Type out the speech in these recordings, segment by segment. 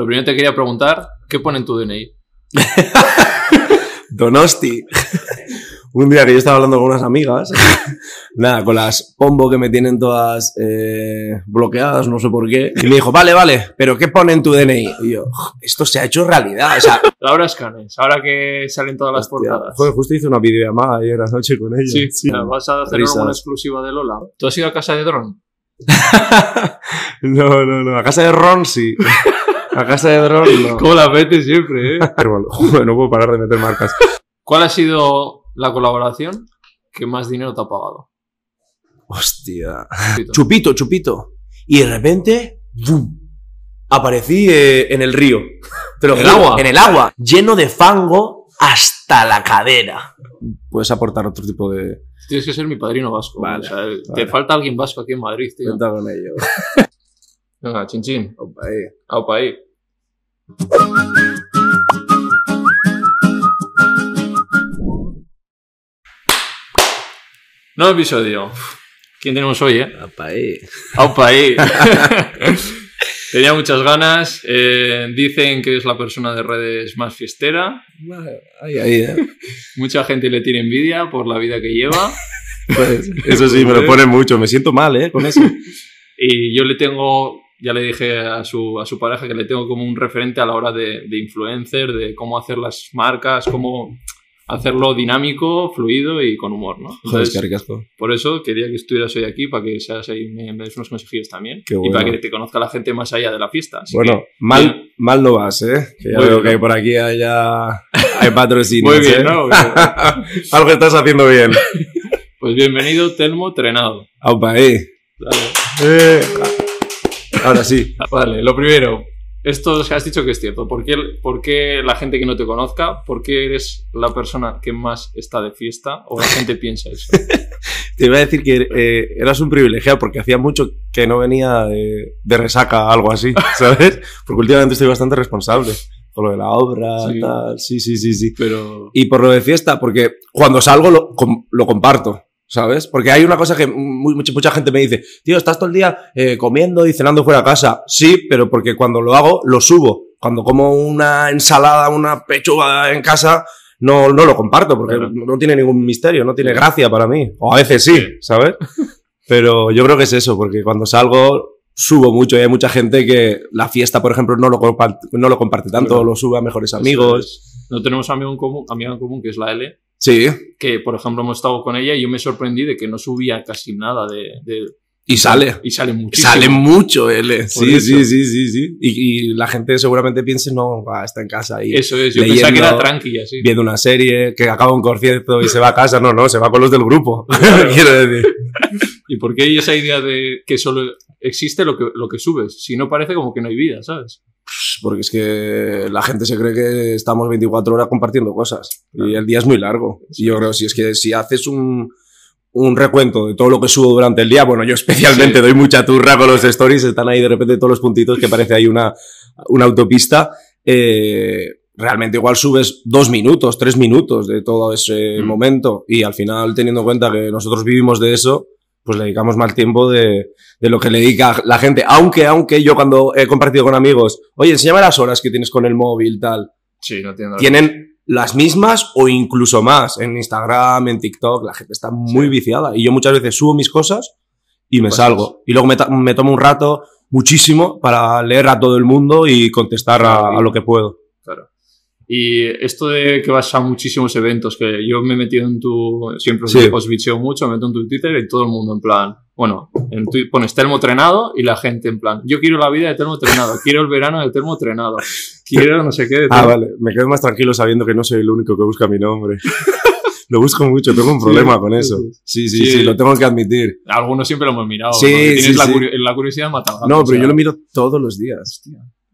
Lo primero te quería preguntar, ¿qué pone en tu DNI? Donosti. Un día que yo estaba hablando con unas amigas, nada, con las pombo que me tienen todas eh, bloqueadas, no sé por qué, y me dijo, vale, vale, pero ¿qué pone en tu DNI? Y yo, esto se ha hecho realidad, o sea... Laura Scanes, ahora que salen todas las hostia, portadas. joder, justo hice una videollamada ayer anoche con ella. Sí, vas a hacer alguna exclusiva de Lola. ¿Tú has ido a casa de Dron? no, no, no, a casa de Ron sí. A casa de Ron no. ¿Cómo la metes siempre, eh? Pero bueno, joder, no puedo parar de meter marcas. ¿Cuál ha sido la colaboración que más dinero te ha pagado? Hostia. Chupito. Chupito, chupito. Y de repente, ¡bum! Aparecí eh, en el río. Te lo ¿En el agua? En el agua, lleno de fango hasta la cadera. Puedes aportar otro tipo de. Tienes que ser mi padrino vasco. Vale, o sea, vale. Te falta alguien vasco aquí en Madrid, tío. Cuenta con ello. Venga, chin chin. Opa, eh. Aupa ahí. Nuevo episodio. ¿Quién tenemos hoy, eh? Eh. Aupa ahí. Tenía muchas ganas. eh, dicen que es la persona de redes más fiestera. Ahí, ahí, eh. Mucha gente le tiene envidia por la vida que lleva. Pues, eso sí, me lo pone mucho. Me siento mal, eh, con eso. Y yo le tengo, ya le dije a su, a su pareja que le tengo como un referente a la hora de, de influencer, de cómo hacer las marcas, cómo hacerlo dinámico, fluido y con humor, ¿no? Joder, qué ricasco. por eso quería que estuvieras hoy aquí para que seas ahí, me, me des unos consejillos también. Qué Y bueno. para que te conozca la gente más allá de la fiesta. Así Bueno, que, mal, bien. mal no vas, eh. Que ya Muy veo bien. que por aquí haya. Hay patrocinios. Muy bien, eh. ¿no? Algo estás haciendo bien. Pues bienvenido, Telmo Trenado. Opa, eh. Dale. Eh. Ahora sí. Vale, lo primero, esto has dicho que es cierto. ¿Por qué, por qué la gente que no te conozca, por qué eres la persona que más está de fiesta o la gente piensa eso? Te iba a decir que eh, eras un privilegiado porque hacía mucho que no venía de, de resaca, algo así, ¿sabes? Porque últimamente estoy bastante responsable. Por lo de la obra, Sí. tal. Sí, sí, sí, sí. Pero Y por lo de fiesta, porque cuando salgo lo, com- lo comparto, ¿sabes? Porque hay una cosa que mu- mucha, mucha gente me dice, tío, estás todo el día eh, comiendo y cenando fuera de casa. Sí, pero porque cuando lo hago, lo subo. Cuando como una ensalada, una pechuga en casa, no, no lo comparto, porque Claro. no tiene ningún misterio, no tiene gracia para mí. O a veces sí, ¿sabes? Pero yo creo que es eso, porque cuando salgo subo mucho y hay mucha gente que la fiesta, por ejemplo, no lo, compa- no lo comparte tanto, Claro. lo sube a mejores amigos. no tenemos amigo en común, amiga en común que es la L, Sí, que por ejemplo hemos estado con ella y yo me sorprendí de que no subía casi nada de... de- y sale. Y sale muchísimo. Sale mucho eh. Sí, sí, sí, sí, sí. Y, y la gente seguramente piense, no, va, está en casa ahí Eso es, yo leyendo, pensaba que era tranqui así. viendo una serie, que acaba un concierto y se va a casa. No, no, se va con los del grupo. Claro. Quiero decir. ¿Y por qué hay esa idea de que solo existe lo que, lo que subes? Si no parece como que no hay vida, ¿sabes? Porque es que la gente se cree que estamos 24 horas compartiendo cosas. Y el día es muy largo. Y yo creo, si es que si haces un, un recuento de todo lo que subo durante el día, bueno, yo especialmente Sí. doy mucha turra con los stories, están ahí de repente todos los puntitos que parece ahí una, una autopista. Eh, realmente igual subes dos minutos, tres minutos de todo ese Mm. momento y al final teniendo en cuenta que nosotros vivimos de eso, pues le dedicamos más tiempo de, de lo que le dedica la gente. Aunque, aunque yo cuando he compartido con amigos, oye, enséñame las horas que tienes con el móvil, tal. Sí, no tiene Tienen las mismas o incluso más en Instagram, en TikTok. La gente está muy viciada. Y yo muchas veces subo mis cosas y me Pues salgo. Y luego me, me tomo un rato, muchísimo, para leer a todo el mundo y contestar a lo que puedo. Y esto de que vas a muchísimos eventos, que yo me he metido en tu. Siempre Sí. os bicheo mucho, me meto en tu Twitter y todo el mundo en plan. Bueno, en tu, pones termo trenado y la gente en plan. Yo quiero la vida de termo trenado, quiero el verano de termo trenado, quiero no sé qué. de Ah, vale. Me quedo más tranquilo sabiendo que no soy el único que busca mi nombre. lo busco mucho, tengo un problema con eso. Sí, sí, sí, Sí. lo tengo que admitir. Algunos siempre lo hemos mirado. Sí, porque tienes sí, la, sí. curio- la curiosidad mata No, o pero sea, yo lo miro todos los días.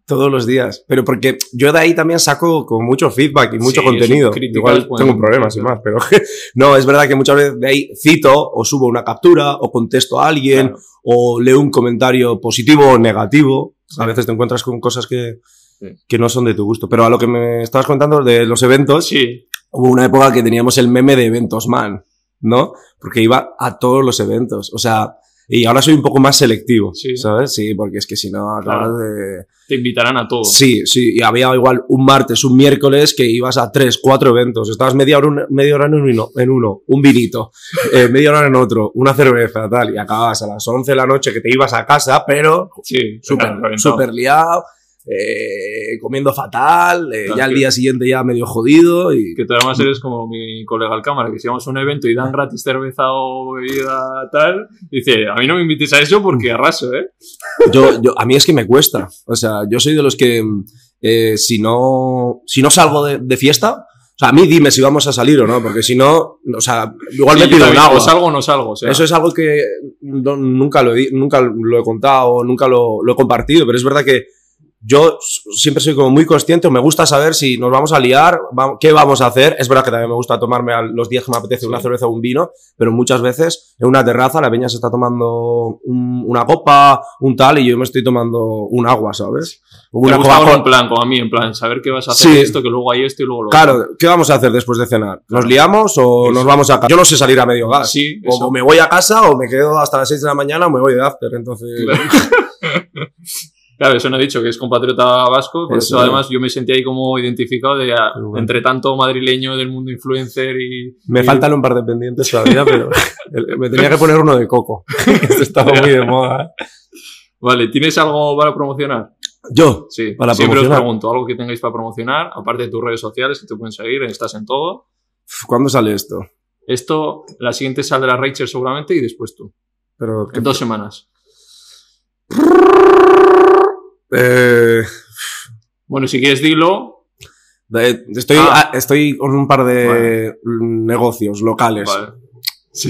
Todos los días. Pero porque yo de ahí también saco con mucho feedback y mucho Sí, contenido. Igual pueden- tengo un problema, sin más. Pero no, es verdad que muchas veces de ahí cito o subo una captura o contesto a alguien Claro. o leo un comentario positivo o negativo. A veces te encuentras con cosas que, Sí. que no son de tu gusto. Pero a lo que me estabas contando de los eventos, Sí, hubo una época que teníamos el meme de eventos man, ¿no? Porque iba a todos los eventos. O sea, Y ahora soy un poco más selectivo, Sí. ¿sabes? Sí, porque es que si no acabas de... Te invitarán a todo. Sí, sí, y había igual un martes, un miércoles que ibas a tres, cuatro eventos. Estabas media hora, media hora en, uno, en uno, un vinito, eh, media hora en otro, una cerveza, tal, y acababas a las 11 de la noche que te ibas a casa, pero Sí, súper liado, eh, comiendo fatal, eh, Claro, ya al día siguiente ya medio jodido y... Que tú además eres como mi colega al cámara, que si vamos a un evento y dan gratis cerveza o bebida tal, dice, a mí no me invites a eso porque arraso, ¿eh? Yo, yo, a mí es que me cuesta. O sea, yo soy de los que eh, si no si no salgo de, de fiesta, o sea, a mí dime si vamos a salir o no, porque si no, o sea, igual Sí, me pido un agua. O salgo o no salgo. O sea, Eso es algo que no- nunca, lo he, nunca lo he contado, nunca lo, lo he compartido, pero es verdad que yo siempre soy como muy consciente, me gusta saber si nos vamos a liar, qué vamos a hacer. Es verdad que también me gusta tomarme a los días que me apetece una cerveza o un vino, pero muchas veces en una terraza la peña se está tomando un- una copa, un tal, y yo me estoy tomando un agua, ¿sabes? Una Coca-Cola. en plan, como a mí, en plan, saber qué vas a hacer Sí. esto, que luego hay esto y luego lo Claro, ¿qué vamos a hacer después de cenar? ¿Nos liamos o Eso. nos vamos a casa? Yo no sé salir a medio gas. Sí, O eso. me voy a casa o me quedo hasta las 6 de la mañana o me voy de after. Entonces, Claro, eso no he dicho, que es compatriota vasco, por eso, Eso. además yo me sentí ahí como identificado de, ah, bueno. entre tanto madrileño del mundo influencer y... me y- faltan un par de pendientes todavía, pero el- me tenía que poner uno de coco. Esto estaba muy de moda. Vale, ¿tienes algo para promocionar? Yo, Sí, Para siempre os promocionar. pregunto, algo que tengáis para promocionar, aparte de tus redes sociales que te pueden seguir, estás en todo. ¿cuándo sale esto? Esto, la siguiente saldrá Rachel seguramente y después tú. Pero, En dos semanas. Eh, Bueno, si quieres dilo. de- estoy, Ah. estoy con un par de Vale. negocios locales. Vale.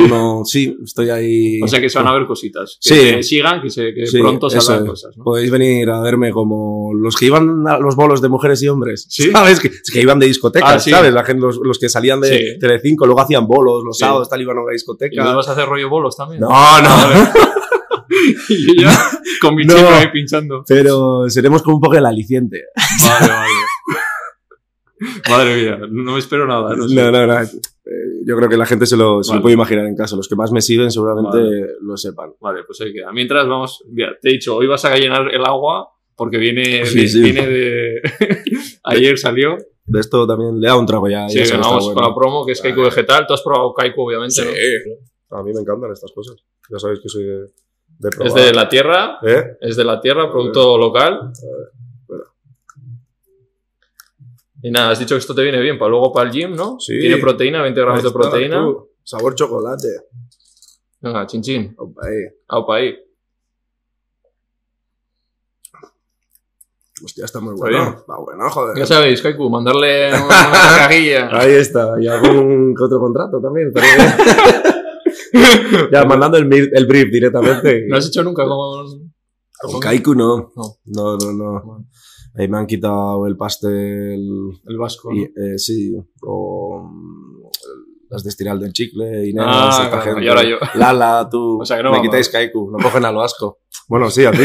Uno- sí, estoy ahí. O sea que se van a ver cositas. Que Sí. sigan, que, se, que Sí, pronto eso es. cosas. ¿no? Podéis venir a verme como los que iban a los bolos de mujeres y hombres. ¿Sí? ¿Sabes? Que, es que iban de discotecas, Ah, sí. ¿sabes? La gente, los, los que salían de. Telecinco, luego hacían bolos, los sábados, tal, iban a una ¿Y discoteca. nos vas a hacer rollo bolos también? No, no. y yo ya con mi No. chico ahí pinchando. Pero seremos como un poco el aliciente. Vale, vale. Madre mía, no me espero nada. No, sé. No, no, no. Eh, Yo creo que la gente se lo, se lo puede imaginar en casa. Los que más me siguen seguramente Vale. lo sepan. Vale, pues ahí queda. Mientras vamos, mira, te he dicho, hoy vas a llenar el agua porque viene, Sí, de- sí. viene de... Ayer salió. De esto también le da un trago ya. Sí, ya vamos bueno. con la promo, que es Kaiku. Vegetal. Tú has probado Kaiku, obviamente, Sí. ¿no? A mí me encantan estas cosas. Ya sabéis que soy de, de Es de la tierra, ¿Eh? es de la tierra, producto local. Y nada, has dicho que esto te viene bien para luego para el gym, ¿no? Sí. Tiene proteína, 20 gramos de proteína. tú. Sabor chocolate. Venga, chin chin. Opa, ahí. Hostia, está muy bueno. Está bueno, joder. Ya sabéis, Kaiku, mandarle una, una cajilla. Ahí está. Y algún otro contrato también. ya, mandando el, brief directamente. ¿No has hecho nunca con...? Con Kaiku no. No. No, no, no. Bueno, Ahí me han quitado el pastel. El vasco, Y, ¿no? eh, sí. O mm, las de estiral del chicle, Inés, Ah, esta claro, gente. y ahora yo. Lala, tú. O sea que no me quitáis Kaiku. No cogen al vasco. Bueno, sí, a ti.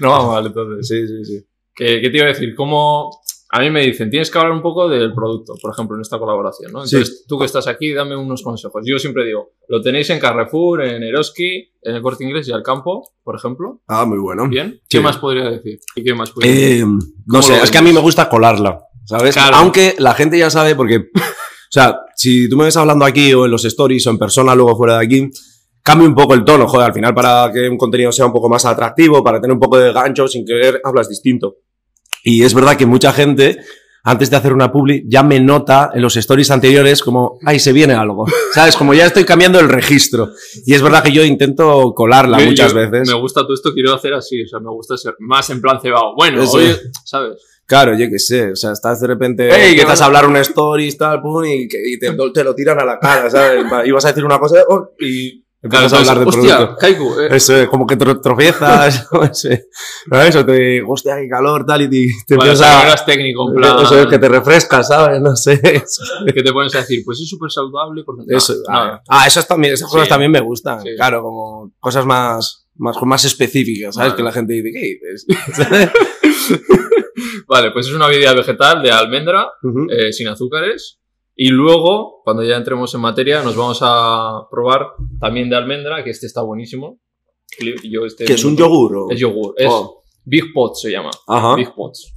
No va mal, entonces. Sí, sí, sí. ¿Qué, qué te iba a decir? ¿Cómo...? A mí me dicen, tienes que hablar un poco del producto, por ejemplo, en esta colaboración, ¿no? Sí. Entonces, tú que estás aquí, dame unos consejos. Yo siempre digo, lo tenéis en Carrefour, en Eroski, en el Corte Inglés y al Campo, por ejemplo. Ah, muy bueno. ¿Bien? ¿Qué Sí. más podría decir? ¿Y qué más podría decir? Eh, no ¿Cómo sé, es que a mí me gusta colarla, ¿sabes? Claro. Aunque la gente ya sabe porque, o sea, si tú me ves hablando aquí o en los stories o en persona luego fuera de aquí, cambia un poco el tono, joder, al final para que un contenido sea un poco más atractivo, para tener un poco de gancho, sin querer, hablas distinto. Y es verdad que mucha gente, antes de hacer una publi, ya me nota en los stories anteriores como, ay, se viene algo, ¿sabes? Como ya estoy cambiando el registro. Y es verdad que yo intento colarla Yo- muchas yo- veces. Me gusta todo esto, quiero hacer así, o sea, me gusta ser más en plan cebado. Bueno, Eso. oye, ¿sabes? Claro, yo qué sé, o sea, estás de repente, Ey, que no- a hablar un stories, tal, pum, y, y te, te lo tiran a la cara, ¿sabes? Y vas a decir una cosa oh, y empiezas a hablar del hostia. Kaiku, eh, Eso, es, como que tro- tropiezas, no sé, ¿sabes? O te, hostia, qué calor, tal, y te, te vale, o empiezas a... técnico, en plan, Eso es, que te refrescas, ¿sabes? No sé. que te pones a decir, pues es súper saludable. Porque... Eso, ah, ah, esas también, esas cosas Sí. también me gustan, Sí. claro, como cosas más, más, más específicas, ¿sabes? Vale. Que la gente dice, ¿qué dices? Vale, pues es una bebida vegetal de almendra, Ujú. eh, sin azúcares. Y luego, cuando ya entremos en materia, nos vamos a probar también de almendra, que este está buenísimo. Yo este Que es un yogur. o- Es yogur. Es Oh. Big Pots se llama. Ajá. Big Pots.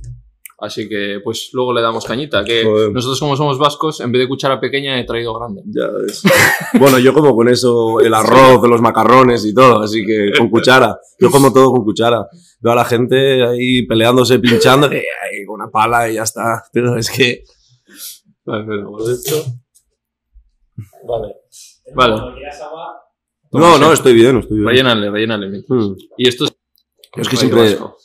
Así que, pues luego le damos cañita. Que Joder. nosotros, como somos vascos, en vez de cuchara pequeña, he traído grande. Ya ves. Bueno, yo como con eso el arroz, los macarrones y todo, así que con cuchara. Yo como todo con cuchara. Veo a la gente ahí peleándose, pinchando, que una pala y ya está. Pero es que. Vale, pero esto. Vale. Vale. No, no, estoy bien, estoy bien. Rellénale, rellénale. Mm. Y esto es. Es que siempre, Vasco.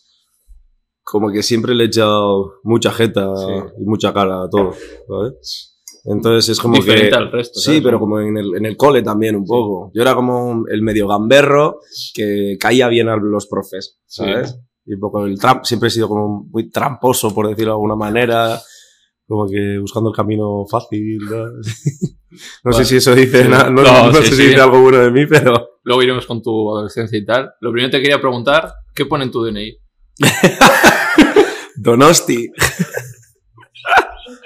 como que siempre le he echado mucha jeta Sí. y mucha cara a todo, ¿sabes? Entonces es como Diferente que... al resto. Sí, ¿sabes? pero como en el, en el cole también un poco. Yo era como el medio gamberro que caía bien a los profes, ¿sabes? Y un poco el tramp, siempre he sido como muy tramposo, por decirlo de alguna manera. Como que buscando el camino fácil. No, No sé si eso dice Sí. nada, no, No, no sí, sé sí. si dice algo bueno de mí, pero. Luego iremos con tu adolescencia y tal. Lo primero te quería preguntar, ¿qué pone en tu DNI? Donosti.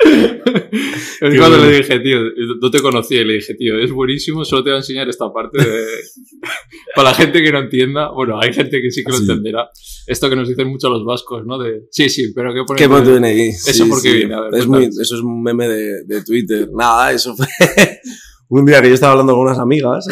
Es Qué cuando bueno. le dije, tío, no te conocía y le dije, tío, es buenísimo, solo te voy a enseñar esta parte de... Para la gente que no entienda, bueno, hay gente que sí que lo Sí. entenderá. Esto que nos dicen mucho los vascos, ¿no? De, sí, sí, pero ¿qué pone ¿Qué en pone DNI? DNI? ¿Eso por qué viene? A ver, es muy, eso es un meme de, de Twitter. Nada, eso fue un día que yo estaba hablando con unas amigas.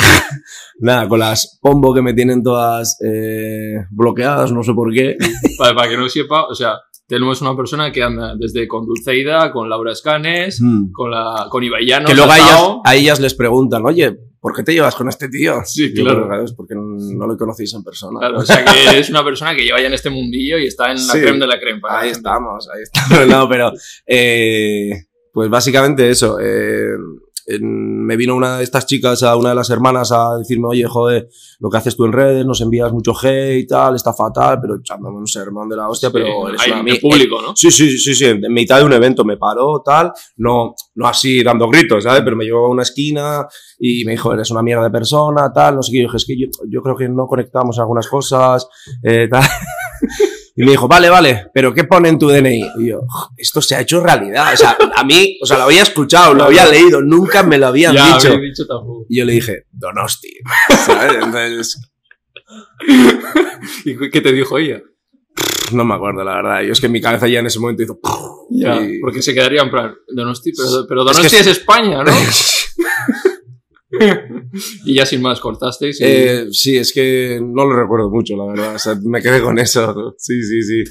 Nada, con las pombo que me tienen todas eh, bloqueadas, no sé por qué. Vale, para que no sepa, o sea, tenemos una persona que anda desde con Dulceida, con Laura Escanes, Mm. con, la, con Ibai Llanos, que luego a ellas, Atao. a ellas les preguntan, oye, ¿por qué te llevas con este tío? Sí, Yo, claro. "Claro, es porque no lo conocéis en persona. Claro, o sea que es una persona que lleva ya en este mundillo y está en la Sí. creme de la creme. para Ahí estamos, ahí estamos. No, pero, eh, pues básicamente eso. eh, en- me vino una de estas chicas, a una de las hermanas, a decirme, oye, joder, lo que haces tú en redes, nos envías mucho hate y tal, está fatal, pero echándome un sermón de la hostia, pero Sí, eres hay una público, ¿no? Sí, sí, sí, sí, en mitad de un evento me paró, tal, no, no así dando gritos, ¿sabes? Pero me llevó a una esquina y me dijo, eres una mierda de persona, tal, no sé qué. Yo dije, es que yo, yo creo que no conectamos algunas cosas, eh, tal. Y me dijo, vale, vale, pero ¿qué pone en tu DNI? Y yo, esto se ha hecho realidad. O sea, a mí, o sea, lo había escuchado, lo había leído, nunca me lo habían ya dicho. dicho tampoco. Y yo le dije, Donosti, ¿sabes? Entonces, ¿Y qué te dijo ella? no me acuerdo, la verdad. Yo es que mi cabeza ya en ese momento hizo... Ya, y- porque se quedaría en plan, Donosti, pero, pero Es Donosti que- es, España, ¿no? y ya sin más, cortasteis y... Eh, sí, es que no lo recuerdo mucho, la verdad. O sea, me quedé con eso. Sí, sí, sí.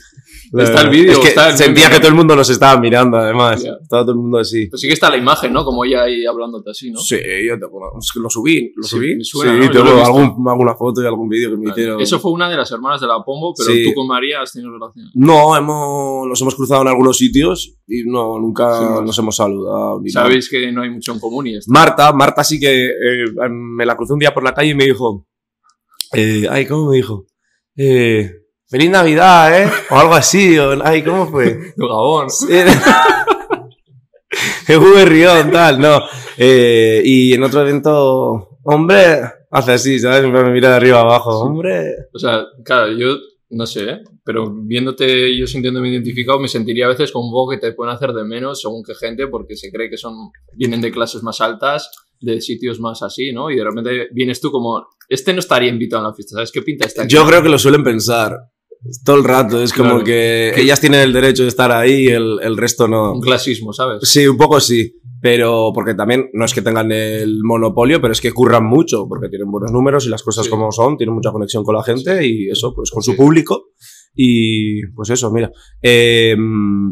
¿Está el vídeo Es que está el sentía que todo el mundo nos estaba mirando, además. Estaba todo el mundo así. Pues sí que está la imagen, ¿no? Como ella ahí hablándote así, ¿no? Sí, yo te acuerdo. Es que lo subí, lo Sí, subí. suena, sí, tengo algún- alguna foto y algún vídeo que me hicieron. Eso fue una de las hermanas de la Pombo, pero Sí. tú con María has tenido relación. No, hemos, nos hemos cruzado en algunos sitios y no, nunca Sí, nos hemos saludado. ni nada. Sabéis que no hay mucho en común y esto. Marta, Marta sí que eh, me la crucé un día por la calle y me dijo, eh, ay, ¿cómo me dijo? Eh, Feliz Navidad, ¿eh? O algo así, o, ay, ¿cómo fue? Gabón. Estuve Rión, tal, no. Eh, y en otro evento, hombre, hace así, ¿sabes? Me mira de arriba abajo, hombre. O sea, claro, yo no sé, ¿eh? pero viéndote yo sintiéndome identificado, me sentiría a veces como un poco que te pueden hacer de menos según qué gente, porque se cree que son vienen de clases más altas, de sitios más así, ¿no? Y de repente vienes tú como, este no estaría invitado a la fiesta, ¿sabes qué pinta aquí? Yo creo que lo suelen pensar todo el rato, es como Claro. que ellas tienen el derecho de estar ahí, el, el resto no. Un clasismo, ¿sabes? Sí, un poco sí. Pero porque también no es que tengan el monopolio, pero es que curran mucho, porque tienen buenos números y las cosas Sí. como son, tienen mucha conexión con la gente y eso, pues con su Sí. público. Y pues eso, mira. Eh,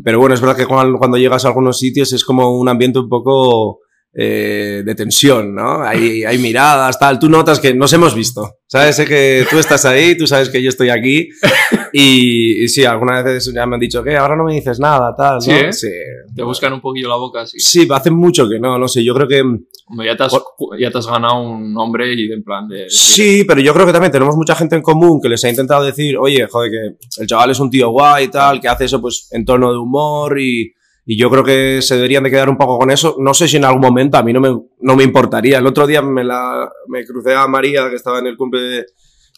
pero bueno, es verdad que cuando, cuando llegas a algunos sitios es como un ambiente un poco eh, de tensión, ¿no? Hay, hay miradas, tal. Tú notas que nos hemos visto. ¿Sabes? Sé que tú estás ahí, tú sabes que yo estoy aquí. Y, y sí, algunas veces ya me han dicho que ahora no me dices nada, tal, ¿no? Sí, ¿eh? sí. Te buscan un poquillo la boca así. Sí, hace mucho que no, no sé, yo creo que... Ya te, has, ya te has ganado un nombre y en plan de... Sí, pero yo creo que también tenemos mucha gente en común que les ha intentado decir, oye, joder, que el chaval es un tío guay y tal, que hace eso pues en tono de humor y, y yo creo que se deberían de quedar un poco con eso. No sé si en algún momento a mí no me, no me importaría. El otro día me, la, me crucé a María, que estaba en el cumple de,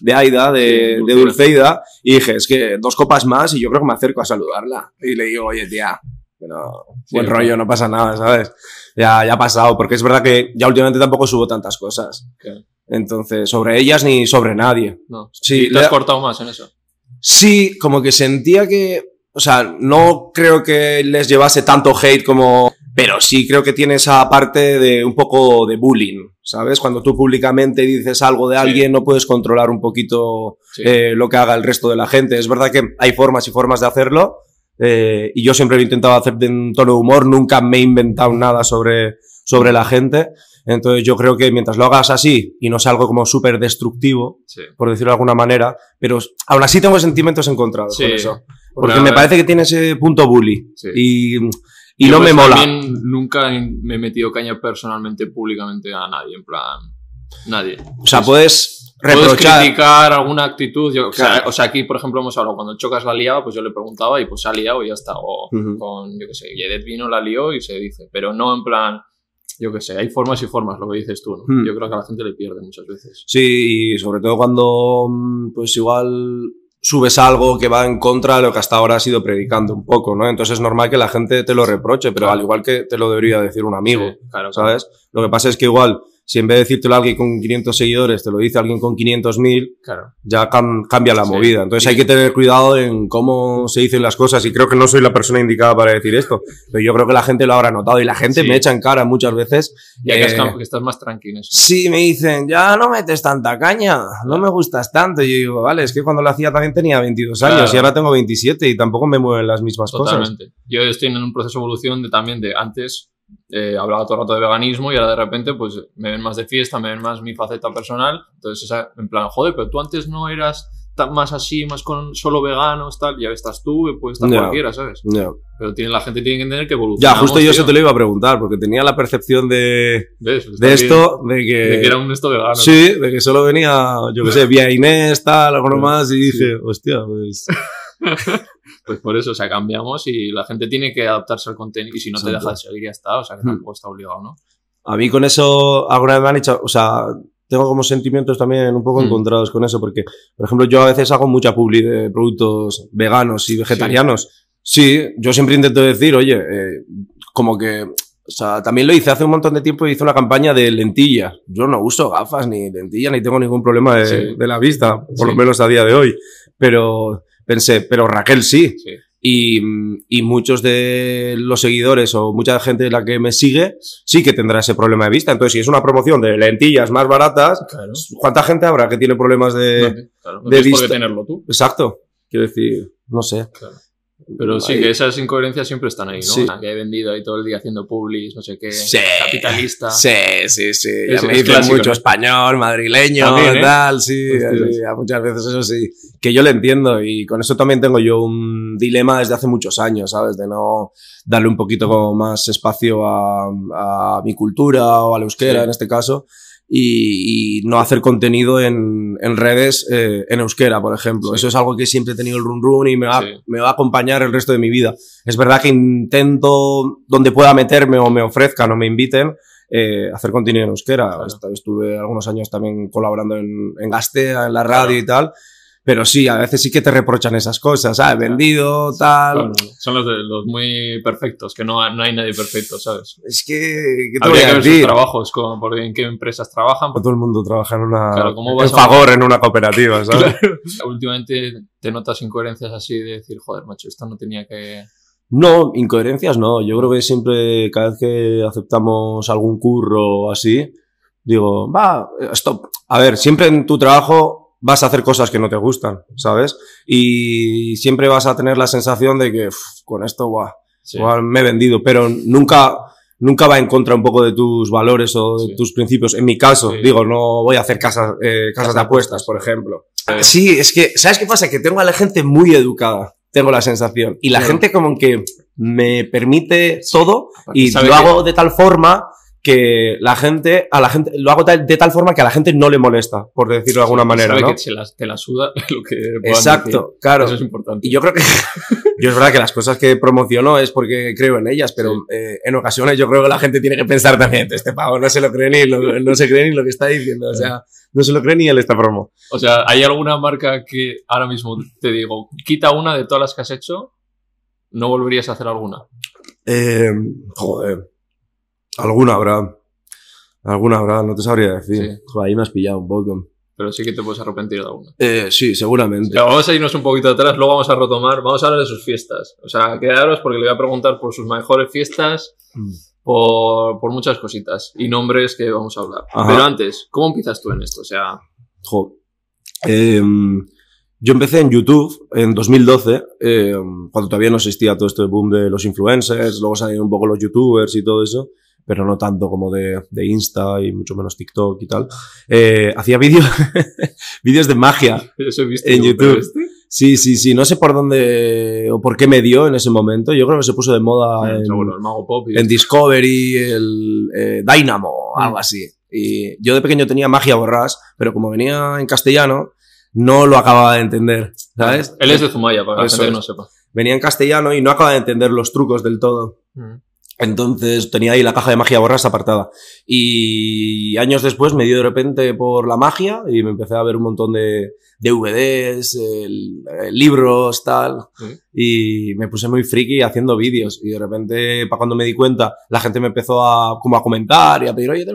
de Aida, de, Sí, de Dulceida. Y dije, es que dos copas más y yo creo que me acerco a saludarla. Y le digo, oye, tía, pero Sí, buen rollo, no pasa nada, ¿sabes? Ya, ya ha pasado, porque es verdad que ya últimamente tampoco subo tantas cosas. Entonces, sobre ellas ni sobre nadie. No. Sí, ¿Y te le- has cortado más en eso? Sí, como que sentía que, o sea, no creo que les llevase tanto hate como, pero sí creo que tiene esa parte de un poco de bullying, ¿sabes? Cuando tú públicamente dices algo de Sí. alguien, no puedes controlar un poquito Sí. eh, lo que haga el resto de la gente. Es verdad que hay formas y formas de hacerlo, eh, y yo siempre lo he intentado hacer de un tono de humor, nunca me he inventado nada sobre, sobre la gente. Entonces yo creo que mientras lo hagas así y no sea algo como súper destructivo, Sí. por decirlo de alguna manera, pero aún así tengo sentimientos encontrados Sí. con eso. Porque me parece que tiene ese punto bully. Sí. Y, y no me pues, mola. también nunca me he metido caña personalmente, públicamente a nadie, en plan, nadie. O sea, puedes Puedes reprochar. criticar alguna actitud. Yo, o, sea, Claro. o sea, aquí, por ejemplo, hemos hablado, cuando Chocas la liaba, pues yo le preguntaba y pues se ha liado y ya está. O con, yo qué sé, Yedet vino, la lió y se dice. Pero no en plan, yo qué sé, hay formas y formas, lo que dices tú, ¿no? Hmm. Yo creo que a la gente le pierde muchas veces. Sí, y sobre todo cuando, mm, pues igual subes algo que va en contra de lo que hasta ahora has ido predicando un poco, ¿no? Entonces es normal que la gente te lo reproche, pero al igual que te lo debería decir un amigo, Sí, claro, claro. ¿sabes? Lo que pasa es que igual, si en vez de decírtelo a alguien con 500 seguidores, te lo dice alguien con 500.000, Claro. ya cam- cambia la Sí. movida. Entonces hay que tener cuidado en cómo se dicen las cosas y creo que no soy la persona indicada para decir esto, pero yo creo que la gente lo habrá notado y la gente Sí. me echa en cara muchas veces. Ya que, eh, cam- que estás más tranquilo. Sí, me dicen, ya no metes tanta caña, no me gustas tanto. Y yo digo, vale, es que cuando lo hacía también tenía 22 años Claro. y ahora tengo 27 y tampoco me mueven las mismas cosas. Totalmente. Yo estoy en un proceso de evolución de también de antes eh, hablaba todo el rato de veganismo y ahora de repente pues me ven más de fiesta, me ven más mi faceta personal. Entonces, esa, en plan, joder, pero tú antes no eras tan más así, más con solo veganos, tal. Ya estás tú, puede estar Ya. cualquiera, ¿sabes? Ya, Pero tiene, la gente tiene que entender que Ya, evolucionamos. justo yo tío. eso te lo iba a preguntar, porque tenía la percepción de, de bien. esto, de que... De que era un esto vegano. Sí, de que solo venía, yo qué sé, vía Inés, tal, alguno más, y dije, hostia, pues... Pues por eso, o sea, cambiamos y la gente tiene que adaptarse al contenido. Y si no te Exacto. deja de seguir, ya está. O sea, que Hmm. tampoco está obligado, ¿no? A mí con eso alguna vez me han hecho, o sea, tengo como sentimientos también un poco Mm. encontrados con eso, porque, por ejemplo, yo a veces hago mucha publi de productos veganos y vegetarianos. Sí, yo siempre intento decir, oye, eh, como que, o sea, también lo hice hace un montón de tiempo, hice una campaña de lentillas. Yo no uso gafas ni lentillas, ni tengo ningún problema de, Sí. de la vista, por Sí. lo menos a día de hoy. Pero pensé, pero Raquel sí. Sí. Y, y muchos de los seguidores o mucha gente de la que me sigue sí que tendrá ese problema de vista. Entonces, si es una promoción de lentillas más baratas, Claro. ¿cuánta gente habrá que tiene problemas de... claro. No de vista. tenerlo tú. Exacto. Quiero decir, no sé. Pero sí, Ahí- que esas incoherencias siempre están ahí, ¿no? Sí. La que he vendido ahí todo el día haciendo publis, no sé qué, Sí. capitalista. Sí, sí, sí. Ya Es- me dicen clásico, mucho ¿no? español, madrileño, También, ¿eh? tal, sí, Hostias. sí, ya muchas veces eso sí. Que yo lo entiendo y con eso también tengo yo un dilema desde hace muchos años, ¿sabes? De no darle un poquito más espacio a, a mi cultura o al euskera Sí. en este caso. Y, y no hacer contenido en, en redes eh, en euskera, por ejemplo. Sí. Eso es algo que siempre he tenido el run run y me va, Sí. me va a acompañar el resto de mi vida. Es verdad que intento, donde pueda meterme o me ofrezcan o me inviten, eh, hacer contenido en euskera. Claro. Est- Estuve algunos años también colaborando en, en Gastea, en la radio y tal. Pero sí, a veces sí que te reprochan esas cosas, ¿sabes? Vendido, tal. Claro, son los, de, los muy perfectos, que no, no hay nadie perfecto, ¿sabes? Es que, ¿qué te voy Habría que a ver sus decir? trabajos, como por en qué empresas trabajan. Todo el mundo trabaja en una, Claro, ¿cómo en a- Fagor, en una cooperativa, ¿sabes? Últimamente te notas incoherencias así de decir, joder, macho, esto no tenía que... No, incoherencias no. Yo creo que siempre, cada vez que aceptamos algún curro o así, digo, va, stop. A ver, siempre en tu trabajo vas a hacer cosas que no te gustan, ¿sabes? Y siempre vas a tener la sensación de que "Uf, con esto, guau, Sí. me he vendido, pero nunca, nunca va en contra un poco de tus valores o de Sí. tus principios. En mi caso, Sí. digo, no voy a hacer casas, eh, casas de apuestas, por ejemplo. Sí, es que, ¿sabes qué pasa? Que tengo a la gente muy educada, tengo la sensación. Y la gente como que me permite todo y lo hago de tal forma que la gente, a la gente, lo hago tal- de tal forma que a la gente no le molesta, por decirlo de alguna manera, Sabe ¿no? que se las- te la suda lo que Exacto, decir. claro. Eso es importante. Y yo creo que, yo es verdad que las cosas que promociono es porque creo en ellas, pero eh, en ocasiones yo creo que la gente tiene que pensar también, este pavo no se lo cree ni lo, no se cree ni lo que está diciendo, o sea, no se lo cree ni él esta promo. O sea, ¿hay alguna marca que ahora mismo te digo, quita una de todas las que has hecho, no volverías a hacer alguna? Eh, joder, alguna habrá. Alguna habrá, no te sabría decir. Sí. Joder, ahí me has pillado un poco. Pero sí que te puedes arrepentir de alguna. Eh, sí, seguramente. Ya, vamos a irnos un poquito atrás, luego vamos a retomar, vamos a hablar de sus fiestas. O sea, quedaros porque le voy a preguntar por sus mejores fiestas, Mm. por, por muchas cositas y nombres que vamos a hablar. Ajá. Pero antes, ¿cómo empiezas tú en esto? O sea, Jo. Em, yo empecé en YouTube en 2012, em, cuando todavía no existía todo este boom de los influencers, luego salieron un poco los youtubers y todo eso, pero no tanto como de, de Insta y mucho menos TikTok y tal. Eh, hacía vídeos vídeos de magia. eso he visto En yo, YouTube. este- Sí, sí, sí, no sé por dónde o por qué me dio en ese momento. Yo creo que se puso de moda en, Seguro, el Mago Pop. y- en Discovery, el eh, Dynamo, Mm. algo así. Y yo de pequeño tenía magia borrás, pero como venía en castellano, no lo acababa de entender, ¿sabes? Él es de Zumaya, para la Eso gente que no sepa. Venía en castellano y no acababa de entender los trucos del todo. Mm. Entonces tenía ahí la caja de magia borrás apartada. Y años después me dio de repente por la magia y me empecé a ver un montón de DVDs, el- eh, libros, tal. Sí. Y me puse muy friki haciendo vídeos. Y de repente, para cuando me di cuenta, la gente me empezó a, como a comentar y a pedir, oye,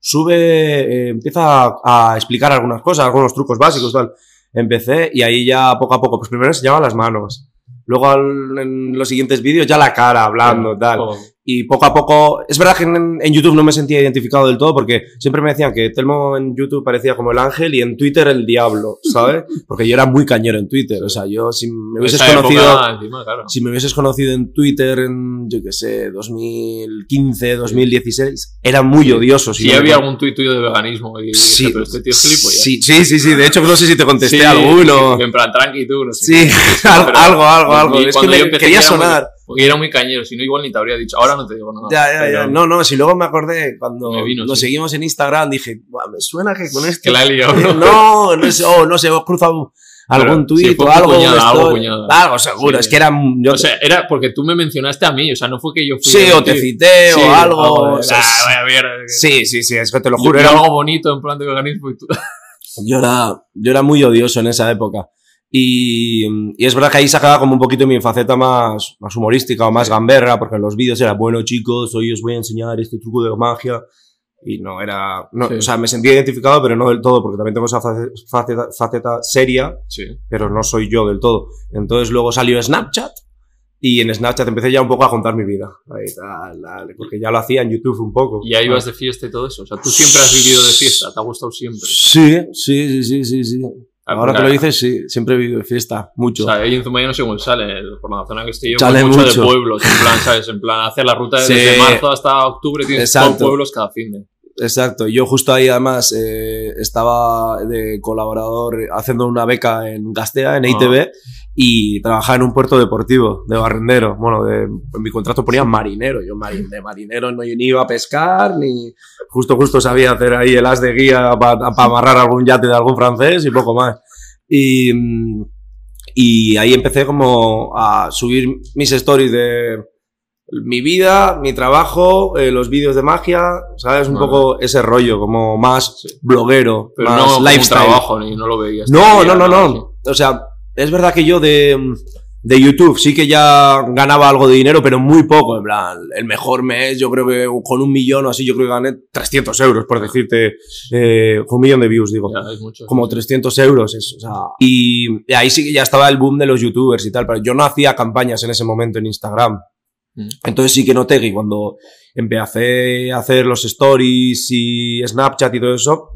sube, eh, empieza a, a explicar algunas cosas, algunos trucos básicos, tal. Empecé y ahí ya poco a poco, pues primero enseñaba las manos. Luego en los siguientes vídeos ya la cara hablando, tal. Oh, Y poco a poco, es verdad que en, en YouTube no me sentía identificado del todo porque siempre me decían que Telmo en YouTube parecía como el ángel y en Twitter el diablo, ¿sabes? Porque yo era muy cañero en Twitter, o sea, yo si me hubieses esa conocido, encima, claro. si me hubieses conocido en Twitter en, yo qué sé, 2015, 2016, era muy odioso. Si no me había algún tuit tuyo de veganismo y Sí, dije, pero este tío es gilipollas. sí, sí, sí, sí, de hecho no sé si te contesté Sí, alguno. En plan, tranqui tú, no sé. Sí, algo, algo, algo. Es que me quería ya era muy- sonar. Porque era muy cañero, si no igual ni te habría dicho. Ahora no te digo nada. Ya, ya, ya. No, no, si luego me acordé cuando Me vino, lo sí. seguimos en Instagram, dije, "Buah, me suena que con este. Que la he liado, ¿no? no, sé, oh, no sé, os cruzado algún tuit fue o algo. cuñada, esto- algo cuñada. Algo seguro, Sí. es que era. Yo, O sea, era porque tú me mencionaste a mí, o sea, no fue que yo fui. sí, o te cité Sí, o algo. o sea, "Ah, vaya mierda". sí, sí, sí, es que te lo juro. yo Era, algo bonito en plan de veganismo y tú. yo, era, yo era muy odioso en esa época. Y, y es verdad que ahí sacaba como un poquito mi faceta más, más humorística o más gamberra, porque en los vídeos era, bueno chicos, hoy os voy a enseñar este truco de magia. Y no era, no, Sí. o sea, me sentía identificado, pero no del todo, porque también tengo esa face- faceta, faceta seria, Sí. pero no soy yo del todo. Entonces luego salió Snapchat, y en Snapchat empecé ya un poco a contar mi vida. Ahí, tal, tal, porque ya lo hacía en YouTube un poco. Y ahí ibas de fiesta y todo eso. O sea, tú siempre has vivido de fiesta, te ha gustado siempre. Sí, sí, sí, sí, sí, Ahora que lo dices, sí, siempre he vivido de fiesta, mucho. O sea, ahí en Zumaya no sé cómo sale, por la zona que estoy yo, Sale mucho, mucho. de pueblos, en plan, ¿sabes? En plan, hacer la ruta Sí. desde marzo hasta octubre, tienes todo pueblos cada fin de. Exacto, yo justo ahí además eh, estaba de colaborador haciendo una beca en Gastea, en ITV, y trabajaba en un puerto deportivo de barrendero. Bueno, de- en mi contrato ponía marinero, yo marin, de marinero no ni iba a pescar, ni justo justo sabía hacer ahí el as de guía para amarrar algún yate de algún francés y poco más. Y, mm, y ahí empecé como a subir mis stories de mi vida, mi trabajo, eh, los vídeos de magia, ¿sabes? Un Vale. poco ese rollo, como más Sí. bloguero, Pero más no como lifestyle. trabajo, ni no lo veías. No, no, no, nada no. O sea, es verdad que yo de, de YouTube sí que ya ganaba algo de dinero, pero muy poco. En plan, el mejor mes, yo creo que con un millón o así, yo creo que gané 300 euros, por decirte, eh, un millón de views, digo. Ya, es mucho. Como 300 euros, eso, o sea. Y ahí sí que ya estaba el boom de los youtubers y tal, pero yo no hacía campañas en ese momento en Instagram. Mm. Entonces sí que noté que cuando empecé a hacer los stories y Snapchat y todo eso,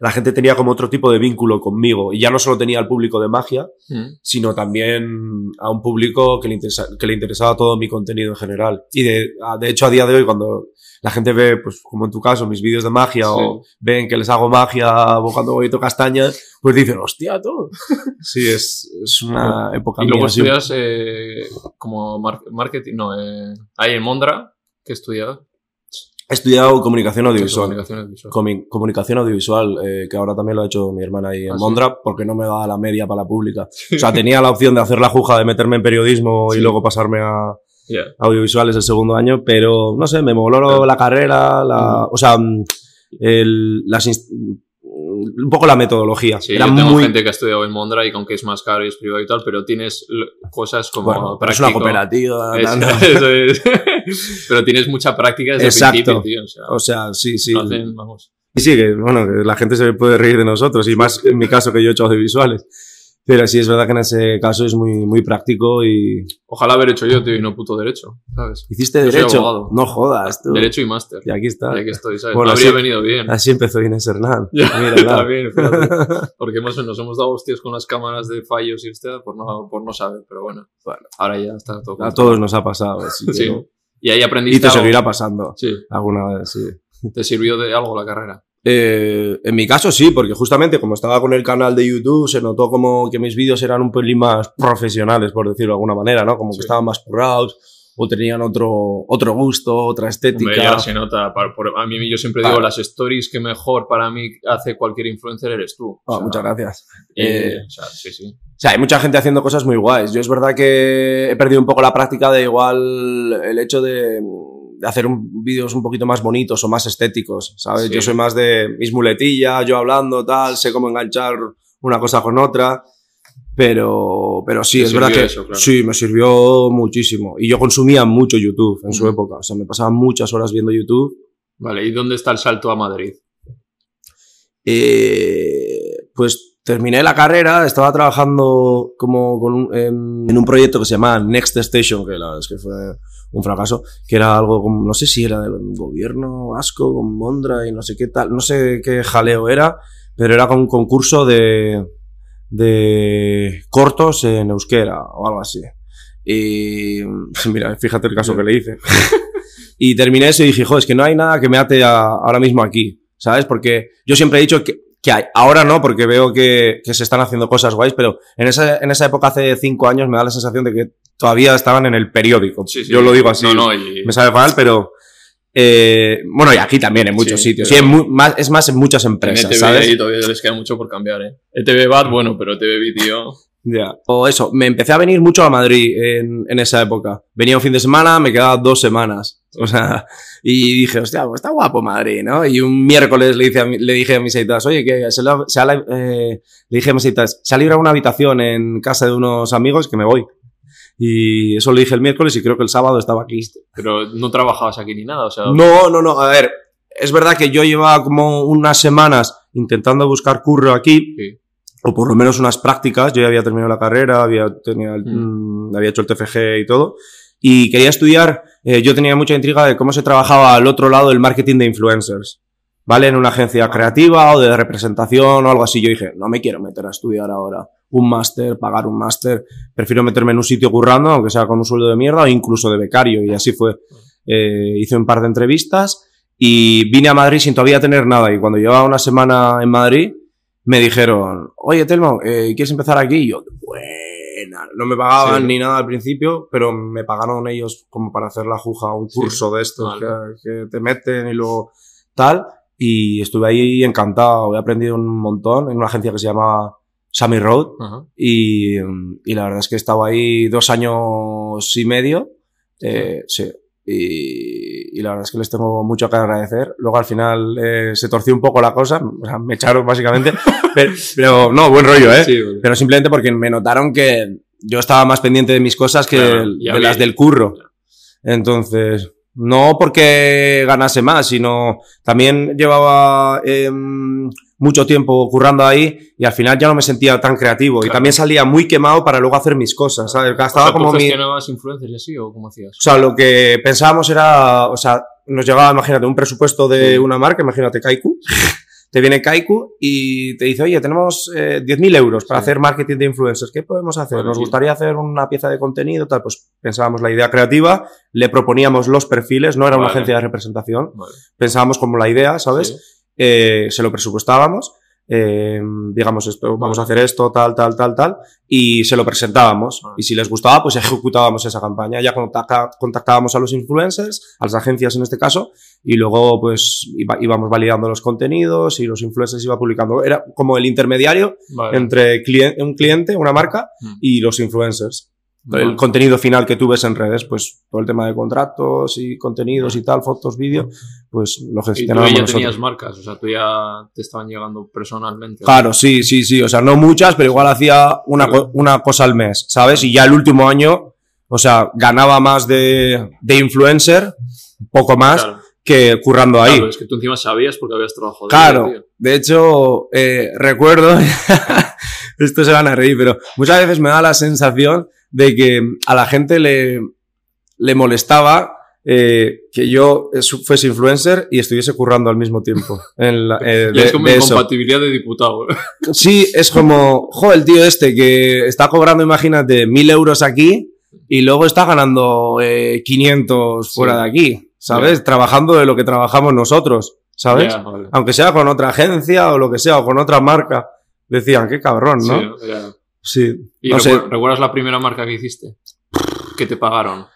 la gente tenía como otro tipo de vínculo conmigo. Y ya no solo tenía al público de magia, Mm. sino también a un público que le, interesa- que le interesaba todo mi contenido en general. Y de, de hecho, a día de hoy, cuando la gente ve, pues como en tu caso, mis vídeos de magia o ven que les hago magia o cuando voy a castañas, pues dicen, hostia, tú. sí, es, es una época Y luego mía, estudias eh, como mar- marketing, no, eh, ahí en Mondra, que he estudiado. He estudiado comunicación audiovisual. Comunicación audiovisual. Comunicación audiovisual, eh, que ahora también lo ha hecho mi hermana ahí en Ah, sí. Mondra, porque no me daba la media para la pública. O sea, tenía la opción de hacer la juja de meterme en periodismo Sí. y luego pasarme a Ya. audiovisuales el segundo año, pero no sé, me moló la carrera, la, o sea, mm, el, las un poco la metodología. Sí, Era yo tengo muy, gente que ha estudiado en Mondra y que aunque es más caro y es privado y tal, pero tienes cosas como bueno, es una cooperativa. Eso es. Pero tienes mucha práctica desde Exacto. el principio, tío. O sea, O sea, sí, sí. hacen, vamos. Y sí, que bueno, que la gente se puede reír de nosotros, y más en mi caso que yo he hecho audiovisuales. Pero sí, es verdad que en ese caso es muy, muy práctico y... Ojalá haber hecho yo, tío, y no puto derecho, ¿sabes? ¿Hiciste Yo derecho? No jodas, tú. Derecho y máster. Y aquí está. Y aquí estoy, ¿sabes? Bueno, habría sí. venido bien. Así empezó Inés Hernán. Ya, Mira, también. Porque hemos, nos hemos dado hostias con las cámaras de fallos y usted por no, por no saber, pero bueno. Bueno. Ahora ya está todo. A todos nos ha pasado. así que Sí. no. Y ahí Y aprendiste te algo. seguirá pasando Sí. alguna vez, sí. ¿Te sirvió de algo la carrera? Eh, en mi caso sí, porque justamente como estaba con el canal de YouTube, se notó como que mis vídeos eran un pelín más profesionales, por decirlo de alguna manera, ¿no? Como Sí. que estaban más currados o tenían otro, otro gusto, otra estética. Hombre, ya se nota. Para- por- a mí yo siempre digo, las stories que mejor para mí hace cualquier influencer eres tú. Ah, O sea, muchas gracias. Eh, o sea, sí, sí. O sea, hay mucha gente haciendo cosas muy guays. Yo es verdad que he perdido un poco la práctica de igual el hecho de hacer un- vídeos un poquito más bonitos o más estéticos, ¿sabes? Sí. Yo soy más de mis muletillas, yo hablando, tal, sé cómo enganchar una cosa con otra. Pero, pero sí, Te es verdad que eso, claro. sí, me sirvió muchísimo. Y yo consumía mucho YouTube en su época. O sea, me pasaba muchas horas viendo YouTube. Vale, ¿y dónde está el salto a Madrid? Eh, pues terminé la carrera, estaba trabajando como con un- en, en un proyecto que se llamaba Next Station, que la verdad es que fue un fracaso, que era algo como, no sé si era del gobierno vasco, con Mondra y no sé qué tal, no sé qué jaleo era, pero era con un concurso de, de cortos en euskera o algo así. Y mira, fíjate el caso que le hice. y terminé eso y dije, joder, es que no hay nada que me ate ahora mismo aquí, ¿sabes? Porque yo siempre he dicho que, que hay, ahora no, porque veo que, que se están haciendo cosas guays, pero en esa, en esa época, hace cinco años, me da la sensación de que todavía estaban en el periódico. Sí, sí. Yo lo digo así. No, no, y... Me sabe mal, pero... eh, bueno, y aquí también, en muchos Sí, sitios. Sí, en mu- más, es más en muchas En empresas, ETV ¿sabes? todavía les queda mucho por cambiar, ¿eh? ETV Bad, bueno, pero ETV tío... Ya. O eso, me empecé a venir mucho a Madrid en, en esa época. Venía un fin de semana, me quedaba dos semanas. O sea, y dije, hostia, pues está guapo Madrid, ¿no? Y un miércoles le, dije a, le dije a mis editas, oye, que se, la- se la- eh, le dije a mis editas, se ha librado una habitación en casa de unos amigos que me voy. Y eso lo dije el miércoles y creo que el sábado estaba aquí. Pero no trabajabas aquí ni nada, o sea... No, no, no, a ver, es verdad que yo llevaba como unas semanas intentando buscar curro aquí, Sí. O por lo menos unas prácticas. Yo ya había terminado la carrera, había, tenía Mm. mm, había hecho el TFG y todo. Y quería estudiar, eh, yo tenía mucha intriga de cómo se trabajaba al otro lado el marketing de influencers. ¿Vale? En una agencia creativa o de representación o algo así. Yo dije, no me quiero meter a estudiar ahora un máster, pagar un máster. Prefiero meterme en un sitio currando, aunque sea con un sueldo de mierda o incluso de becario. Y así fue. Eh, hice un par de entrevistas y vine a Madrid sin todavía tener nada. Y cuando llevaba una semana en Madrid, me dijeron, oye Telmo, eh, ¿quieres empezar aquí? Y yo, buena. No me pagaban Sí. ni nada al principio, pero me pagaron ellos como para hacer la juja, un Sí. curso de estos Vale. que, que te meten y luego tal. Y estuve ahí encantado, he aprendido un montón en una agencia que se llama Sammy Road. Y, y la verdad es que he estado ahí dos años y medio. Eh, sí. Y, y la verdad es que les tengo mucho que agradecer. Luego al final eh, se torció un poco la cosa, o sea, me echaron básicamente. pero, pero no, buen rollo, ¿eh? Sí, vale. Pero simplemente porque me notaron que yo estaba más pendiente de mis cosas que Claro, de vi. las del curro. Entonces, no porque ganase más, sino también llevaba em, mucho tiempo currando ahí y al final ya no me sentía tan creativo y también salía muy quemado para luego hacer mis cosas, ¿sabes? O Gastaba sea, ¿tú como mi... O gestionabas influencers y así o cómo hacías? sea, lo que pensábamos era, o sea, nos llegaba, imagínate, un presupuesto de Sí. una marca, imagínate Kaiku, te viene Kaiku y te dice, oye, tenemos eh, 10.000 euros para Sí. hacer marketing de influencers. ¿Qué podemos hacer? Nos sí. gustaría hacer una pieza de contenido, tal. Pues pensábamos la idea creativa, le proponíamos los perfiles, no era una agencia de representación, Vale. pensábamos como la idea, ¿sabes? Sí. Eh, se lo presupuestábamos, eh, digamos esto, vamos a hacer esto, tal, tal, tal, tal, y se lo presentábamos. Vale. Y si les gustaba, pues ejecutábamos esa campaña. Ya contactábamos a los influencers, a las agencias en este caso, y luego pues iba- íbamos validando los contenidos y los influencers iba publicando. Era como el intermediario Vale. entre clien- un cliente, una marca, Mm. y los influencers. Vale. El contenido final que tú ves en redes, pues todo el tema de contratos y contenidos y tal, fotos, vídeo, pues lo Y tú ya nosotros. tenías marcas, o sea, tú ya te estaban llegando personalmente. Claro, sí, sí, sí. O sea, no muchas, pero igual hacía una, co- una cosa al mes, ¿sabes? Y ya el último año, O sea, ganaba más de, de influencer, poco más, Claro. que currando ahí. Claro, es que tú encima sabías porque habías trabajado. Claro, tío. de hecho, eh, recuerdo, esto se van a reír, pero muchas veces me da la sensación de que a la gente le, le molestaba eh, que yo fuese influencer y estuviese currando al mismo tiempo. En la- eh, de- es como de eso. incompatibilidad de diputado. Sí, es como, joder, el tío este que está cobrando, imagínate, mil euros aquí y luego está ganando eh, 500 fuera Sí. de aquí, ¿sabes? Trabajando de lo que trabajamos nosotros, ¿sabes? Vale. Aunque sea con otra agencia o lo que sea, o con otra marca. Decían, qué cabrón, ¿no? Sí. Sí. ¿Y no sé, recuer- recuerdas la primera marca que hiciste? Que te pagaron.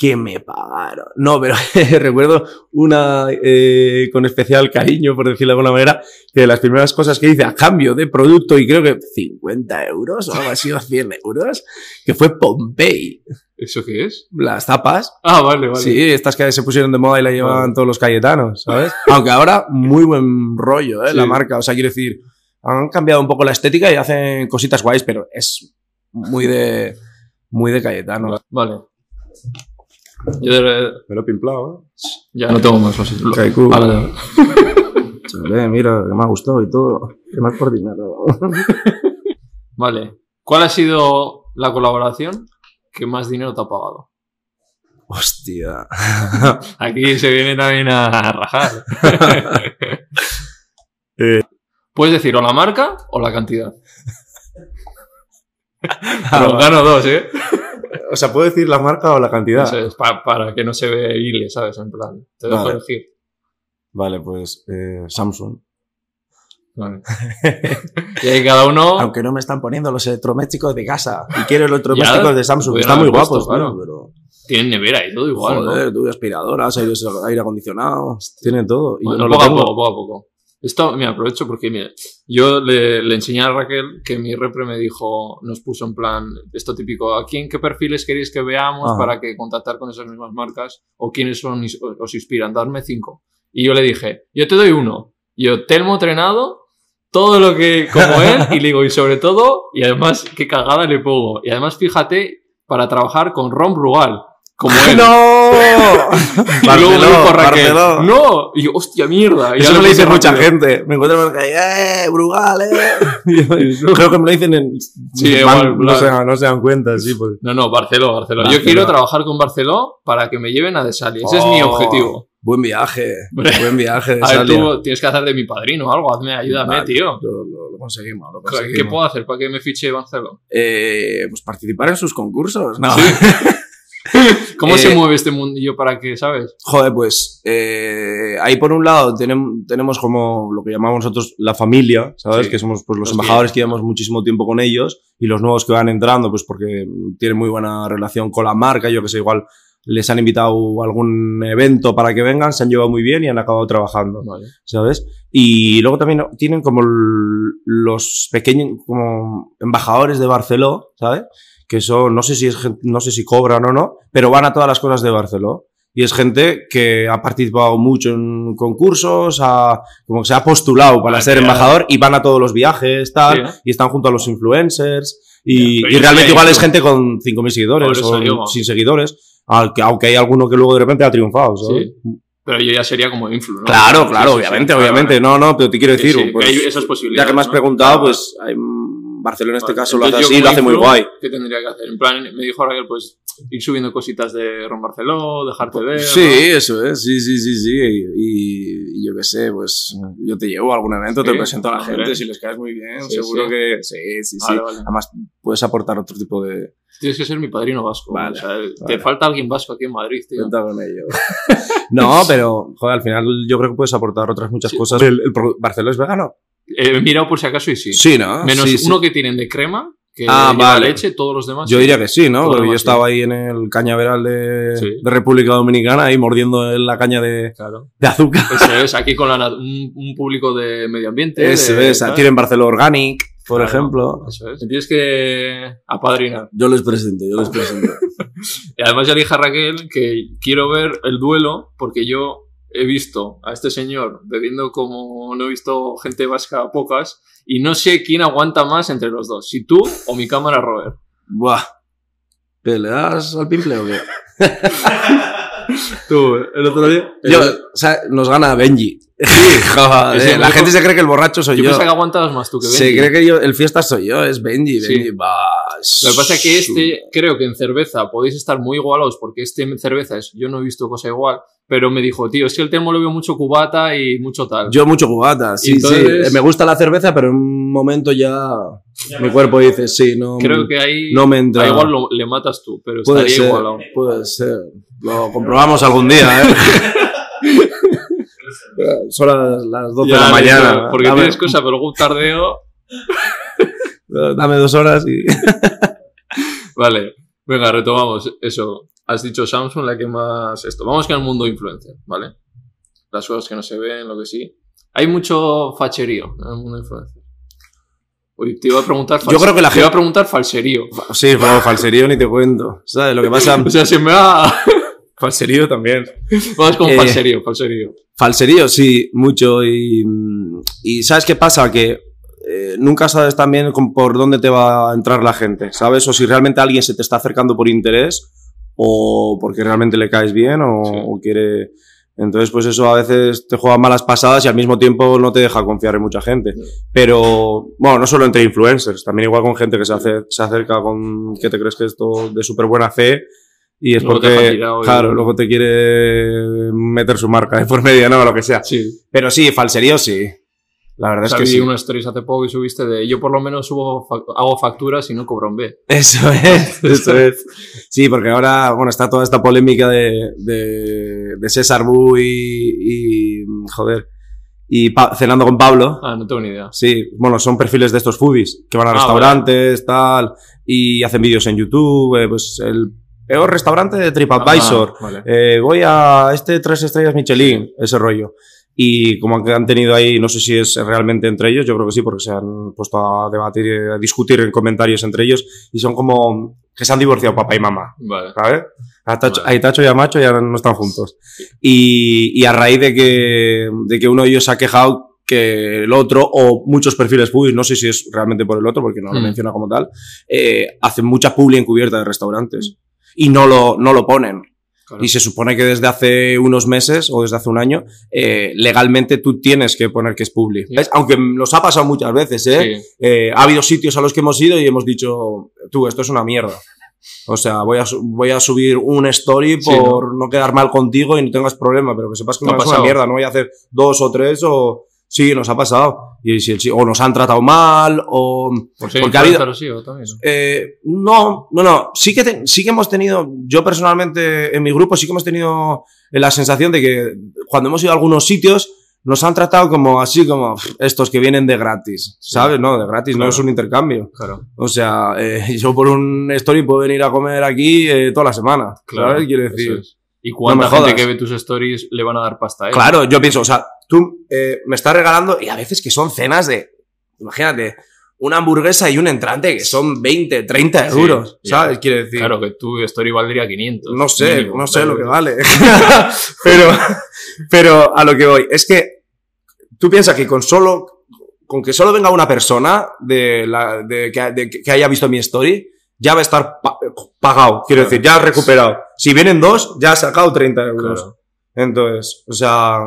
¿qué me pagaron? No, pero recuerdo una eh, con especial cariño, por decirlo de alguna manera, que de las primeras cosas que hice a cambio de producto, y creo que 50 euros o algo así, o 100 euros, que fue Pompey. ¿Eso qué es? Las tapas. Ah, vale, vale. Sí, estas que se pusieron de moda y la llevaban Vale. todos los cayetanos, ¿sabes? Aunque ahora muy buen rollo, ¿eh? Sí. La marca. O sea, quiero decir, han cambiado un poco la estética y hacen cositas guays, pero es muy de, muy de cayetano. Vale. Yo de- Me lo he pimplado, ya no tengo más. Lo- Kaiku. Vale, Chale, mira, que me ha gustado y todo. Que más por dinero. vale. ¿Cuál ha sido la colaboración que más dinero te ha pagado? Hostia. Aquí se viene también a rajar. Eh. Puedes decir o la marca o la cantidad. Pero gano dos, ¿eh? o sea, ¿puedo decir la marca o la cantidad? Pa- para que no se vea hile, ¿sabes? En plan, te dejo Vale. elegir. Vale, pues eh, Samsung. Vale. y ahí cada uno... Aunque no me están poniendo los electrodomésticos de casa. Y quiero electrodomésticos Ya, de Samsung. que Están muy puesto, guapos, claro. tío, pero... Tienen nevera y todo igual, ¿no? Joder, tú, aspiradoras, aire, acondicionado, tienen todo. Y Bueno, no poco a poco, poco a poco. Esto, me aprovecho porque, mira, yo le, le enseñé a Raquel que mi repre me dijo, nos puso en plan, esto típico, ¿a quién, qué perfiles queréis que veamos Ajá. para que contactar con esas mismas marcas? ¿O quiénes son, os inspiran? Darme cinco. Y yo le dije, yo te doy uno. Yo, Telmo Trenado, todo lo que, como él, y le digo, y sobre todo, y además, qué cagada le pongo. Y además, fíjate, para trabajar con Ron Brugal, como él. ¡No! Me Barceló, no, y yo, hostia mierda. Y Eso me lo dice mucha gente. Me encuentro por la calle, ¡eh, Brugal, eh! Creo que me lo dicen en... Sí, igual, no, se, dan- no se dan cuenta, sí. Pues. No, no, Barceló, Barceló. Yo quiero trabajar con Barceló para que me lleven a Desali. Ese es mi Oh, objetivo. Buen viaje. Buen viaje de A ver, tú tienes que hacer de mi padrino o algo. Hazme, ayúdame, Vale, tío. Lo, lo- lo conseguimos, lo ¿Qué puedo hacer para que me fiche Barceló? Eh, pues participar en sus concursos. No. Sí. ¿Cómo Eh, se mueve este mundillo para que, sabes? Joder, pues eh, ahí por un lado tenem- tenemos como lo que llamamos nosotros la familia, ¿sabes? Sí. Que somos pues, los embajadores que- llevamos muchísimo tiempo con ellos y los nuevos que van entrando, pues porque tienen muy buena relación con la marca, yo que sé, igual les han invitado a algún evento para que vengan, se han llevado muy bien y han acabado trabajando, Vale. ¿sabes? Y luego también tienen como los pequeños, como embajadores de Barceló, ¿sabes? Que son, no sé si es gen- no sé si cobran o no, pero van a todas las cosas de Barceló. Y es gente que ha participado mucho en concursos, ha, como que se ha postulado para Ah, ser embajador y van a todos los viajes, tal, Sí, y están junto a los influencers. Y, y realmente igual es gente con 5.000 seguidores o digo. sin seguidores, aunque, hay alguno que luego de repente ha triunfado, ¿sabes? Sí. Pero yo ya sería como influ, ¿no? Claro, claro, sí, sí, obviamente, claro, obviamente. No, no, pero te quiero decir, sí, pues, que hay esas posibilidades. ya que me has ¿no? preguntado, pues hay, Barcelona en este Vale, caso lo hace entonces así y lo hace muy guay. ¿Qué tendría que hacer? En plan, me dijo Raquel, pues ir subiendo cositas de Ron Barceló, dejarte ver. Sí, ¿no? eso es, sí, sí, sí, sí. Y, y yo qué sé, pues yo te llevo a algún evento, te Sí, presento a la gente, si les caes muy bien, Sí, seguro sí. que sí, sí, sí. Vale, vale. Además, puedes aportar otro tipo de Tienes que ser mi padrino vasco. Vale, o sea, vale. Te falta alguien vasco aquí en Madrid, tío. cuenta con ello. no, pero, joder, al final yo creo que puedes aportar otras muchas cosas. ¿El, el pro- Barcelona es vegano? He mirado por si acaso y sí. Sí, ¿no? Menos Sí, sí. uno que tienen de crema, que Ah, lleva vale. leche, todos los demás. Yo sí. diría que sí, ¿no? Porque yo estaba ahí en el cañaveral de, Sí. de República Dominicana, ahí mordiendo en la caña de, Claro. de azúcar. Eso es, aquí con la un, un público de medio ambiente. Ese de- es, tienen Barcelona Organic, por Claro. ejemplo. Eso es. Tienes que apadrinar. Yo les presento, yo les presento. Y además ya dije a Raquel que quiero ver el duelo porque yo he visto a este señor bebiendo como no he visto gente vasca pocas y no sé quién aguanta más entre los dos, si tú o mi cámara Robert. Buah. ¿Te le das al pimple o qué? Tú, el otro día. Yo, o sea, nos gana Benji. Joder, la gente se cree que el borracho soy Yo yo. pensaba que aguantabas más tú que Se Benji. cree que yo, el fiesta soy yo, es Benji. Sí. Benji va. Lo que pasa es que este, creo que en cerveza podéis estar muy igualados porque este en cerveza es, yo no he visto cosa igual, pero me dijo, tío, es que el termo lo veo mucho cubata y mucho tal. Yo mucho cubata, sí, Entonces- sí. Me gusta la cerveza, pero en un momento ya mi cuerpo dice, sí, no. creo que ahí, no me entra. ahí igual lo- le matas tú, pero Puede estaría ser, igualado. puede ser. Lo comprobamos algún día, ¿eh? Son las, las 12 de Ya, la mañana. Porque dame, tienes cosa, pero luego tardeo. dame dos horas y. Vale, venga, retomamos eso. Has dicho Samsung, la que más esto. Vamos con el mundo influencer, ¿vale? Las cosas que no se ven, lo que sí. Hay mucho facherío en el mundo influencer. Uy, te iba a preguntar Yo creo que la te iba a gente- preguntar falserío. Sí, pero falserío ni te cuento. ¿Sabes lo que pasa? O sea, se me va. falserío también. Vamos con Eh, falserío, falserío. Falserío, sí, mucho. Y, y ¿sabes qué pasa? Que eh, nunca sabes también por dónde te va a entrar la gente, ¿sabes? O si realmente alguien se te está acercando por interés o porque realmente le caes bien o, Sí. o quiere... Entonces, pues eso a veces te juega malas pasadas y al mismo tiempo no te deja confiar en mucha gente. Pero, bueno, no solo entre influencers, también igual con gente que se, hace, se acerca con que te crees que esto de súper buena fe y es Luego porque, tirado y- claro, luego te quiere meter su marca de por medio, ¿no? Lo que sea. Sí. Pero sí, falserío sí. La verdad O sea, es que vi sí. unas stories hace poco y subiste de yo por lo menos subo hago facturas y no cobro en B. Eso es, eso es. Sí, porque ahora, bueno, está toda esta polémica de, de, de César Bu y, y, joder, y cenando con Pablo. Ah, no tengo ni idea. Sí, bueno, son perfiles de estos foodies que van a Ah, restaurantes, tal, y hacen vídeos en YouTube, eh, pues el peor restaurante de TripAdvisor. Ah, vale. Eh, voy a este tres estrellas Michelin, ese rollo. Y como que han tenido ahí, no sé si es realmente entre ellos, yo creo que sí, porque se han puesto a debatir, a discutir en comentarios entre ellos, y son como que se han divorciado papá y mamá, Vale. ¿sabes? A Tacho, Vale. a Tacho y a Macho ya no están juntos. Y, y a raíz de que, de que uno de ellos se ha quejado que el otro, o muchos perfiles foodies, no sé si es realmente por el otro, porque no lo Mm. menciona como tal, eh, hacen mucha publi encubierta de restaurantes. Y no lo, no lo ponen. Claro. Y se supone que desde hace unos meses o desde hace un año, eh, legalmente tú tienes que poner que es publi. Sí. ¿Ves? Aunque nos ha pasado muchas veces, ¿eh? Sí. Eh, ha habido sitios a los que hemos ido y hemos dicho, tú, esto es una mierda. O sea, voy a, voy a subir un story Sí, por no quedar mal contigo y no tengas problema, pero que sepas que ¿Te ha no es una mierda, no voy a hacer dos o tres o... Sí, nos ha pasado. Y si el chi- o nos han tratado mal, o... Por Porque ha habido- sí, o también. ¿no? Eh, no, no, no. Sí que, te- sí que hemos tenido, yo personalmente en mi grupo sí que hemos tenido la sensación de que cuando hemos ido a algunos sitios nos han tratado como así, como "Pff, estos que vienen de gratis. ¿sabes? No, de gratis, no es un intercambio. Claro. O sea, eh, yo por un story puedo venir a comer aquí eh, toda la semana, Claro. ¿sabes? Quiero decir. es. ¿Y cuánta me gente que ve tus stories le van a dar pasta a él? Claro, yo pienso, o sea, tú eh, me estás regalando, y a veces que son cenas de, imagínate, una hamburguesa y un entrante que son 20, 30 Sí, euros, ya. ¿sabes? Quiero decir. Claro, que tu story valdría 500. No sé, mínimo. no sé Claro. lo que vale. pero, pero a lo que voy, es que tú piensas que con solo, con que solo venga una persona de la, de, que, de- que haya visto mi story, ya va a estar pa- pagado, quiero Claro. decir, ya ha recuperado. Si vienen dos, ya ha sacado 30 euros. Claro. Entonces, o sea,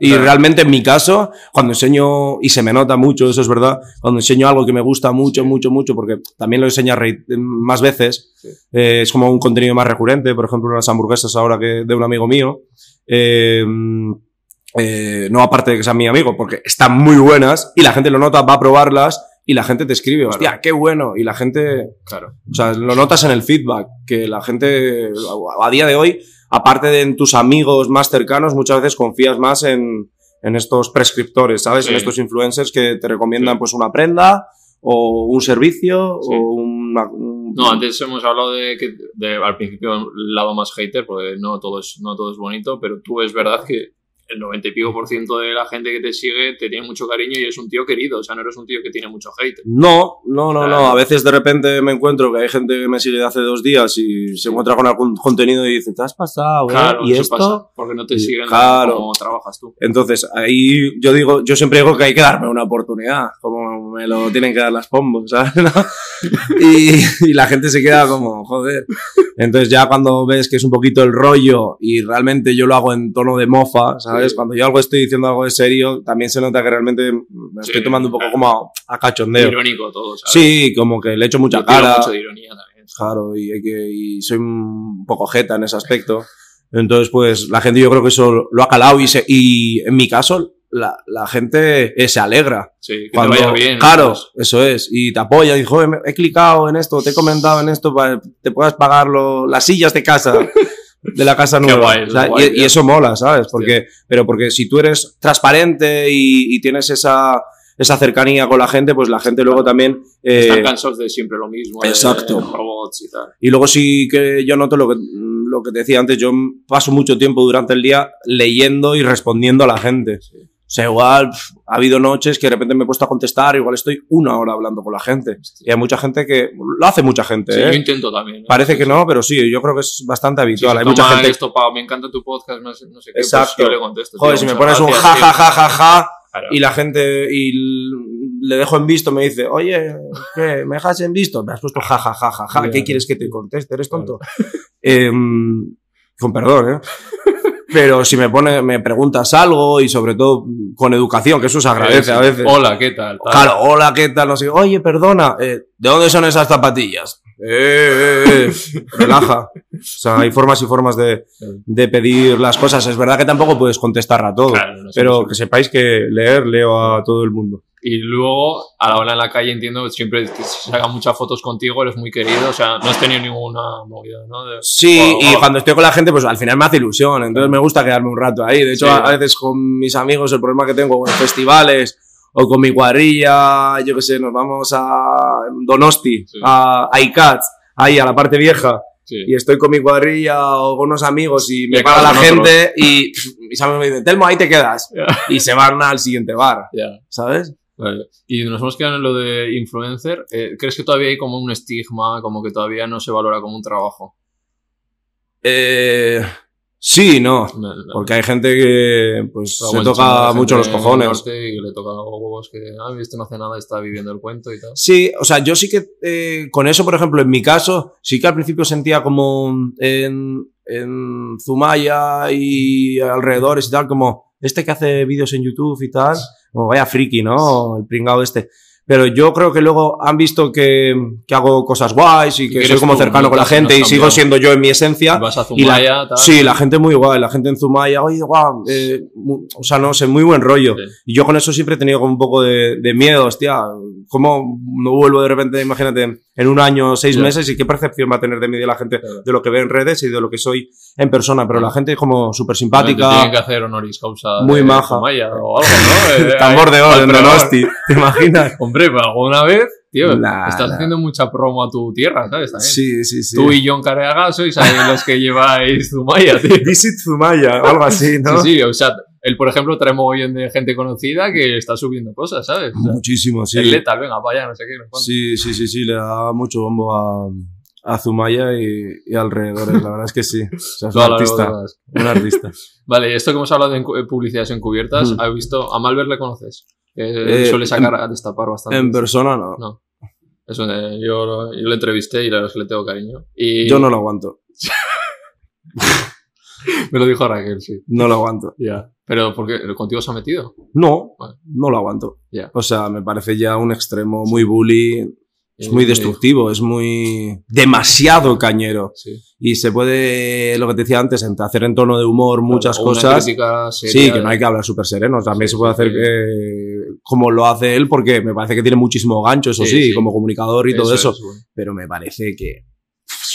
y Claro. realmente en mi caso, cuando enseño, y se me nota mucho, eso es verdad, cuando enseño algo que me gusta mucho, mucho, mucho, porque también lo enseño más veces, Sí. eh, es como un contenido más recurrente, por ejemplo, unas hamburguesas ahora que de un amigo mío, eh, eh, no aparte de que sean mi amigo, porque están muy buenas, y la gente lo nota, va a probarlas, y la gente te escribe, Claro. hostia, qué bueno, y la gente, Claro. o sea, lo notas en el feedback, que la gente, a día de hoy, aparte de en tus amigos más cercanos, muchas veces confías más en, en estos prescriptores, ¿sabes? Sí. En estos influencers que te recomiendan Sí. pues una prenda o un servicio Sí. o una... un- No, antes hemos hablado de que de, al principio el lado más hater, porque no todo es, no todo es bonito, pero tú es verdad que el 90 y pico por ciento de la gente que te sigue te tiene mucho cariño y es un tío querido, o sea, no eres un tío que tiene mucho hate. No, no, no, no. A veces de repente me encuentro que hay gente que me sigue de hace dos días y se encuentra con algún contenido y dice, te has pasado, ¿eh? Claro, ¿Y esto? pasa, porque no te siguen claro. como trabajas tú. Entonces, ahí yo digo, yo siempre digo que hay que darme una oportunidad, como me lo tienen que dar las pombos, ¿sabes? ¿No? Y, y la gente se queda como, joder. Entonces ya cuando ves que es un poquito el rollo y realmente yo lo hago en tono de mofa, ¿sabes? Sí. Cuando yo algo estoy diciendo algo de serio, también se nota que realmente me estoy Sí. tomando un poco como a, a cachondeo. Irónico todo, ¿sabes? Sí, como que le echo mucha Yo cara. mucho de ironía también. Claro, y, y soy un poco jeta en ese aspecto. Entonces, pues la gente yo creo que eso lo ha calado y, se, y en mi caso la, la gente eh, se alegra. Sí, que Cuando, te vaya bien. Claro, ¿sabes? eso es. Y te apoya y joder, he clicado en esto, te he comentado en esto para que te puedas pagar lo- las sillas de casa. De la casa nueva. guay, O sea, guay, y, eso mola, ¿sabes? Porque, pero porque si tú eres transparente y, y tienes esa, esa cercanía con la gente, pues la gente luego también eh, Están cansados de siempre lo mismo. de exacto. robots y tal. y luego sí que yo noto lo que, lo que te decía antes, yo paso mucho tiempo durante el día leyendo y respondiendo a la gente. Sí. O sea, igual ha habido noches que de repente me he puesto a contestar, igual estoy una hora hablando con la gente. Y hay mucha gente que, lo hace mucha gente, Sí, ¿eh? yo intento también. ¿eh? Parece Sí, que sí. no, pero sí, yo creo que es bastante Sí, habitual. si hay mucha gente... esto, pa, me encanta tu podcast, no sé, no sé qué, Exacto. pues yo le contesto. Joder, si me pones un ja, ja, ja, ja, ja, Claro. y la gente, y le dejo en visto, me dice, oye, ¿qué? ¿Me dejas en visto? Me has puesto ja, ja, ja, ja, ja. ¿Qué quieres que te conteste? ¿Eres tonto? Em, con perdón, ¿eh? Pero si me pone, me preguntas algo y sobre todo con educación, que eso se agradece a veces. Hola, ¿qué tal? Tal. Claro, hola, ¿qué tal? No sé, oye, perdona, eh, ¿de dónde son esas zapatillas? Eh, eh, eh, relaja. O sea, hay formas y formas de, de pedir las cosas. Es verdad que tampoco puedes contestar a todo, Claro, no sé, pero que sepáis que leer, leo a todo el mundo. Y luego, a la hora en la calle, entiendo, siempre que se sacan muchas fotos contigo, eres muy querido, o sea, no has tenido ninguna movida, ¿no? De- Sí, o- y o- cuando estoy con la gente, pues al final me hace ilusión. Entonces me gusta quedarme un rato ahí. De hecho, Sí. a a veces con mis amigos, el problema que tengo con festivales o con mi cuadrilla, yo qué sé, nos vamos a Donosti, Sí. a, a ICAT, ahí a la parte vieja. Sí. y estoy con mi cuadrilla o con unos amigos y me Y paga la gente y pff, mis amigos me dicen, Telmo, ahí te quedas. Ya. Y se van al siguiente bar, Ya. ¿sabes? Vale. Y nos hemos quedado en lo de influencer. Eh, ¿Crees que todavía hay como un estigma, como que todavía no se valora como un trabajo? Eh, sí, no. No, no. Porque hay gente que pues se toca mucho los cojones. Y le toca huevos que, ah, este no hace nada, está viviendo el cuento y tal. Sí, o sea, yo sí que eh, con eso, por ejemplo, en mi caso, sí que al principio sentía como en, en Zumaya y alrededores y tal, como este que hace vídeos en YouTube y tal, como vaya friki, ¿no? El pringado este. Pero yo creo que luego han visto que, que hago cosas guays y que soy como tú, cercano no con la gente y sigo siendo yo en mi esencia. Vas a y la- Zumaya, tal. Sí, la gente muy guay, la gente en Zumaya, oye, guau, eh, o sea, no sé, muy buen rollo. Sí. Y yo con eso siempre he tenido como un poco de, de miedo, hostia, ¿cómo no vuelvo de repente, imagínate, en, un año, seis meses y qué percepción va a tener de mí de la gente, de lo que ve en redes y de lo que soy en persona? Pero la gente es como súper Te Tienen simpática, que hacer honoris causa. Muy maja. Zumaya o algo, ¿no? Eh, tambor de oro en. Donosti, ¿te imaginas? Hombre, pero alguna vez, tío, estás haciendo mucha promo a tu tierra, ¿sabes? También. Sí, sí, sí. Tú y John Careaga sois ahí los que lleváis Zumaya, tío. Visit Zumaya, o algo así, ¿no? Sí, sí, o sea, él, por ejemplo, trae mogollón de gente conocida que está subiendo cosas, ¿sabes? O sea, Muchísimo, sí. El letal, venga, vaya, no sé qué. no sé cuánto. Sí, sí, sí, sí, le da mucho bombo a, a Zumaya y, y alrededores, la verdad es que sí. O sea, es un artista, un artista. Vale, esto que hemos hablado de eh, publicidades encubiertas, Mm. ¿has visto? ¿A Malver le conoces? Eh, suele sacar a destapar bastante. En persona no. No. Eso, eh, yo, lo- yo lo entrevisté y la verdad es que le tengo cariño. Y Yo no lo aguanto. Me lo dijo Raquel, sí. No lo aguanto. Ya. Pero porque contigo se ha metido. No, no lo aguanto. Ya. O sea, me parece ya un extremo muy bully. Es muy destructivo, es muy demasiado cañero. Sí. Y se puede, lo que te decía antes, hacer en tono de humor muchas O cosas. seria Sí, que de- no hay que hablar súper sereno. También Sí, se puede hacer sí. eh, como lo hace él, porque me parece que tiene muchísimo gancho, eso sí, como comunicador y todo eso. es, bueno. Pero me parece que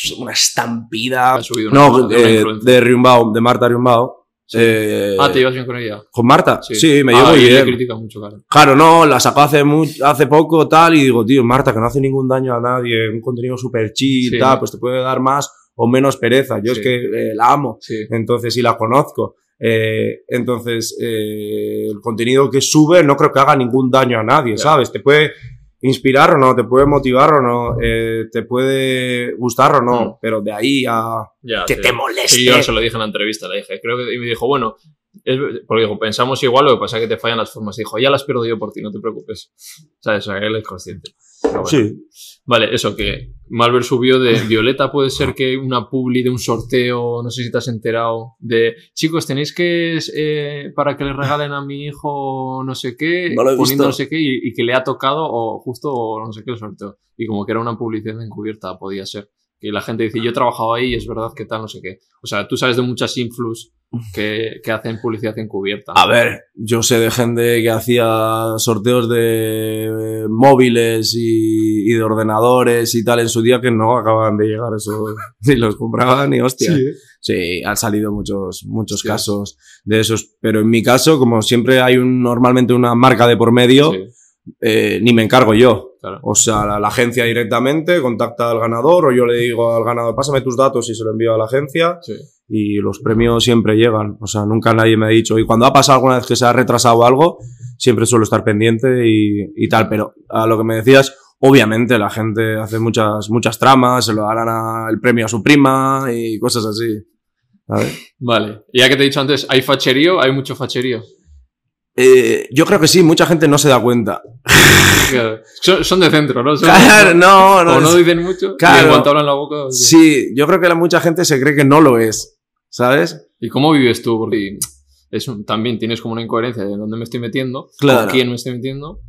es una estampida. Ha subido una No, de una eh, influencia. de Riumbao, de Marta Riumbao. Eh, Ah, ¿te llevas bien con ella? ¿Con Marta? Sí, me Ah, llevo muy y le bien. critica mucho, claro. Claro, no, la sacó hace, mu- hace poco tal y digo, tío, Marta, que no hace ningún daño a nadie, un contenido súper chill, Sí. tal, pues te puede dar más o menos pereza. Yo Sí. es que eh, la amo, Sí. entonces sí la conozco. Eh, entonces, eh, el contenido que sube no creo que haga ningún daño a nadie. ¿sabes? Te puede inspirar o no, te puede motivar o no, eh, te puede gustar o no, Mm. pero de ahí a Ya, que sí. te moleste. Sí, yo se lo dije en la entrevista, le dije, creo que, y me dijo, bueno, es- porque dijo, pensamos igual, lo que pasa es que te fallan las formas. Dijo, ya las pierdo yo por ti, no te preocupes. ¿Sabes? O sea, él es consciente. Bueno. Sí, Vale, eso que Malver subió de Violeta, puede ser que una publi de un sorteo, no sé si te has enterado, de chicos, tenéis que, eh, para que le regalen a mi hijo no sé qué, No poniendo visto. no sé qué, y, y que le ha tocado o justo o no sé qué el sorteo. Y como que era una publicidad encubierta, podía ser. Que la gente dice, yo he trabajado ahí y es verdad que tal, no sé qué. O sea, tú sabes de muchas influs que, que hacen publicidad encubierta. A ver, yo sé de gente que hacía sorteos de móviles y, y de ordenadores y tal en su día que no acaban de llegar eso. Ni los compraban ni hostia. Sí, ¿eh? Sí, han salido muchos, muchos Sí. casos de esos. Pero en mi caso, como siempre hay un, normalmente una marca de por medio, Sí, eh, ni me encargo yo. claro. O sea, la, la agencia directamente contacta al ganador o yo le digo al ganador, pásame tus datos y se lo envío a la agencia Sí. y los premios siempre llegan. O sea, nunca nadie me ha dicho. Y cuando ha pasado alguna vez que se ha retrasado algo, siempre suelo estar pendiente y, y tal. Pero a lo que me decías, obviamente la gente hace muchas, muchas tramas, se lo darán el premio a su prima y cosas así. Vale. Y ya que te he dicho antes, ¿hay facherío? Hay mucho facherío. Eh, yo creo que sí, mucha gente no se da cuenta. Claro. Son, son de centro, ¿no? Son- Claro, no, no. o no dicen mucho, Claro. y cuanto hablan la boca... sí. Sí, yo creo que la mucha gente se cree que no lo es. ¿Sabes? ¿Y cómo vives tú? Porque es un- también tienes como una incoherencia de dónde me estoy metiendo, Claro. con quién me estoy metiendo.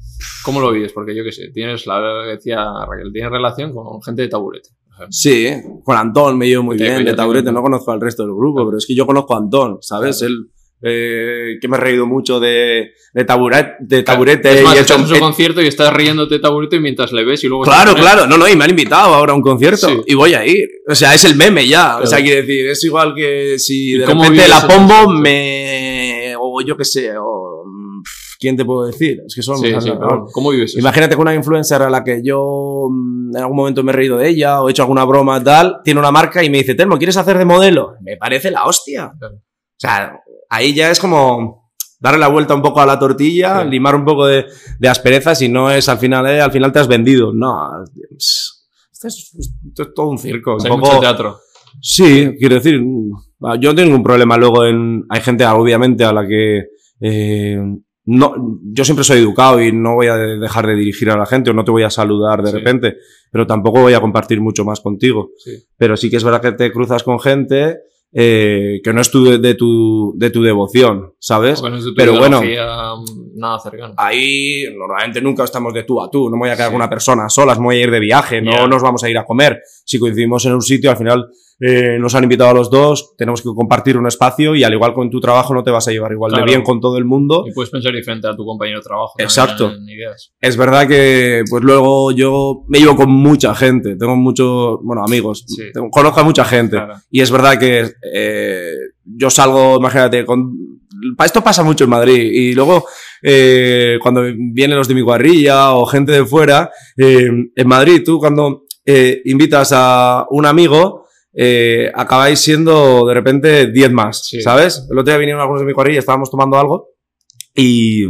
¿Cómo lo vives? Porque yo qué sé, tienes la decía Raquel, tienes relación con gente de taburete. Sí, con Antón me llevo muy bien, de taburete, no conozco al resto del grupo, pero es que yo conozco a Antón, ¿sabes? Claro. Él, eh, que me he reído mucho de, de, taburet, de taburete Es más, y he estás hecho... en su he- concierto y estás riéndote de taburete mientras le ves y luego... Claro, claro, no, no, y me han invitado ahora a un concierto Sí. y voy a ir. O sea, es el meme ya. O sea, quiere decir, es igual que si ¿Y de repente la pombo me. o yo qué sé, o. ¿Quién te puedo decir? Es que son. Sí, sí, pero bueno, ¿cómo vives eso? Imagínate que una influencer a la que yo mm, en algún momento me he reído de ella o he hecho alguna broma tal, tiene una marca y me dice, Telmo, ¿quieres hacer de modelo? Me parece la hostia. Claro. O sea, ahí ya es como darle la vuelta un poco a la tortilla, Sí. limar un poco de, de asperezas y no es al final, eh, al final te has vendido. No, es- esto es, esto es todo un circo. O sea, un hay poco- mucho teatro. Sí, quiero decir, mm, yo no tengo ningún problema luego en... Hay gente, obviamente, a la que... eh, no, yo siempre soy educado y no voy a de- dejar de dirigir a la gente o no te voy a saludar de Sí. repente, pero tampoco voy a compartir mucho más contigo. Sí. Pero sí que es verdad que te cruzas con gente eh, que no es tu, de, tu, de tu devoción, ¿sabes? Porque no es de tu Pero bueno. mm, nada cercano. Ahí normalmente nunca estamos de tú a tú, no me voy a quedar Sí. con una persona sola, me voy a ir de viaje, no nos vamos a ir a comer. Si coincidimos en un sitio, al final eh, nos han invitado a los dos, tenemos que compartir un espacio y al igual con tu trabajo no te vas a llevar igual Claro. de bien con todo el mundo. Y puedes pensar diferente a tu compañero de trabajo. Exacto. en ideas. Es verdad que pues luego yo me llevo con mucha gente, tengo muchos, bueno, amigos, Sí. tengo- conozco a mucha gente. Claro. Y es verdad que eh, yo salgo, imagínate, con... Esto pasa mucho en Madrid. Y luego, eh, cuando vienen los de mi cuadrilla o gente de fuera, eh, en Madrid, tú cuando eh, invitas a un amigo, eh, acabáis siendo de repente 10 más, Sí. ¿sabes? El otro día vinieron algunos de mi cuadrilla, estábamos tomando algo y,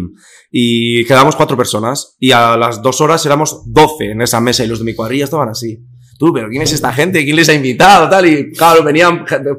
y quedamos cuatro personas. Y a las dos horas éramos 12 en esa mesa y los de mi cuadrilla estaban así. Tú, pero ¿quién es esta gente? ¿Quién les ha invitado? Tal, y claro, venían gente,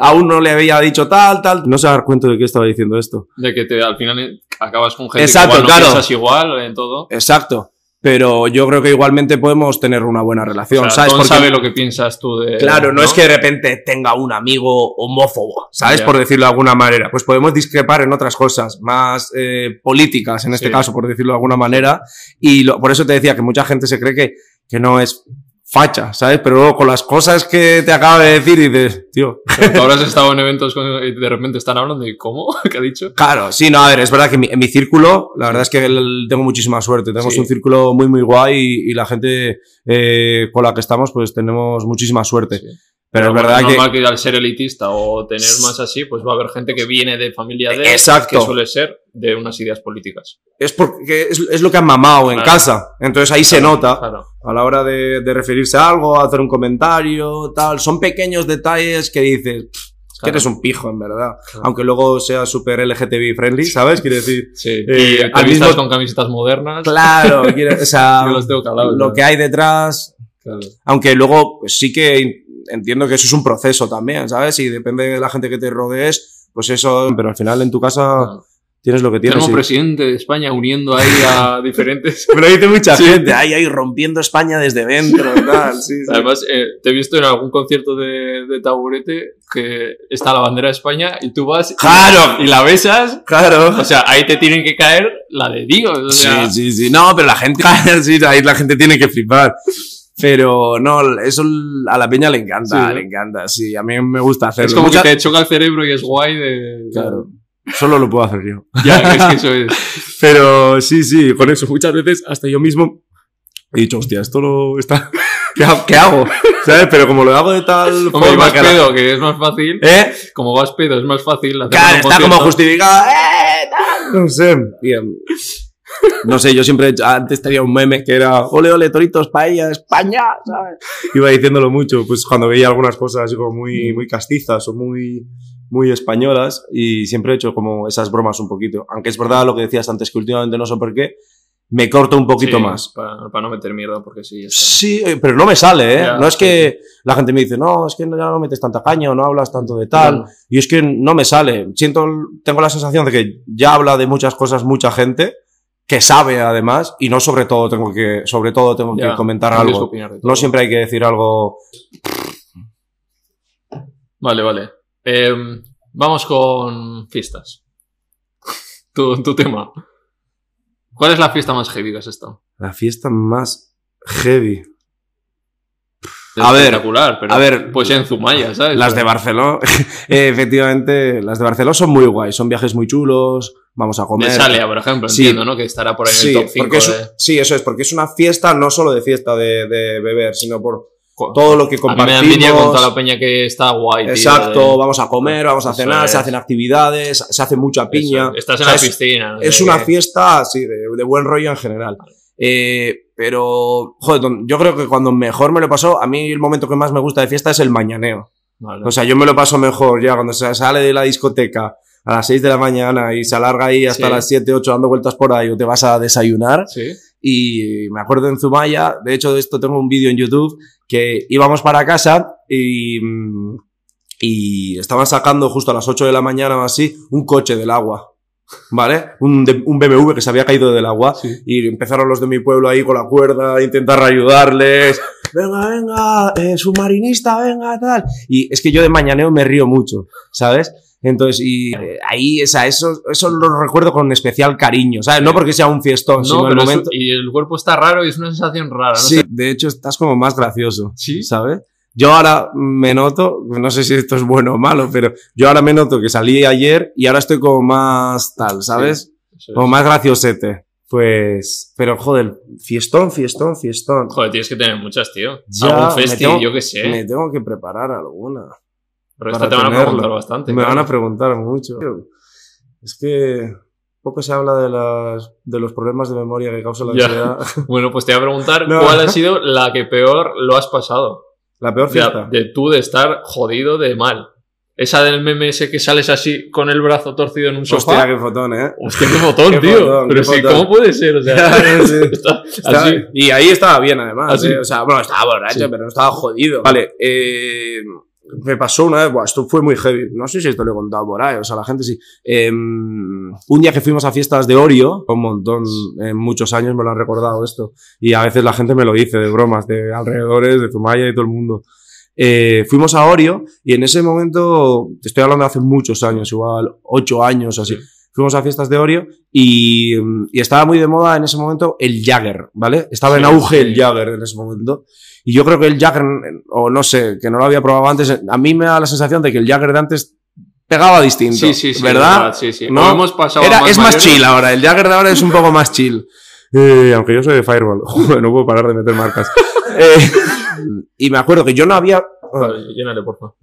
aún no le había dicho tal, tal. No se dar cuenta de qué estaba diciendo esto. De que te, al final acabas con gente Exacto, que igual no claro. piensas igual en todo. Exacto. Pero yo creo que igualmente podemos tener una buena relación, O sea, ¿sabes? Porque- sabe lo que piensas tú de... Claro, no, es que de repente tenga un amigo homófobo, ¿sabes? Por decirlo de alguna manera. Pues podemos discrepar en otras cosas, más eh, políticas en este Sí. caso, por decirlo de alguna manera. Y lo- por eso te decía que mucha gente se cree que, que no es facha, ¿sabes? Pero luego con las cosas que te acaba de decir dices, tío, Pero tú habrás estado en eventos con- y de repente están hablando y ¿cómo? ¿Qué ha dicho? Claro, sí, no, a ver, es verdad que en mi, en mi círculo, la verdad es que el- tengo muchísima suerte. Tenemos Sí. un círculo muy, muy guay y, y la gente eh, con la que estamos, pues tenemos muchísima suerte. Sí. Pero, es verdad que. que... al ser elitista o tener más así, pues va a haber gente que viene de familia de... Exacto. Que suele ser de unas ideas políticas. Es porque es, es lo que han mamado en casa. Entonces ahí se nota Claro. a la hora de, de referirse a algo, hacer un comentario, tal. Son pequeños detalles que dices, "Pff, Es que eres un pijo, en verdad. Aunque luego sea súper LGTB friendly, ¿sabes? Quiere decir. Sí. Eh, y al mismo- con camisetas modernas. Claro, quiere- o sea, Yo los tengo calados, lo que hay detrás. Claro. Aunque luego pues, sí que entiendo que eso es un proceso también, ¿sabes? Y depende de la gente que te rodees, pues eso. Pero al final en tu casa. Tienes lo que tienes. Tenemos y- presidente de España uniendo ahí a diferentes. Me lo dice mucha Sí. gente, ahí, ahí, rompiendo España desde dentro, tal, sí, sí. Además, eh, te he visto en algún concierto de, de taburete que está la bandera de España y tú vas y- ¡Claro! y la besas. Claro. O sea, ahí te tienen que caer la de Dios. O sea, sí, sí, sí. No, pero la gente, sí, ahí la gente tiene que flipar. Pero no, eso a la peña le encanta, Sí, ¿no? le encanta, sí, a mí me gusta hacerlo. es como Mucha- que te choca el cerebro y es guay de... Claro. Solo lo puedo hacer yo. Ya, es que eso es... Pero sí, sí, con eso muchas veces hasta yo mismo he dicho, hostia, esto lo está... ¿Qué, qué hago? ¿Sabes? Pero como lo hago de tal Como forma vas que la- pedo, que es más fácil. ¿Eh? Como vas pedo, es más fácil. hacer Claro, está como justificado. ¡Eh! No sé. Bien. No sé, yo siempre antes tenía un meme que era ole, ole, toritos, paella, España, ¿sabes? Iba diciéndolo mucho, pues cuando veía algunas cosas así como muy, muy castizas o muy, muy españolas y siempre he hecho como esas bromas un poquito. Aunque es verdad lo que decías antes que últimamente no sé por qué, me corto un poquito Sí, más. Para, para no meter mierda, porque sí. Sí, eh, pero no me sale, ¿eh? Ya, no es sí, que la gente me dice, no, es que ya no metes tanta caña o no hablas tanto de tal. Claro. Y es que no me sale. Siento, tengo la sensación de que ya habla de muchas cosas mucha gente que sabe además y no sobre todo tengo que, sobre todo tengo Ya, que comentar algo. No siempre hay que decir algo. Vale, vale. Em, vamos con fiestas. tu, tu tema. ¿Cuál es la fiesta más heavy que has estado? La fiesta más heavy. A ver, Espectacular, pero a ver, pues en Zumaya, ¿sabes? Las de Barcelona, eh, efectivamente, las de Barcelona son muy guays, son viajes muy chulos, vamos a comer. De Salea, por ejemplo, Sí. entiendo, ¿no? Que estará por ahí en Sí, el top 5 porque es, de... sí, eso es, porque es una fiesta no solo de fiesta de, de beber, sino por todo lo que A mí me da compartimos. con toda la peña que está guay, tío, Exacto, de- vamos a comer, vamos a Eso cenar, se hacen actividades, se hace mucha piña. Eso, Estás en O sea, la piscina. no Es una qué. fiesta, sí, de, de buen rollo en general. Eh, pero, joder, yo creo que cuando mejor me lo pasó, a mí el momento que más me gusta de fiesta es el mañaneo. Vale. O sea, yo me lo paso mejor ya cuando se sale de la discoteca a las 6 de la mañana y se alarga ahí hasta Sí. las 7, 8 dando vueltas por ahí o te vas a desayunar. sí. Y me acuerdo en Zumaya, de hecho de esto tengo un vídeo en YouTube, que íbamos para casa y, y estaban sacando justo a las 8 de la mañana o así un coche del agua. ¿Vale? Un, de- un BMW que se había caído del agua Sí. y empezaron los de mi pueblo ahí con la cuerda a intentar ayudarles. Venga, venga, eh, submarinista, venga, tal. Y es que yo de mañaneo me río mucho, ¿sabes? Entonces, y eh, ahí, o sea, eso, eso lo recuerdo con especial cariño, ¿sabes? No porque sea un fiestón, sino No, el pero es- momento. y el cuerpo está raro y es una sensación rara, ¿no? Sí, de hecho estás como más gracioso, Sí. ¿sabes? Yo ahora me noto, no sé si esto es bueno o malo, pero yo ahora me noto que salí ayer y ahora estoy como más tal, ¿sabes? Es. Como más graciosete. Pues, pero joder, fiestón, fiestón, fiestón. Joder, tienes que tener muchas, tío. Ya, Algún me festi, tengo- yo qué sé. Me tengo que preparar alguna. Pero esta te van a preguntar bastante. Me van a preguntar mucho. Es que poco se habla de, las, de los problemas de memoria que causa la Ya. ansiedad. Bueno, pues te voy a preguntar No. cuál ha sido la que peor lo has pasado. La peor fiesta. de tú de estar jodido de mal. Esa del meme ese que sales así con el brazo torcido en un Hostia, sofá. qué fotón, ¿eh? Hostia, qué botón, Qué tío. fotón, Pero sí, fotón. ¿cómo puede ser? O sea, Sí. está Está- así. Y ahí estaba bien, además. Así. ¿eh? O sea, bueno, estaba borracho, Sí. pero no estaba jodido. Vale, eh, me pasó una vez, buah, esto fue muy heavy. No sé si esto lo he contado por ahí, o sea, la gente sí. Eh, un día que fuimos a fiestas de Orio, un montón, en muchos años me lo han recordado esto. Y a veces la gente me lo dice de bromas, de alrededores, de Zumaya y todo el mundo. Eh, fuimos a Orio y en ese momento, te estoy hablando de hace muchos años, igual ocho años o así. Sí. Fuimos a fiestas de Orio y, y estaba muy de moda en ese momento el Jagger, ¿vale? Estaba en auge el Jagger en ese momento. Y yo creo que el Jagger, o no sé, que no lo había probado antes, a mí me da la sensación de que el Jagger de antes pegaba distinto. Sí, sí, sí. ¿Verdad? Sí, sí. ¿No? Hemos pasado a Era, es más chill ahora, el Jagger de ahora es un poco más chill. Eh, aunque yo soy de Fireball, Joder, no puedo parar de meter marcas. Eh, y me acuerdo que yo no había... Vale, llénale, por favor.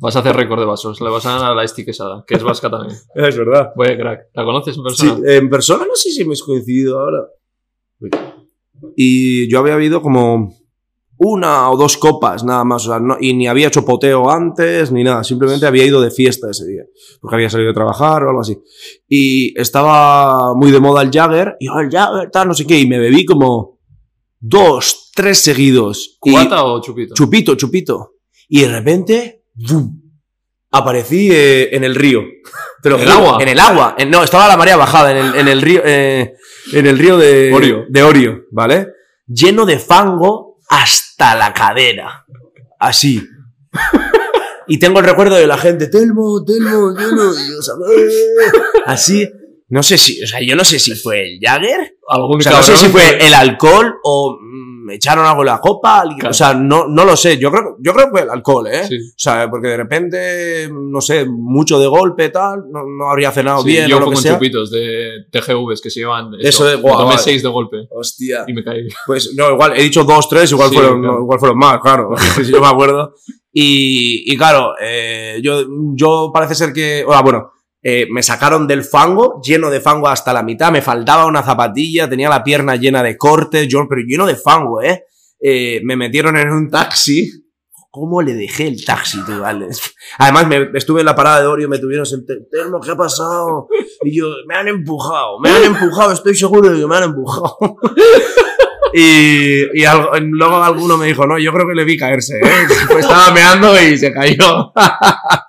Vas a hacer récord de vasos. Le vas a dar a la Esti Quesada, que es vasca también. Es verdad. Vaya crack. ¿La conoces en Sí, persona? en persona no sé si hemos coincidido ahora. Y yo había habido como una o dos copas nada más, o sea, no- y ni había hecho poteo antes ni nada, simplemente había ido de fiesta ese día, porque había salido de trabajar o algo así. Y estaba muy de moda el Jagger, y oh, el Jagger, tal, no sé qué, y me bebí como dos, tres seguidos. ¿Cubata o chupito? chupito, chupito. Y de repente, ¡bum! aparecí eh, en el río. ¿En el agua? En el agua. En- no, estaba la marea bajada en el, en el río, eh, en el río de Orio. de Orio, ¿vale? Lleno de fango hasta la cadera. Así. Y tengo el recuerdo de la gente, Telmo, Telmo, Telmo, y yo, ¿sabes? Así. No sé si, o sea, yo no sé si fue el Jagger o sea, no sé si fue el alcohol o mm, me echaron algo en la copa. O sea, no, no lo sé. Yo creo, yo creo que fue el alcohol, ¿eh? Sí. O sea, porque de repente, no sé, mucho de golpe, tal, no, no habría cenado Sí, bien yo o lo que con sea. chupitos de TGVs que se llevan. Eso de- me guau, tomé vale. seis de golpe Hostia. y me caí. Pues no, igual, he dicho dos, tres, igual, Sí, fueron, claro. igual fueron más, claro. si yo me acuerdo. Y, y claro, eh, yo, yo parece ser que, o sea, bueno, eh, me sacaron del fango, lleno de fango hasta la mitad, me faltaba una zapatilla, tenía la pierna llena de cortes, yo, pero lleno de fango, ¿eh? Eh, me metieron en un taxi. ¿Cómo le dejé el taxi, tú, vale? Además, me, estuve en la parada de Orio, me tuvieron Telmo, ¿qué ha pasado? Y yo, me han empujado, me han empujado, estoy seguro de que me han empujado. Y, y luego alguno me dijo, no, yo creo que le vi caerse, ¿eh? Pues estaba meando y se cayó.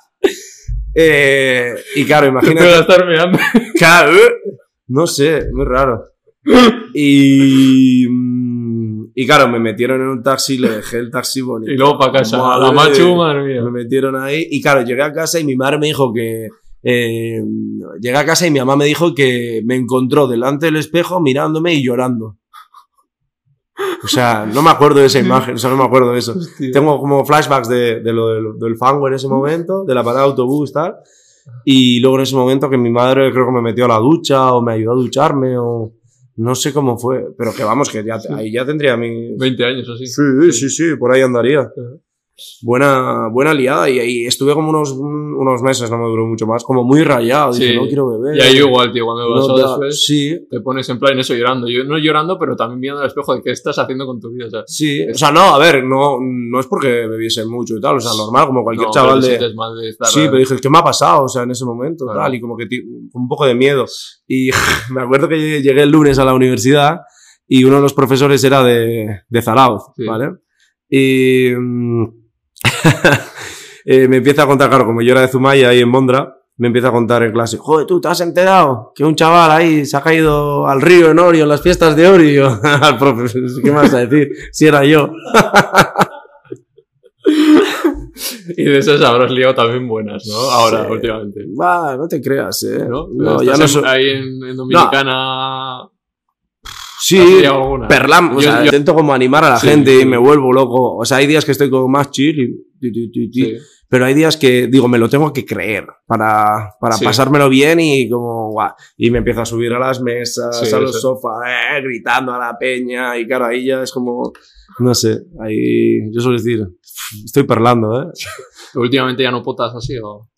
Eh, y claro, imagínate. estar mirando. Claro, eh, no sé, muy raro. Y, mm, y claro, me metieron en un taxi, le dejé el taxi bonito. Y luego para casa. Madre la macho, de- madre mía. Me metieron ahí y claro, llegué a casa y mi madre me dijo que... eh, llegué a casa y mi mamá me dijo que me encontró delante del espejo mirándome y llorando. O sea, no me acuerdo de esa imagen, o sea, no me acuerdo de eso. Hostia. Tengo como flashbacks de, de lo del, del fango en ese momento, de la parada de autobús, tal. Y luego en ese momento que mi madre creo que me metió a la ducha o me ayudó a ducharme o no sé cómo fue. Pero que vamos, que ya, ahí ya tendría mi... 20 años así. Sí, sí, sí, por ahí andaría. Buena, buena liada y ahí estuve como unos, unos meses, no me duró mucho más, como muy rayado. Dije, Sí. no quiero beber. Y ahí igual, tío, cuando No vas da- después, Sí, te pones en plan eso llorando. Yo no llorando, pero también viendo al espejo de qué estás haciendo con tu vida. O sea, sí. O sea, no, a ver, no, no es porque bebiese mucho y tal, o sea, normal, como cualquier no, chaval de... de estar. Sí, pero dije, ¿qué me ha pasado? O sea, en ese momento, Claro. tal, y como que un poco de miedo. Y me acuerdo que llegué el lunes a la universidad y uno de los profesores era de, de Zarauz, Sí. ¿vale? Y mm, eh, me empieza a contar, claro, como yo era de Zumaya ahí en Mondra, me empieza a contar en clase, joder, tú te has enterado que un chaval ahí se ha caído al río en Orio, en las fiestas de Orio. al profesor, ¿qué vas a decir? Si era yo. Y de esas habrás liado también buenas, ¿no? Ahora, Sí. últimamente. Va, no te creas, eh. ¿No? No, Estás ya no en- soy... ahí en, en Dominicana. Sí, ¿Has liado alguna? perlam, o Yo- sea, yo- intento como animar a la Sí, gente sí. y me vuelvo loco. O sea, hay días que estoy como más chill y, Sí. pero hay días que digo, me lo tengo que creer para, para pasármelo bien y como, guau, y me empiezo a subir a las mesas, a los sofás, eh, gritando a la peña y claro, ahí ya es como, no sé, ahí yo suelo decir, estoy perlando, ¿eh? Últimamente ya no potas así o.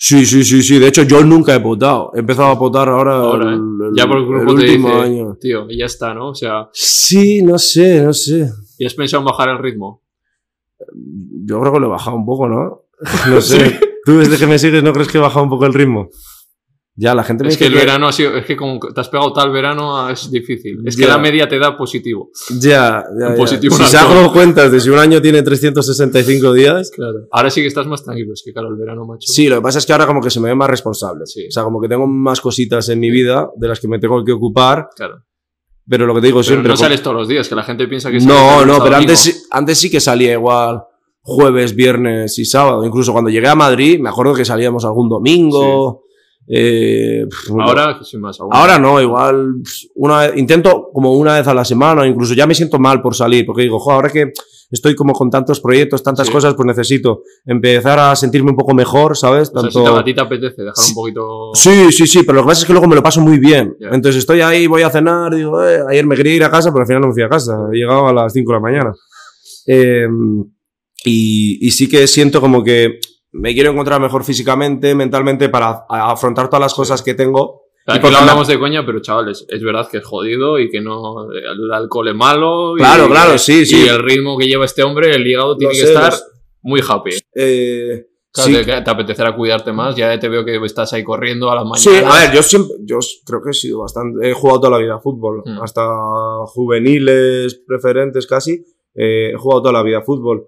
Sí, sí, sí, sí. De hecho, yo nunca he potado. He empezado a potar ahora, Ahora, ¿eh? el, el- Ya por el grupo el te último dice, año. tío, y ya está, ¿no? O sea, Sí, no sé, no sé. ¿y has pensado en bajar el ritmo? Yo creo que lo he bajado un poco, ¿no? No sé. Tú desde que me sigues no crees que he bajado un poco el ritmo. Ya, la gente me Es que el verano ha sido. Es que como te has pegado tal verano es difícil. Es que la media te da positivo. Ya, ya, ya. positivo Si saco cuentas de si un año tiene 365 días... Claro. Ahora sí que estás más tranquilo. Es que, claro, el verano, macho. Sí, lo que pasa es que ahora como que se me ve más responsable. Sí. O sea, como que tengo más cositas en mi vida de las que me tengo que ocupar, Claro. pero lo que te digo Pero siempre... no sales todos los días, que la gente piensa que No, no, pero antes, sí- antes sí que salía igual jueves, viernes y sábado. Incluso cuando llegué a Madrid, me acuerdo que salíamos algún domingo. Eh, Ahora, sin más. aún. ahora no, igual una vez- intento como una vez a la semana, incluso ya me siento mal por salir, porque digo, jo, ahora que estoy como con tantos proyectos, tantas Sí. cosas, pues necesito empezar a sentirme un poco mejor, ¿sabes? O sea, Tanto... si te- a ti te apetece dejar un poquito. Sí, sí, sí, pero lo que pasa es que luego me lo paso muy bien. Entonces estoy ahí, voy a cenar, digo, eh, ayer me quería ir a casa, pero al final no me fui a casa. He llegado a las 5 de la mañana. Eh, y, y sí que siento como que me quiero encontrar mejor físicamente, mentalmente, para afrontar todas las cosas que tengo Aquí porque lo hablamos de coña, pero chavales, es verdad que es jodido y que no. El alcohol es malo. y- Claro, claro, sí, sí. Y el ritmo que lleva este hombre, el hígado tiene que sé, estar lo sé. muy happy. Eh, Claro, sí, te, te apetecerá cuidarte más. Ya te veo que estás ahí corriendo a las mañanas. Sí, a ver, yo siempre, yo creo que he sido bastante, he jugado toda la vida a fútbol, Mm. hasta juveniles, preferentes casi, eh, he jugado toda la vida a fútbol.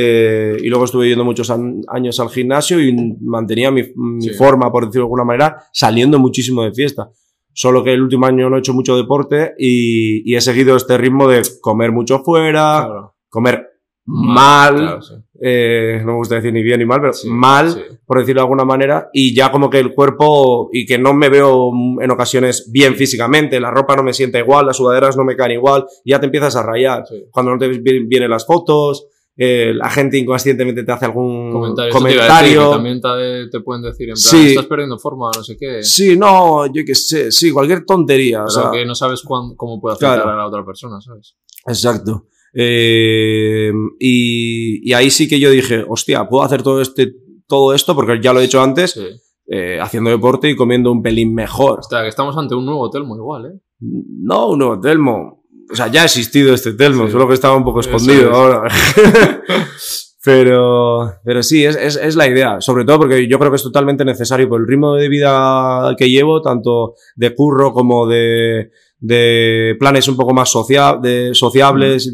Eh, y luego estuve yendo muchos an- años al gimnasio y mantenía mi, mi Sí. forma, por decirlo de alguna manera, saliendo muchísimo de fiesta. Solo que el último año no he hecho mucho deporte y, y he seguido este ritmo de comer mucho fuera, Claro. comer mal, Claro, sí. eh, no me gusta decir ni bien ni mal, pero Sí, mal, sí. por decirlo de alguna manera, y ya como que el cuerpo, y que no me veo en ocasiones bien físicamente, la ropa no me sienta igual, las sudaderas no me caen igual, ya te empiezas a rayar. Cuando no te vi- vienen las fotos, eh, la gente inconscientemente te hace algún Comentario. Decir, comentario. también te, te pueden decir en plan, Sí. estás perdiendo forma, no sé qué. Sí, no, yo qué sé, sí, cualquier tontería. o Pero sea, que no sabes cuán- cómo puede afectar Claro. a la otra persona, ¿sabes? Exacto. Eh, y, y ahí sí que yo dije, hostia, puedo hacer todo, este, todo esto, porque ya lo he hecho antes, Sí. eh, haciendo deporte y comiendo un pelín mejor. Hostia, que estamos ante un nuevo hotel muy igual, ¿eh? No, un nuevo Telmo. O sea, ya ha existido este Telmo, Sí. solo que estaba un poco escondido es. ahora. pero, pero sí, es, es, es la idea. Sobre todo porque yo creo que es totalmente necesario por el ritmo de vida que llevo, tanto de curro como de, de planes un poco más socia- de, sociables.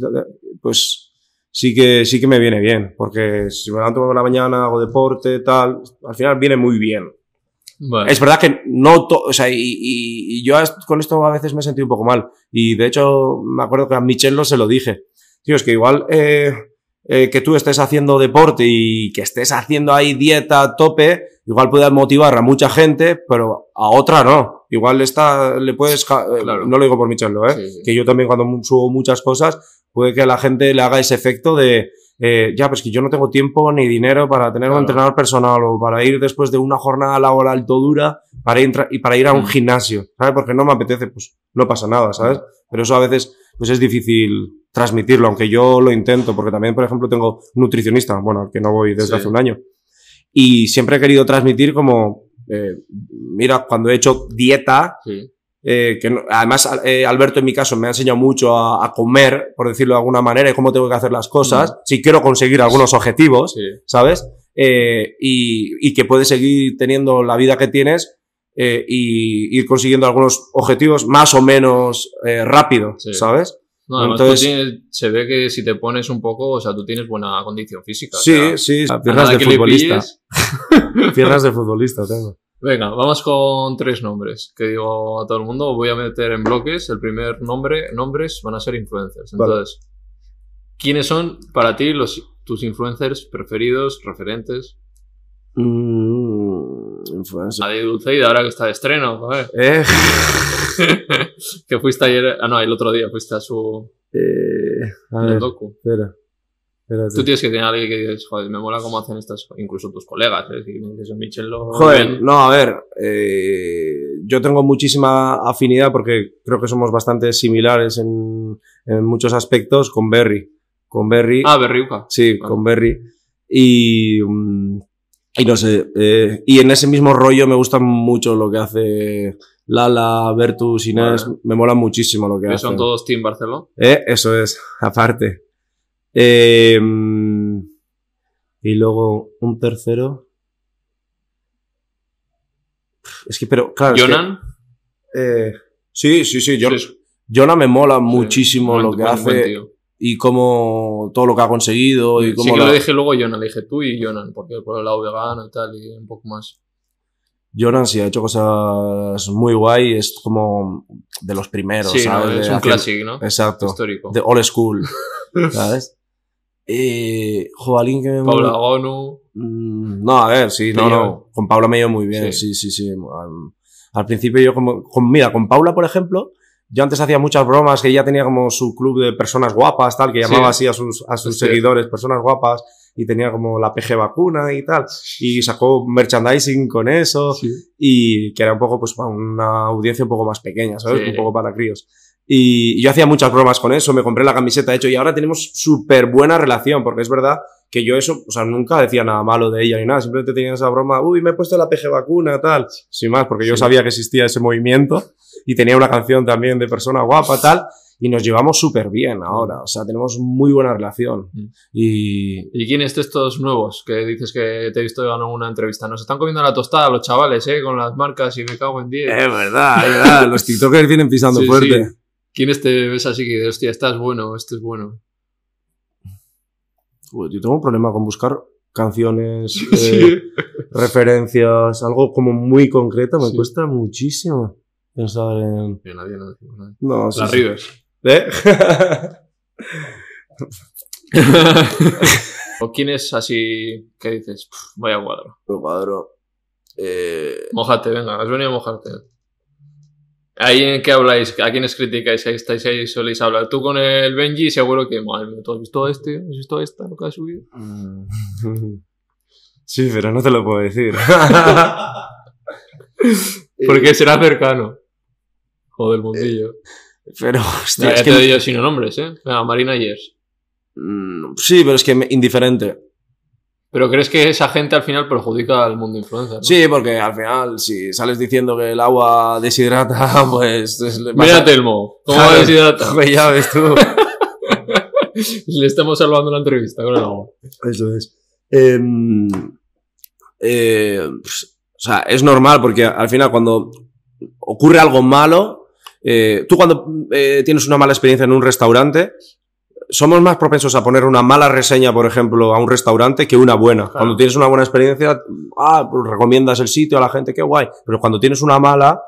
Pues sí que, sí que me viene bien. Porque si me levanto por la mañana, hago deporte, tal, al final viene muy bien. Vale. Es verdad que no, o sea, y, y- y yo con esto a veces me he sentido un poco mal. Y de hecho, me acuerdo que a Michelo se lo dije. Tío, es que igual eh, eh, que tú estés haciendo deporte y que estés haciendo ahí dieta a tope, igual puede motivar a mucha gente, pero a otra no. Igual está, le puedes, eh, Claro. no lo digo por Michelo, ¿eh? Sí, sí. que yo también cuando subo muchas cosas, puede que a la gente le haga ese efecto de, eh, ya, pues que yo no tengo tiempo ni dinero para tener Claro. un entrenador personal o para ir después de una jornada laboral todo dura para ir, y para ir a un Mm. gimnasio, ¿sabes? Porque no me apetece, pues no pasa nada, ¿sabes? Pero eso a veces pues es difícil transmitirlo, aunque yo lo intento, porque también, por ejemplo, tengo nutricionista, bueno, al que no voy desde Sí. hace un año, y siempre he querido transmitir como, eh, mira, cuando he hecho dieta, Sí. Eh, que no- además eh, Alberto en mi caso me ha enseñado mucho a, a comer, por decirlo de alguna manera, y cómo tengo que hacer las cosas, si quiero conseguir algunos objetivos, Sí. ¿sabes? Eh, y, y que puedes seguir teniendo la vida que tienes eh, y ir consiguiendo algunos objetivos más o menos eh, rápido, Sí. ¿sabes? No, además Entonces- tú tienes- se ve que si te pones un poco, o sea, tú tienes buena condición física. o Sí, sea, sí, piernas de futbolista. Piernas de futbolista tengo. Venga, vamos con tres nombres que digo a todo el mundo. Voy a meter en bloques. El primer nombre, nombres van a ser influencers. Vale. Entonces, ¿quiénes son para ti los, tus influencers preferidos, referentes? Mm, influencer. A de Dulceida, ahora que está de estreno, joder. Eh, que fuiste ayer, ah no, el otro día fuiste a su eh, a ver, docu. espera. Tú tienes que tener a alguien que dices, joder, me mola cómo hacen estas, incluso tus colegas, ¿eh? Si me dices, Michel lo Joder, no, a ver, eh, yo tengo muchísima afinidad porque creo que somos bastante similares en, en muchos aspectos con Berry. Con Berry, Ah, Berriuca. sí, con Berry. Y, y no sé, eh, y en ese mismo rollo me gusta mucho lo que hace Lala, Bertus, Inés, me mola muchísimo lo que Que hacen. son todos Team Barcelona. Eh, eso es, aparte. Eh, mm, y luego un tercero. Es que, pero, claro. es que, Jonan. eh, sí, sí, sí. Jonah me mola muchísimo lo que buen- hace y cómo todo lo que ha conseguido y Sí que lo dije luego Jonan, le dije tú y Jonan, porque por el lado vegano y tal, y un poco más. Jonan sí ha hecho cosas muy guay, es como de los primeros, sí, no, ¿sabes? es un clásico, ¿no? Exacto. Histórico. De old school, ¿sabes? Eh, jo, alguien que me Paula Gonu. Mm, No, a ver, sí, no, no. Con Paula me llevo muy bien, Sí. sí, sí, sí. Al, al principio yo como, con, mira, con Paula, por ejemplo, yo antes hacía muchas bromas que ella tenía como su club de personas guapas, tal, que Sí. llamaba así a sus, a sus cierto. seguidores, personas guapas, y tenía como la PG vacuna y tal, y sacó merchandising con eso, y que era un poco, pues, para una audiencia un poco más pequeña, ¿sabes? Sí. Un poco para críos. Y yo hacía muchas bromas con eso, me compré la camiseta, de hecho, y ahora tenemos súper buena relación, porque es verdad que yo eso, o sea, nunca decía nada malo de ella ni nada, simplemente tenía esa broma, uy, me he puesto la PG vacuna, tal, sin más, porque yo Sí. sabía que existía ese movimiento y tenía una canción también de persona guapa, tal, y nos llevamos súper bien ahora, o sea, tenemos muy buena relación. Mm. Y, ¿Y quiénes de estos nuevos que dices que te he visto en alguna entrevista? Nos están comiendo la tostada los chavales, ¿eh? Con las marcas y me cago en 10. es verdad, es verdad, los TikTokers vienen pisando Sí, fuerte. sí. ¿Quiénes te ves así que dices, hostia, estás bueno, este es bueno? Yo tengo un problema con buscar canciones, eh, Sí. referencias, algo como muy concreto, me Sí. cuesta muchísimo pensar en... Yo nadie, no sí, Las sí. Rivers. ¿Eh? ¿O quién es así que dices, "Pff, vaya cuadro? Lo cuadro. Eh, Mojate, venga, has venido a mojarte. ¿Ahí en qué habláis? ¿A quiénes criticáis? Ahí estáis ahí, soléis hablar. Tú con el Benji, seguro que, madre mía, ¿tú has visto a este? ¿Has visto a esta? ¿Lo que ha subido? mm. Sí, pero no te lo puedo decir. Porque será cercano. Joder, mundillo. Pero, hostia, ya es te que... digo sin nombres, ¿eh? Marina Yers. Mm, Sí, pero es que indiferente. Pero crees que esa gente al final perjudica al mundo influencer, ¿no? Sí, porque al final, si sales diciendo que el agua deshidrata, pues... a- Mira Telmo, ¿cómo va deshidrata? Ya ves tú. Le estamos salvando la entrevista con el agua. Eso es. Em, eh, pues, o sea, es normal porque al final cuando ocurre algo malo, eh, tú cuando eh, tienes una mala experiencia en un restaurante, somos más propensos a poner una mala reseña, por ejemplo, a un restaurante que una buena. Cuando tienes una buena experiencia, ah, pues recomiendas el sitio a la gente, qué guay. Pero cuando tienes una mala,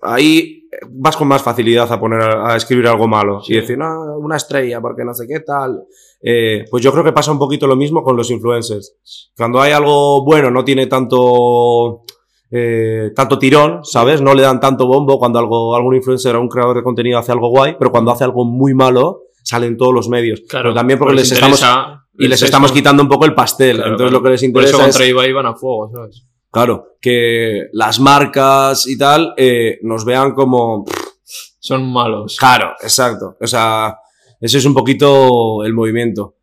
ahí vas con más facilidad a poner a, escribir algo malo Sí. y decir, no, una estrella, porque no sé qué tal. Eh, pues yo creo que pasa un poquito lo mismo con los influencers. Cuando hay algo bueno, no tiene tanto, eh, tanto tirón, ¿sabes? No le dan tanto bombo cuando algo, algún influencer o un creador de contenido hace algo guay, pero cuando hace algo muy malo, salen todos los medios. Pero también porque les, estamos, y les estamos quitando un poco el pastel. Claro, Entonces claro. lo que les Por interesa eso es, contra Ibai van a fuego, ¿sabes? claro, que las marcas y tal eh, nos vean como, Son malos. Claro, exacto. O sea, ese es un poquito el movimiento.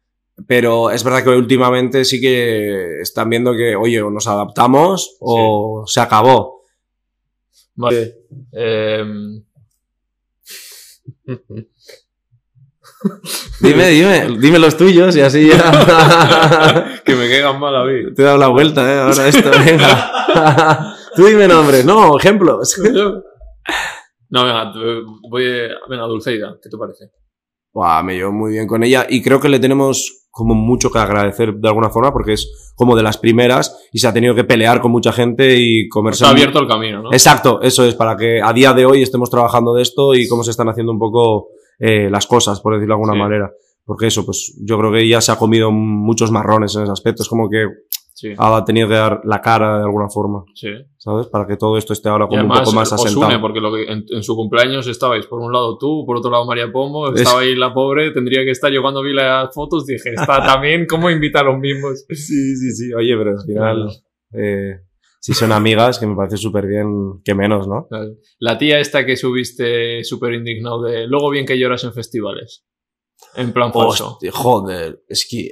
Pero es verdad que últimamente sí que están viendo que, oye, o nos adaptamos o se acabó. Vale. Em, Dime, dime, dime los tuyos y así ya que me caigan mal a mí. te he dado la vuelta, ¿eh? Ahora esto, venga. Tú dime nombres, no, ejemplos. No, venga, voy, venga, Dulceida, ¿qué te parece? Buah, me llevo muy bien con ella y creo que le tenemos como mucho que agradecer de alguna forma porque es como de las primeras y se ha tenido que pelear con mucha gente y comerse Se ha abierto el camino, ¿no? Exacto, eso es, para que a día de hoy estemos trabajando de esto y cómo se están haciendo un poco eh, las cosas, por decirlo de alguna Sí. manera. Porque eso, pues yo creo que ella se ha comido muchos marrones en ese aspecto. Es como que Sí, ha tenido que dar la cara de alguna forma, sí. ¿sabes? Para que todo esto esté ahora como un además poco más asentado. une, porque lo que, en, en su cumpleaños estabais por un lado tú, por otro lado María Pombo, estaba ahí la pobre, tendría que estar, yo cuando vi las fotos dije, está también, ¿cómo invita a los mismos? Sí, sí, sí. Oye, pero al final, eh, si son amigas, que me parece súper bien, que menos, ¿no? La tía esta que subiste súper indignado de, luego bien que lloras en festivales. En plan falso. Hostia, joder, es que...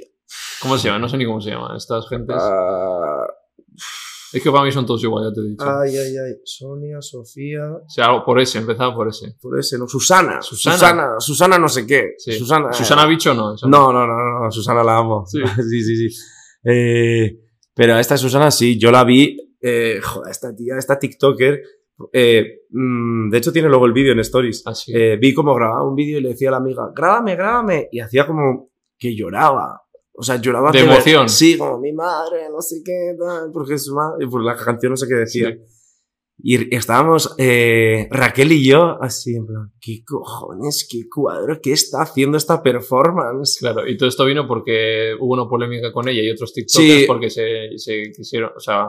¿Cómo se llama? No sé ni cómo se llaman estas gentes. ah, Es que para mí son todos igual, ya te he dicho. ay, ay, ay. Sonia, Sofía... O sea, por ese, empezaba por ese. Por ese, no, Susana. Susana. Susana, Susana no sé qué. Sí. Susana. Susana Bicho no. esa No, no, no, no, no, Susana la amo. Sí. sí, sí. sí. Eh, pero a esta Susana sí, yo la vi. Eh, joder, esta tía, esta TikToker. eh, mm, de hecho, tiene luego el vídeo en Stories. Así. Eh, vi cómo grababa un vídeo y le decía a la amiga, grábame, grábame. Y hacía como que lloraba. O sea, lloraba De emoción. Sí, como mi madre, no sé qué, tal, porque su madre, por la canción no sé qué decía. Sí. Y estábamos eh, Raquel y yo así en plan, ¿qué cojones, qué cuadro, qué está haciendo esta performance? Claro, y todo esto vino porque hubo una polémica con ella y otros TikTokers Sí. porque se, se quisieron, o sea,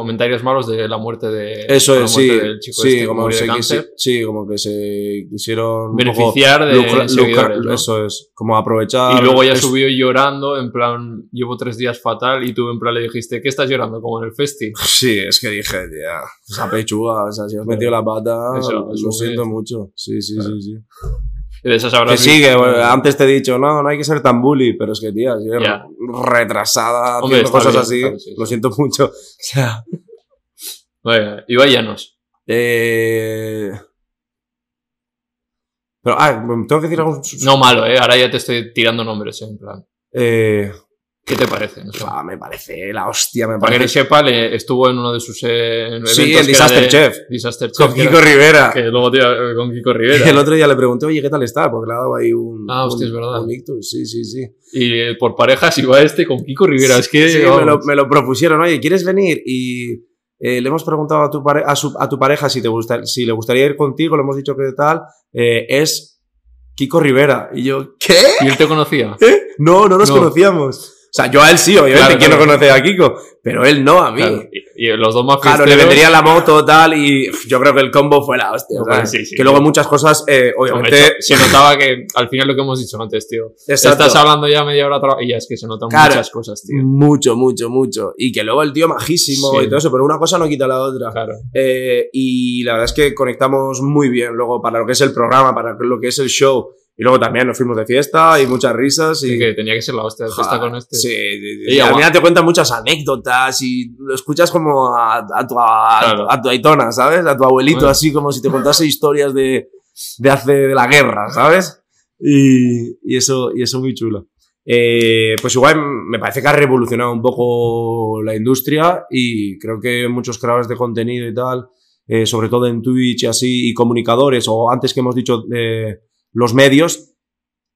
comentarios malos de la muerte de Eso es, sí, del chico sí, este como se cáncer. sí, como que se quisieron Beneficiar de lucra- lucra- ¿no? eso es, como aprovechar. Y luego es- subió llorando, en plan, llevo tres días fatal, y tú en plan le dijiste, ¿qué estás llorando? Como en el festi. Sí, es que dije, tía, esa pechuga, o sea, si has metido la pata, Eso, lo siento mucho. Sí, sí, sí, sí. Y de esas Que habrás sí, que visto- bueno, antes te he dicho, no, no hay que ser tan bully, pero es que, tía, si Ya. retrasada Hombre, haciendo está cosas bien, así, está bien, sí, lo siento mucho. O sea, Venga, Ibai Llanos. eh... Pero, ah, tengo que decir algo. No malo, ¿eh? Ahora ya te estoy tirando nombres, ¿eh? En plan. Eh, ¿Qué te parece? Me parece la hostia, me Para que no parece. sepa, le- estuvo en uno de sus eh, eventos Sí, el Disaster de- Chef. Disaster Chef. Con que Kiko era- Rivera. Que luego iba- con Kiko Rivera. El otro día le pregunté, oye, ¿qué tal está? Porque le ha dado ahí un. Ah, hostia, un- es verdad. un ictus. Sí, sí, sí. Y eh, por parejas iba este con Kiko Rivera. Es que. Sí, me, lo, me lo propusieron, oye, ¿quieres venir? Y eh, le hemos preguntado a tu, pare- a, su- a tu pareja si, te gusta, si le gustaría ir contigo, le hemos dicho que tal. eh, es Kiko Rivera. Y yo, ¿qué? ¿Y él te conocía? No, no nos No. conocíamos. O sea, yo a él sí, obviamente, Claro, ¿quién no claro. conoce a Kiko? Pero él no, a mí. Claro. Y, y los dos más Claro, le vendería la moto, tal, y yo creo que el combo fue la hostia. Sí, sí. que luego muchas cosas, eh, obviamente. se notaba que al final lo que hemos dicho antes, tío. exacto, Estás hablando ya media hora otra- y ya es que se notan Claro. muchas cosas, tío. Mucho, mucho, mucho. Y que luego el tío majísimo Sí. y todo eso, pero una cosa no quita la otra. Claro. Eh, y la verdad es que conectamos muy bien luego para lo que es el programa, para lo que es el show. Y luego también nos fuimos de fiesta y muchas risas. Y, Y que tenía que ser la hostia de fiesta con este. Sí, sí, sí. Y al final te cuentan muchas anécdotas y lo escuchas como a, a tu, a, Claro. a tu aitona, ¿sabes? A tu abuelito, Bueno. así como si te contase historias de, de hace de la guerra, ¿sabes? Y, y eso, y eso muy chulo. Eh, pues igual me parece que ha revolucionado un poco la industria y creo que muchos creadores de contenido y tal, eh, sobre todo en Twitch y así, y comunicadores, o antes que hemos dicho, eh, los medios,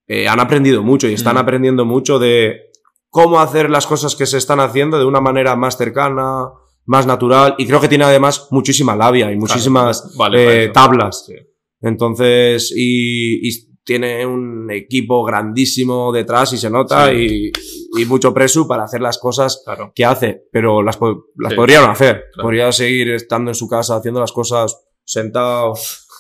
eh, han aprendido mucho y están Mm. aprendiendo mucho de cómo hacer las cosas que se están haciendo de una manera más cercana, más natural, y creo que tiene además muchísima labia y muchísimas Vale, eh, tablas. Sí. Entonces, y, y tiene un equipo grandísimo detrás y se nota Sí. y, y mucho presu para hacer las cosas Claro. que hace, pero las, las Sí. podrían hacer. Claro. Podría seguir estando en su casa haciendo las cosas sentado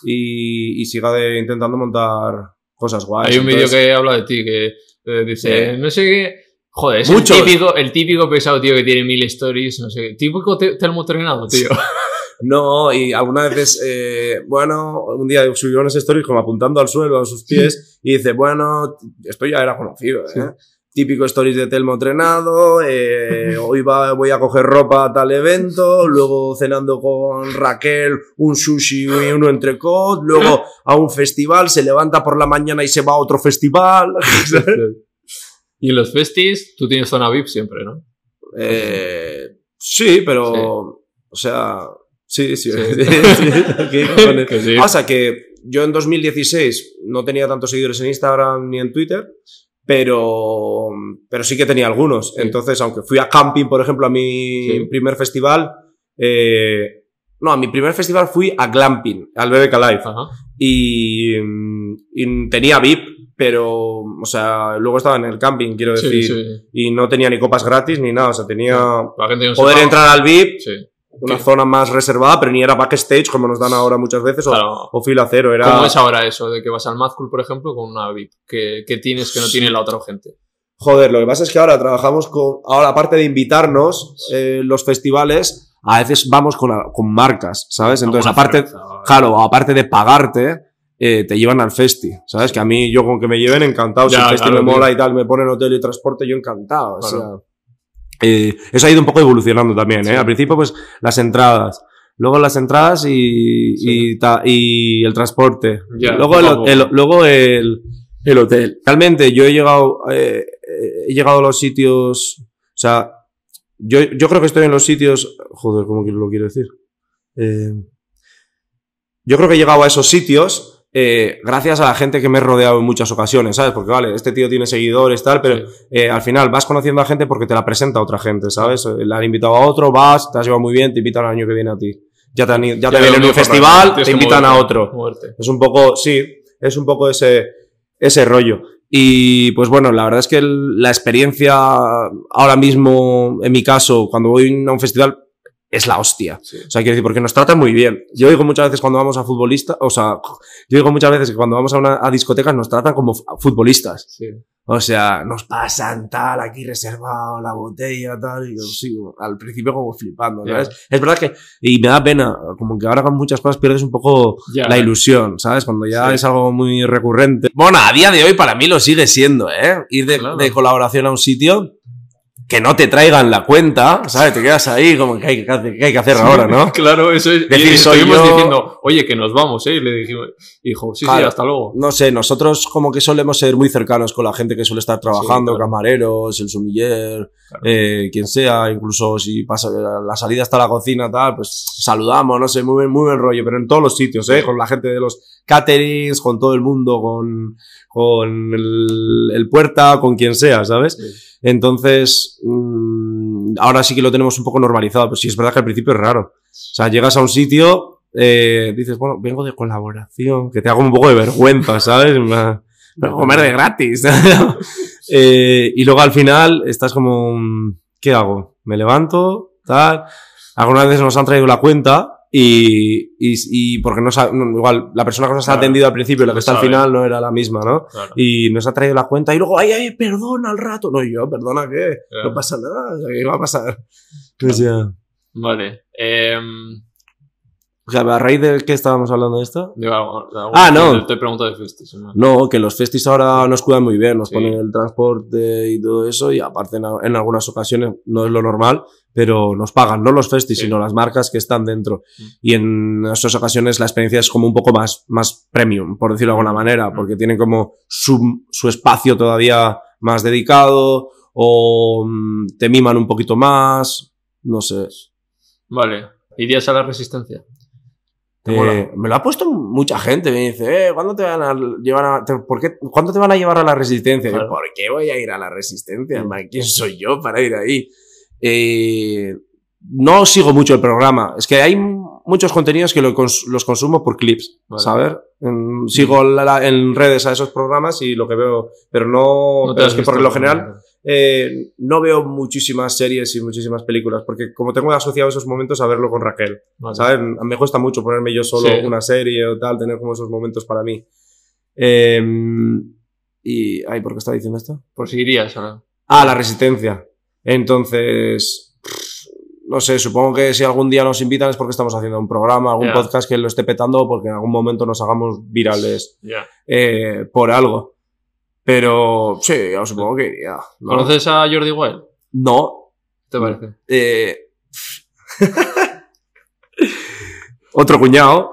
y, y siga de- intentando montar cosas guays. Hay un vídeo que habla de ti que eh, dice, Sí. no sé qué. Joder, es Muchos. el típico, el típico pesado, tío, que tiene mil stories, no sé qué. Típico te- telmo entrenado, tío. No, y algunas veces, eh, bueno, un día subió unas stories como apuntando al suelo a sus pies y dice, bueno, esto ya era conocido, ¿eh? Sí. Típico stories de Telmo entrenado, eh, hoy va, voy a coger ropa a tal evento, luego cenando con Raquel un sushi y uno entrecot, luego a un festival, se levanta por la mañana y se va a otro festival. y en los festis, tú tienes zona VIP siempre, ¿no? Eh, sí, pero, Sí. o sea, sí, sí. Sí. sí. Pasa que yo en 2016 no tenía tantos seguidores en Instagram ni en Twitter, pero, pero sí que tenía algunos. Sí. Entonces, aunque fui a camping, por ejemplo, a mi Sí. primer festival, eh, no, a mi primer festival fui a Glamping, al BBK Live, Ajá. y, y tenía VIP, pero, o sea, luego estaba en el camping, quiero decir, sí. y no tenía ni copas gratis ni nada, o sea, tenía La gente no poder entrar al VIP, Sí. Una ¿Qué? zona más reservada, pero ni era backstage como nos dan ahora muchas veces, o, Claro. o fila cero, era... ¿Cómo es ahora eso de que vas al Mad Cool, por ejemplo, con una VIP? que que tienes que no tiene la otra gente? Joder, lo que pasa es que ahora trabajamos con. Ahora, aparte de invitarnos, eh, los festivales, a veces vamos con, con marcas, ¿sabes? Entonces, aparte, cerveza, claro, aparte de pagarte, eh, te llevan al festi, ¿sabes? Que a mí, yo con que me lleven, encantado. si el festi claro, me tío. mola y tal, me ponen hotel y transporte, yo encantado. O sea. Eh, eso ha ido un poco evolucionando también, ¿eh? Sí. Al principio, pues, las entradas. Luego las entradas y, Sí. y, ta- y el transporte. Ya, luego el, el- luego el, el hotel. Realmente yo he llegado, eh, he llegado a los sitios, o sea, yo, yo creo que estoy en los sitios, joder, ¿cómo lo quiero decir? Eh, yo creo que he llegado a esos sitios eh, gracias a la gente que me he rodeado en muchas ocasiones, ¿sabes? Porque vale, este tío tiene seguidores, tal, pero eh, al final vas conociendo a gente porque te la presenta otra gente, ¿sabes? Eh, Le han invitado a otro, vas, te has llevado muy bien, te invitan al año que viene a ti. Ya te, han ya te Ya un festival, te invitan a otro. moverte. Es un poco, sí, es un poco ese, ese rollo. Y pues bueno, la verdad es que el- la experiencia ahora mismo, en mi caso, cuando voy a un festival, es la hostia. Sí. O sea, quiero decir, porque nos tratan muy bien. Yo digo muchas veces cuando vamos a futbolistas, o sea, yo digo muchas veces que cuando vamos a, una, a discotecas nos tratan como fu- futbolistas. Sí. O sea, nos pasan tal, aquí reservado la botella, tal, y yo sigo al principio como flipando. ¿sabes? Es verdad que, y me da pena, como que ahora con muchas cosas pierdes un poco la ilusión, ¿sabes? Cuando ya Sí. es algo muy recurrente. Bueno, a día de hoy para mí lo sigue siendo, ¿eh? Ir de, Claro. de colaboración a un sitio que no te traigan la cuenta, ¿sabes? Te quedas ahí como que hay que, hacer- que, hay que hacer ahora, ¿no? Claro, eso es. Decir, y soy yo- diciendo, oye, que nos vamos, ¿eh? Y le dijimos, hijo, sí, sí, hasta luego. No sé, nosotros como que solemos ser muy cercanos con la gente que suele estar trabajando, claro. camareros, el sumiller, Claro. eh, quien sea, incluso si pasa la salida hasta la cocina, tal, pues saludamos, no sé, muy buen, muy buen rollo, pero en todos los sitios, ¿eh? Con la gente de los caterings, con todo el mundo, con, con el, el puerta, con quien sea, ¿sabes? Sí. Entonces, mm, ahora sí que lo tenemos un poco normalizado, pero sí es verdad que al principio es raro. O sea, llegas a un sitio, eh, dices, bueno, vengo de colaboración, que te hago un poco de vergüenza, ¿sabes? Me- me comer de gratis. Eh, y luego al final estás como, mm, ¿qué hago? Me levanto, tal. Algunas veces nos han traído la cuenta y, y, y porque no, igual la persona que nos ha Claro. atendido al principio y la que está al sabe. final no era la misma, ¿no? Claro. Y nos ha traído la cuenta y luego, ay, ay, perdona al rato. No, yo, perdona qué, Claro. no pasa nada, ¿qué va a pasar? O sea, Vale. em, o sea, a raíz de qué estábamos hablando de esto? digo Ah, no. Te pregunto de festis. ¿no? No, que los festis ahora nos cuidan muy bien, nos Sí. ponen el transporte y todo eso, y aparte en, en algunas ocasiones no es lo normal, pero nos pagan, no los festis, Sí. sino las marcas que están dentro. Mm. Y en esas ocasiones la experiencia es como un poco más, más premium, por decirlo de alguna manera, Mm. porque tienen como su, su espacio todavía más dedicado, o mm, te miman un poquito más, no sé. Vale. ¿Irías a la resistencia? ¿Te Eh, me lo ha puesto mucha gente. Me dice, eh, ¿cuándo te van a llevar a, te- ¿por qué, ¿cuándo te van a llevar a la resistencia? Y yo, Claro. ¿Por qué voy a ir a la resistencia? Man, ¿Quién soy yo para ir ahí? Eh, no sigo mucho el programa. Es que hay muchos contenidos que lo cons- los consumo por clips, Vale. ¿sabes? En- sigo la- la- en redes a esos programas y lo que veo, pero no, pero es que por lo general eh, no veo muchísimas series y muchísimas películas, porque como tengo asociado esos momentos a verlo con Raquel. Vale. ¿Sabes? Me cuesta mucho ponerme yo solo Sí. una serie o tal, tener como esos momentos para mí. Eh, y. Ay, ¿por qué estaba diciendo esto? Por si irías a la... Ah, la resistencia. Entonces. No sé, supongo que si algún día nos invitan es porque estamos haciendo un programa, algún podcast que lo esté petando o porque en algún momento nos hagamos virales eh, por algo. Pero sí, yo supongo que iría. ¿no? ¿Conoces a Jordi Wild? No. ¿Te parece? Eh, otro cuñado,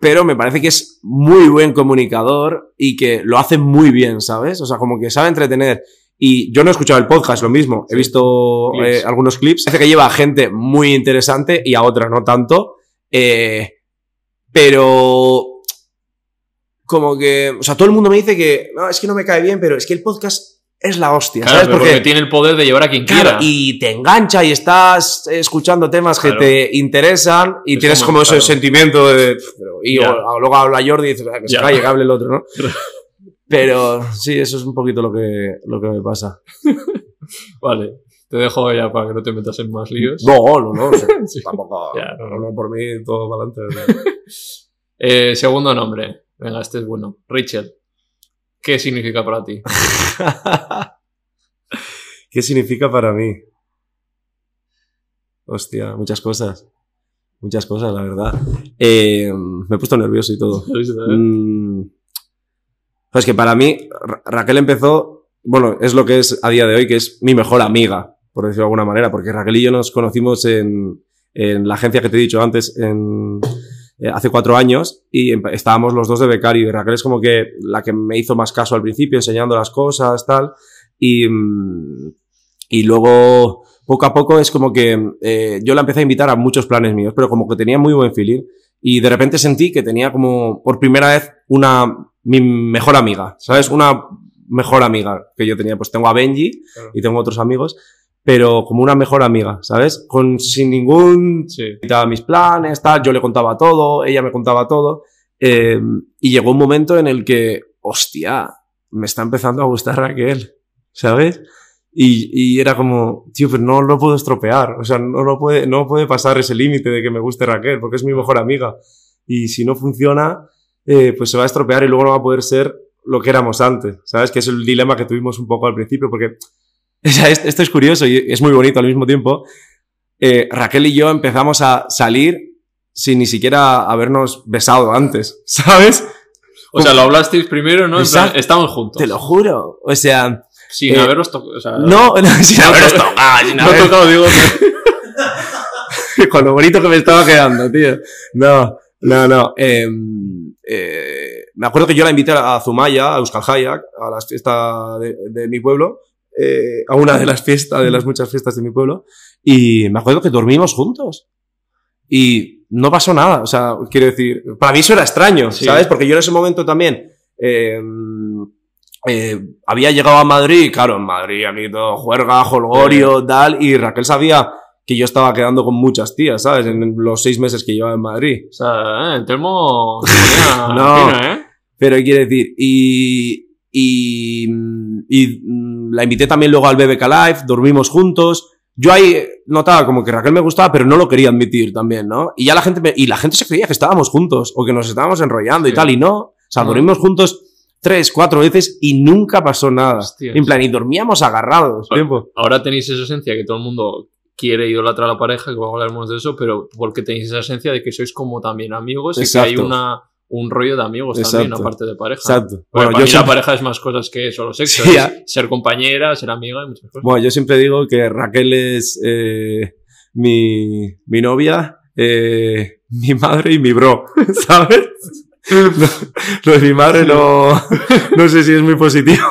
pero me parece que es muy buen comunicador y que lo hace muy bien, ¿sabes? O sea, como que sabe entretener. Y yo no he escuchado el podcast, lo mismo. He visto Clips. eh, algunos clips. Parece que lleva a gente muy interesante y a otra no tanto. Eh, pero como que, o sea, todo el mundo me dice que, no, es que no me cae bien, pero es que el podcast es la hostia, Claro, ¿sabes? pero porque tiene el poder de llevar a quien Claro, quiera. y te engancha y estás escuchando temas Claro. que te interesan y Es tienes como- como, ese sentimiento de... pero- y o- luego habla Jordi y dices, "Ah, que se calle, que hable el otro, ¿no? Pero sí, eso es un poquito lo que, lo que me pasa. Vale. Te dejo ya para que no te metas en más líos. No, no, no. Sí. Tampoco. Ya, no, no. no, por mí todo para adelante. Eh, segundo nombre. Venga, este es bueno. Rachel. ¿Qué significa para ti? ¿Qué significa para mí? Hostia, muchas cosas. Muchas cosas, la verdad. Eh, me he puesto nervioso y todo. Mm, Es que para mí, Ra- Raquel empezó, bueno, es lo que es a día de hoy, que es mi mejor amiga, por decirlo de alguna manera, porque Raquel y yo nos conocimos en, en la agencia que te he dicho antes, en, eh, hace cuatro años, y estábamos los dos de becario, y Raquel es como que la que me hizo más caso al principio, enseñando las cosas, tal, y, mm, y luego, poco a poco, es como que eh, yo la empecé a invitar a muchos planes míos, pero como que tenía muy buen feeling, y de repente sentí que tenía como, por primera vez, una, mi mejor amiga, ¿sabes? Una mejor amiga que yo tenía. Pues tengo a Benji Claro. y tengo otros amigos, pero como una mejor amiga, ¿sabes? Con, sin ningún... Sí. Mis planes, tal, yo le contaba todo, ella me contaba todo. eh, y llegó un momento en el que, hostia, me está empezando a gustar Raquel, ¿sabes? Y, y era como, tío, pero no lo puedo estropear. O sea, no, lo puede, no puede pasar ese límite de que me guste Raquel, porque es mi mejor amiga. Y si no funciona, eh, pues se va a estropear y luego no va a poder ser lo que éramos antes. ¿Sabes? Que es el dilema que tuvimos un poco al principio, porque o sea, es- esto es curioso y es muy bonito al mismo tiempo. Eh, Raquel y yo empezamos a salir sin ni siquiera habernos besado antes, ¿sabes? O sea, lo hablasteis primero, ¿no? Plan, estamos juntos. Te lo juro. O sea, Sin Eh, haberos tocado. O sea, no, no, sin habernos to- tocado, sin no haber- tocado, digo. con lo bonito que me estaba quedando, tío. No, no, no. Eh, eh, me acuerdo que yo la invité a Zumaya, a Euskal Hayak, a la fiesta de, de mi pueblo, eh, a una de las fiestas, de las muchas fiestas de mi pueblo, y me acuerdo que dormimos juntos. Y no pasó nada, o sea, quiero decir, para mí eso era extraño, Sí. ¿sabes? Porque yo en ese momento también eh, eh, había llegado a Madrid, claro, en Madrid, aquí todo juerga, jolgorio, tal, y Raquel sabía que yo estaba quedando con muchas tías, ¿sabes? En los seis meses que llevaba en Madrid. O sea, eh, el termo. No. fino, ¿eh? Pero quiere decir, y, y, y mm, la invité también luego al BBK Live, dormimos juntos. Yo ahí notaba como que Raquel me gustaba, pero no lo quería admitir también, ¿no? Y ya la gente me- y la gente se creía que estábamos juntos o que nos estábamos enrollando y tal, y no. O sea, No. dormimos juntos tres, cuatro veces y nunca pasó nada. Hostias. En plan, y dormíamos agarrados. Tiempo. Ahora tenéis esa esencia que todo el mundo quiere idolatrar a la pareja, que luego hablaremos de eso, pero porque tenéis esa esencia de que sois como también amigos y que hay una, un rollo de amigos también, aparte de pareja. Exacto. Bueno, yo siempre- la pareja es más cosas que solo sexo. Sí, es ser compañera, ser amiga y muchas cosas. Bueno, yo siempre digo que Raquel es eh, mi, mi novia, eh, mi madre y mi bro, ¿sabes? Lo de mi madre no, no sé si es muy positivo,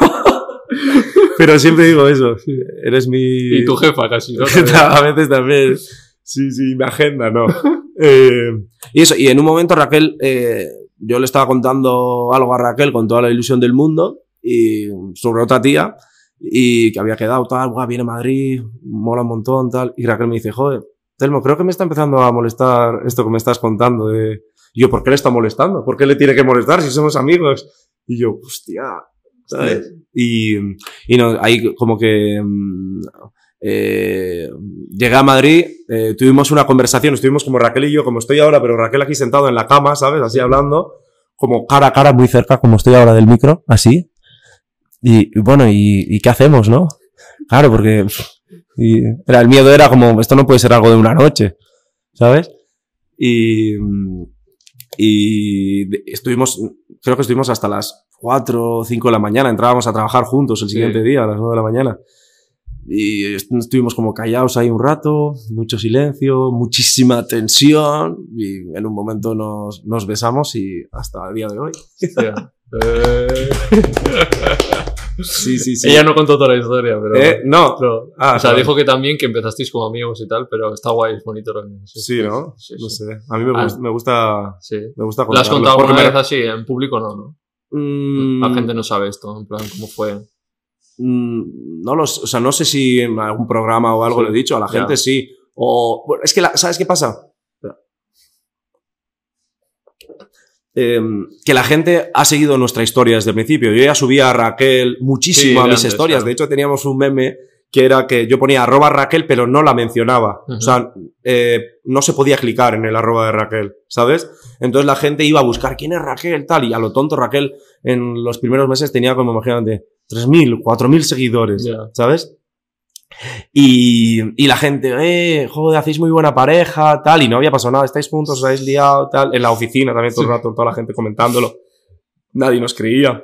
pero siempre digo eso. Eres mi... y tu jefa casi, ¿no? a veces también. Sí, sí, mi agenda, no. Eh, y eso, y en un momento Raquel, eh, yo le estaba contando algo a Raquel con toda la ilusión del mundo y sobre otra tía y que había quedado tal, guau, viene Madrid, mola un montón, tal. Y Raquel me dice, joder, Telmo, creo que me está empezando a molestar esto que me estás contando de... Y yo, ¿por qué le está molestando? ¿Por qué le tiene que molestar si somos amigos? Y yo, hostia, ¿sabes? Y, y no, ahí como que mm, eh, llegué a Madrid, eh, tuvimos una conversación, estuvimos como Raquel y yo, como estoy ahora, pero Raquel aquí sentado en la cama, ¿sabes? Así hablando, como cara a cara, muy cerca, como estoy ahora del micro, así. Y, bueno, y, y qué hacemos, no? Claro, porque era, el miedo era como, esto no puede ser algo de una noche, ¿sabes? Y, y estuvimos, creo que estuvimos hasta las 4 o 5 de la mañana, entrábamos a trabajar juntos el Sí. siguiente día, a las 9 de la mañana. Y est- estuvimos como callados ahí un rato, mucho silencio, muchísima tensión, y en un momento nos, nos besamos y hasta el día de hoy. Sí, sí, sí. Ella no contó toda la historia, pero. Eh, no. Ah, o sea, claro. dijo que también que empezasteis como amigos y tal, pero está guay, es bonito que Sí, ¿no? Sí, no sé. A mí me, Ah. gusta, me gusta, Sí. me gusta ¿Lo has contarlo, contado alguna me- vez así? En público no, ¿no? Mm, La gente no sabe esto, en plan, cómo fue. Mm, no lo sé, o sea, no sé si en algún programa o algo lo he dicho, a la gente sí. O, es que, la- ¿sabes qué pasa? Em, que la gente ha seguido nuestra historia desde el principio. Yo ya subía a Raquel muchísimo Sí, a mis historias. claro. De hecho, teníamos un meme que era que yo ponía arroba Raquel, pero no la mencionaba. O sea, eh, no se podía clicar en el arroba de Raquel, ¿sabes? Entonces la gente iba a buscar quién es Raquel, tal, y a lo tonto Raquel en los primeros meses tenía como, imagínate, 3.000, 4.000 seguidores. ¿sabes? Y, y la gente, eh, joder, hacéis muy buena pareja, tal, y no había pasado nada, estáis juntos, os habéis liado, tal, en la oficina también todo el Sí. rato, toda la gente comentándolo. Nadie nos creía.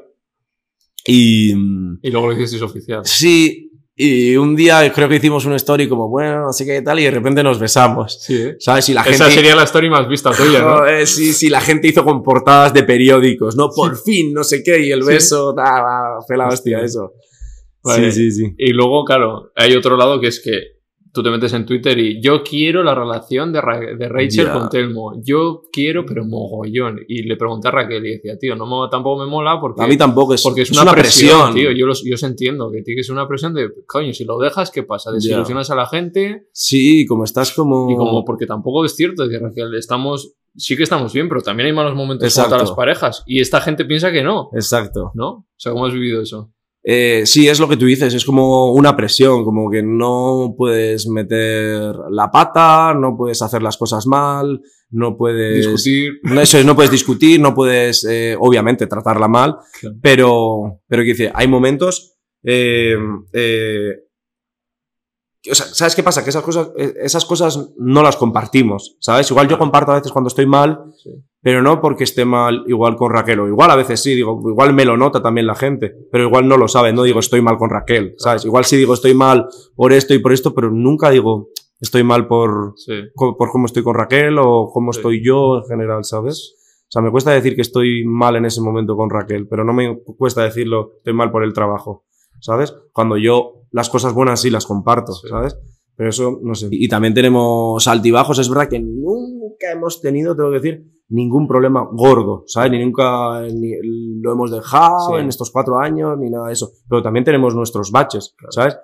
Y, Y luego lo hicisteis oficial. Sí, y un día creo que hicimos una story como, bueno, no sé qué tal, y de repente nos besamos. Sí, ¿eh? ¿Sabes? Y la Esa gente. sería la story más vista tuya, ¿no? Joder, sí, sí, la gente hizo con portadas de periódicos, ¿no? Por fin, no sé qué, y el Sí. beso, ta, va, fue la Hostia. eso. Vale. Sí, sí, sí. Y luego, claro, hay otro lado que es que tú te metes en Twitter y yo quiero la relación de, Ra- de Rachel con Telmo. Yo quiero, pero mogollón. Y le pregunté a Raquel y decía, tío, no me- tampoco me mola porque, A mí tampoco es, porque es, es una, presión, tío. Yo, los, yo os entiendo que tiene que ser una presión de, coño, si lo dejas, ¿qué pasa? Desilusionas a la gente Sí, como estás como. y como, porque tampoco es cierto, decir, Raquel, estamos, sí que estamos bien, pero también hay malos momentos todas las parejas. Y esta gente piensa que no, Exacto. ¿no? O sea, ¿cómo has vivido eso? Eh, sí, es lo que tú dices, es como una presión, como que no puedes meter la pata, no puedes hacer las cosas mal, no puedes... Discutir. No, eso es, no puedes discutir, no puedes, eh, obviamente, tratarla mal, Claro. pero, pero que dice, hay momentos... eh, eh, o sea, ¿sabes qué pasa? Que esas cosas, eh, esas cosas no las compartimos, ¿sabes? Igual yo comparto a veces cuando estoy mal, Sí. pero no porque esté mal igual con Raquel, o igual a veces sí, digo, igual me lo nota también la gente, pero igual no lo sabe, no digo estoy mal con Raquel, ¿sabes? Igual sí digo estoy mal por esto y por esto, pero nunca digo estoy mal por, Sí. por cómo estoy con Raquel o cómo Sí. estoy yo en general, ¿sabes? O sea, me cuesta decir que estoy mal en ese momento con Raquel, pero no me cuesta decirlo, estoy mal por el trabajo, ¿sabes? Cuando yo las cosas buenas sí las comparto, Sí. ¿sabes? Pero eso, no sé. Y también tenemos altibajos, es verdad que nunca hemos tenido, tengo que decir, ningún problema gordo, ¿sabes? Ni nunca ni lo hemos dejado Sí. en estos cuatro años, ni nada de eso. Pero también tenemos nuestros baches, ¿sabes?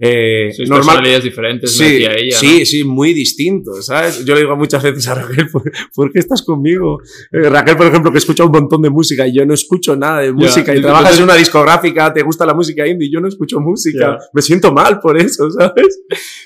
Eh, Sois normal, personalidades diferentes, Sí, ella. sí, sí, muy distinto, ¿sabes? Yo le digo muchas veces a Raquel, ¿por, por qué estás conmigo? Eh, Raquel, por ejemplo, que escucha un montón de música y yo no escucho nada de música y y trabajas entonces- en una discográfica, te gusta la música indie y yo no escucho música. Me siento mal por eso, ¿sabes?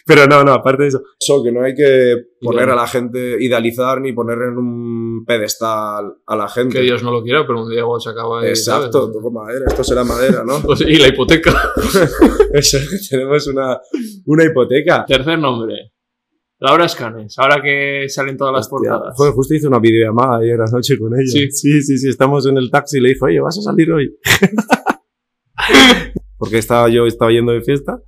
Pero no, no, aparte de eso. Eso, que no hay que poner a la gente, idealizar ni poner en un pedestal a la gente. Que Dios no lo quiera, pero un día se acaba de. Exacto, toco madera, esto será madera, ¿no? Pues, y la hipoteca. Eso es que tenemos una, una hipoteca. Tercer nombre. Laura Escanes. Ahora que salen todas las Hostia, portadas. Joder, justo hice una videollamada ayer anoche con ella. Sí. sí, sí, sí, estamos en el taxi y le dijo, oye, ¿vas a salir hoy? Porque estaba yo, estaba yendo de fiesta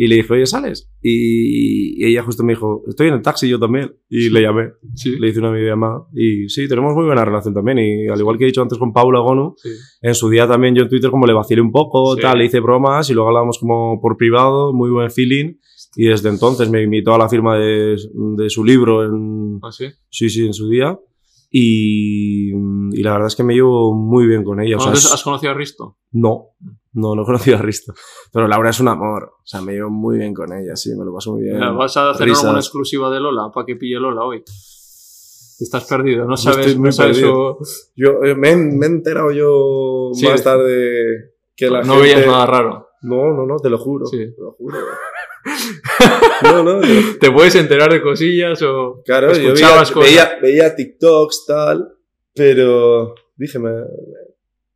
y le dije, oye, ¿sales? Y, ella justo me dijo, estoy en el taxi yo también. Y le llamé, Sí. le hice una videollamada y sí, tenemos muy buena relación también. Y al igual que he dicho antes con Paula Gonu, sí. en su día también yo en Twitter como le vacilé un poco, Sí. tal, le hice bromas y luego hablábamos como por privado, muy buen feeling. Y desde entonces me invitó a la firma de, de su libro en, ¿Ah, sí? Sí, sí, en su día. Y, y la verdad es que me llevo muy bien con ella. O sea, ¿Conoces- es- ¿Has conocido a Risto? no, no, no he conocido a Risto. Pero Laura es un amor. O sea, me llevo muy bien con ella, sí, me lo paso muy bien. ¿Vas a hacer risas. alguna exclusiva de Lola para que pille Lola hoy? Estás perdido, no sabes, no sabes Yo eh, me, he- me he enterado yo Sí. más tarde que la No gente... veías nada raro. No, no, no, te lo juro. Sí. Te lo juro. No, no, te lo- ¿Te puedes enterar de cosillas o...? Claro, yo veía, Escuchabas cosas. veía, veía TikToks, tal, pero dije, me,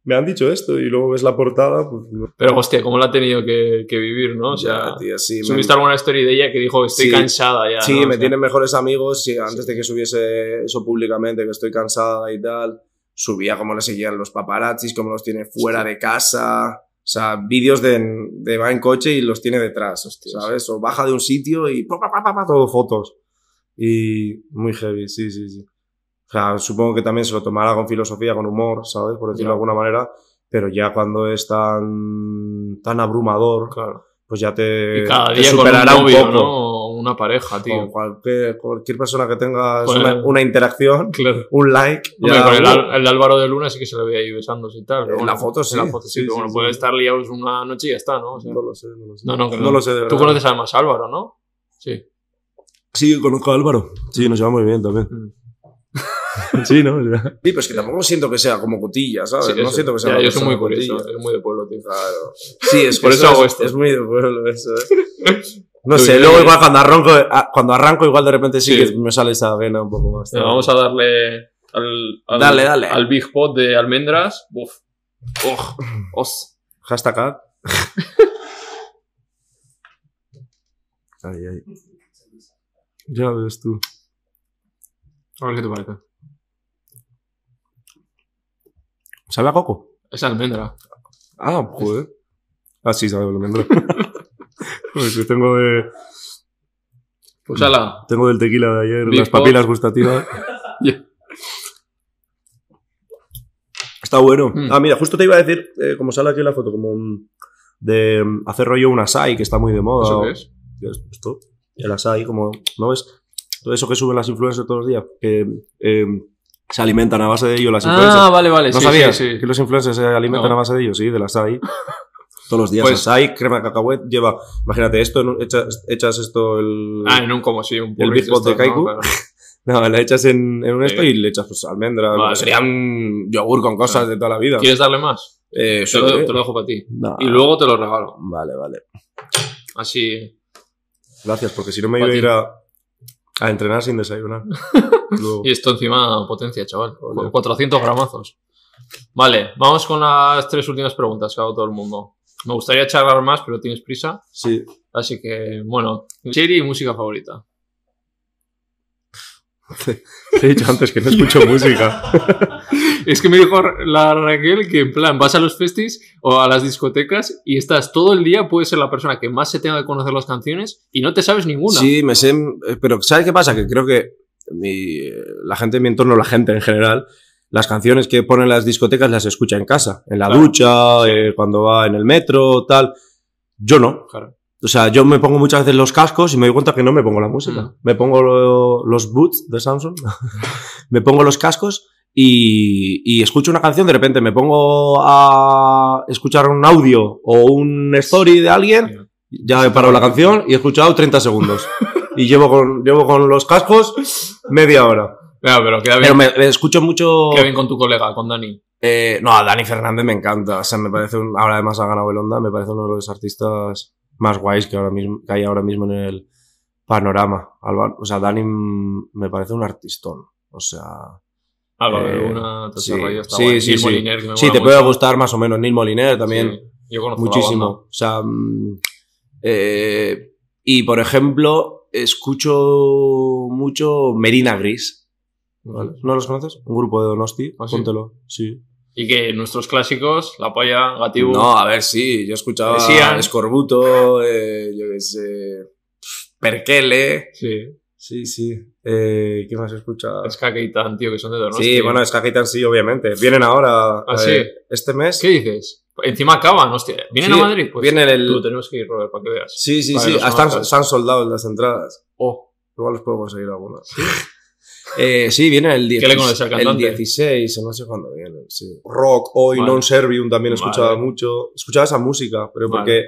me han dicho esto y luego ves la portada, pues... no. Pero hostia, ¿cómo la ha tenido que, que vivir, no? O sea, Ya, tío, sí, me- subiste alguna story de ella que dijo estoy Sí. cansada ya. Sí, ¿no? O me sea, tienen mejores amigos. Antes de que subiese eso públicamente, que estoy cansada y tal, subía cómo le seguían los paparazzis, cómo los tiene fuera de casa. O sea, vídeos de, de va en coche y los tiene detrás, Hostias. ¿sabes? O baja de un sitio y pa, pa, pa, pa, todo fotos. Y muy heavy, sí, sí, sí. O sea, supongo que también se lo tomará con filosofía, con humor, ¿sabes? Por decirlo de alguna manera. Pero ya cuando es tan, tan abrumador, Claro. pues ya te, Y cada te día con un superará un poco ¿no? Una pareja, con tío. cualquier, cualquier persona que tenga Con una, el- una interacción, Claro. un like. Hombre, ya, con el, uh, Álvaro de Luna sí que se le veía ahí besándose y tal. pero En bueno, la foto sí. En la foto sí, Sí, pero sí, bueno, sí. puede estar liados una noche y ya está, ¿no? O sea, no lo sé, no lo sé. no, no, que No lo sé, de Tú conoces además a Álvaro, ¿no? Sí. Sí, conozco a Álvaro. Sí, nos lleva muy bien también. Mm. sí, ¿no? Sí, pues que tampoco siento que sea como cotilla, ¿sabes? Sí, no eso. siento que sea Ya, yo soy muy curioso, cotilla. es muy de pueblo, tío. Claro. Sí, es que Por eso hago es, esto. Es muy de pueblo eso, ¿eh? No sé, luego igual cuando arranco, ah, cuando arranco igual de repente sí, Sí. que me sale esa vena un poco más. Vamos a darle al, al, Dale, dale. al Big Pot de almendras. Uf. Oj. Os. Hashtag ad. ay, ay. Ya ves tú. A ver qué te parece. ¿Sabe a coco? Es almendra. Ah, joder. Ah, sí, sabe a almendra. Que tengo de, Pues ala. tengo del tequila de ayer Big las papilas gustativas. Está bueno. Mm. Ah, mira, justo te iba a decir, eh, como sale aquí la foto, como de mm, hacer rollo un asai, que está muy de moda. ¿Eso qué es? ¿Qué es esto? El asai, como, ¿no ves? Todo eso que suben las influencers todos los días, que eh, se alimentan a base de ello las influencers. Ah, vale, vale. ¿No sí, sabías sí, sí. que los influencers se alimentan No. a base de ellos? Sí, del asai. Todos los días. Pues- asai, crema de cacahuet, lleva, imagínate esto, en un- echas, echas esto, el, Ah, en un como si un El Big Pot de ¿no? Kaiku. Claro. no, la echas en, en un esto Sí. y le echas pues almendras, Vale. sería un yogur con cosas de toda la vida. ¿Quieres darle más? Eh, Te lo, eh. te lo dejo para ti. No. Y luego te lo regalo. Vale, vale. Así. Gracias, porque si no me iba a ir a, a entrenar sin desayunar. Y esto encima potencia, chaval. Con 400 gramazos. Vale, vamos con las tres últimas preguntas que ha dado todo el mundo. Me gustaría charlar más, pero tienes prisa. Sí. Así que, bueno, serie y música favorita. Te he dicho antes que no escucho música. Es que me dijo la Raquel que en plan vas a los festis o a las discotecas y estás todo el día, puedes ser la persona que más se tenga que conocer las canciones y no te sabes ninguna. Sí, me sé. eh, Pero ¿sabes qué pasa? Que creo que mi- la gente de mi entorno, la gente en general, las canciones que ponen en las discotecas las escucha en casa, en la Claro. ducha, eh, cuando va en el metro, tal. Yo no. Claro. O sea, yo me pongo muchas veces los cascos y me doy cuenta que no me pongo la música. Mm. Me pongo lo- los boots de Samsung, me pongo los cascos y, y escucho una canción, de repente me pongo a escuchar un audio o un story de alguien, ya he parado la canción y he escuchado 30 segundos. Y llevo con, llevo con los cascos media hora. Mira, pero queda Pero bien, me, me escucho mucho... queda bien con tu colega, con Dani. Eh, no, a Dani Fernández me encanta. O sea, me parece un, ahora además ha ganado el Onda, me parece uno de los artistas más guays que ahora mismo, que hay ahora mismo en el panorama. O sea, Dani me parece un artistón. O sea, Álvaro Eh, todo sí, está sí, guay. sí, sí. Moliner, que me sí, mola te puede gustar más o menos. Neil Moliner también, Sí, Yo conozco muchísimo. O sea, mm, eh, y por ejemplo, escucho mucho Merina Gris. ¿Vale? ¿No los conoces? Un grupo de Donosti. ¿Ah, sí? Póntelo. Sí. Y que nuestros clásicos, La Polla, Gatibu... No, a ver, sí, yo escuchaba Decían- Escorbuto, eh, yo qué sé, Perkele. Sí, Sí, sí. Eh, ¿Qué más he escuchado? Ska Keitan, tío, que son de Donosti. Sí, bueno, Skakitan sí, obviamente. Vienen ahora. ¿Ah, eh, sí? Este mes. ¿Qué dices? Encima acaban, hostia. ¿Vienen Sí, a Madrid? Pues viene el- Tú, tenemos que ir, Robert, para que veas. Sí, sí, sí. conozcas. están soldados las entradas. Oh, Igual los puedo conseguir algunas. Eh, sí, viene el, 10 ¿Qué le el cantante? 16, o no sé cuándo viene. Sí. Rock, hoy, Vale. Non Servium también escuchaba Vale. mucho. Escuchaba esa música, pero Vale. porque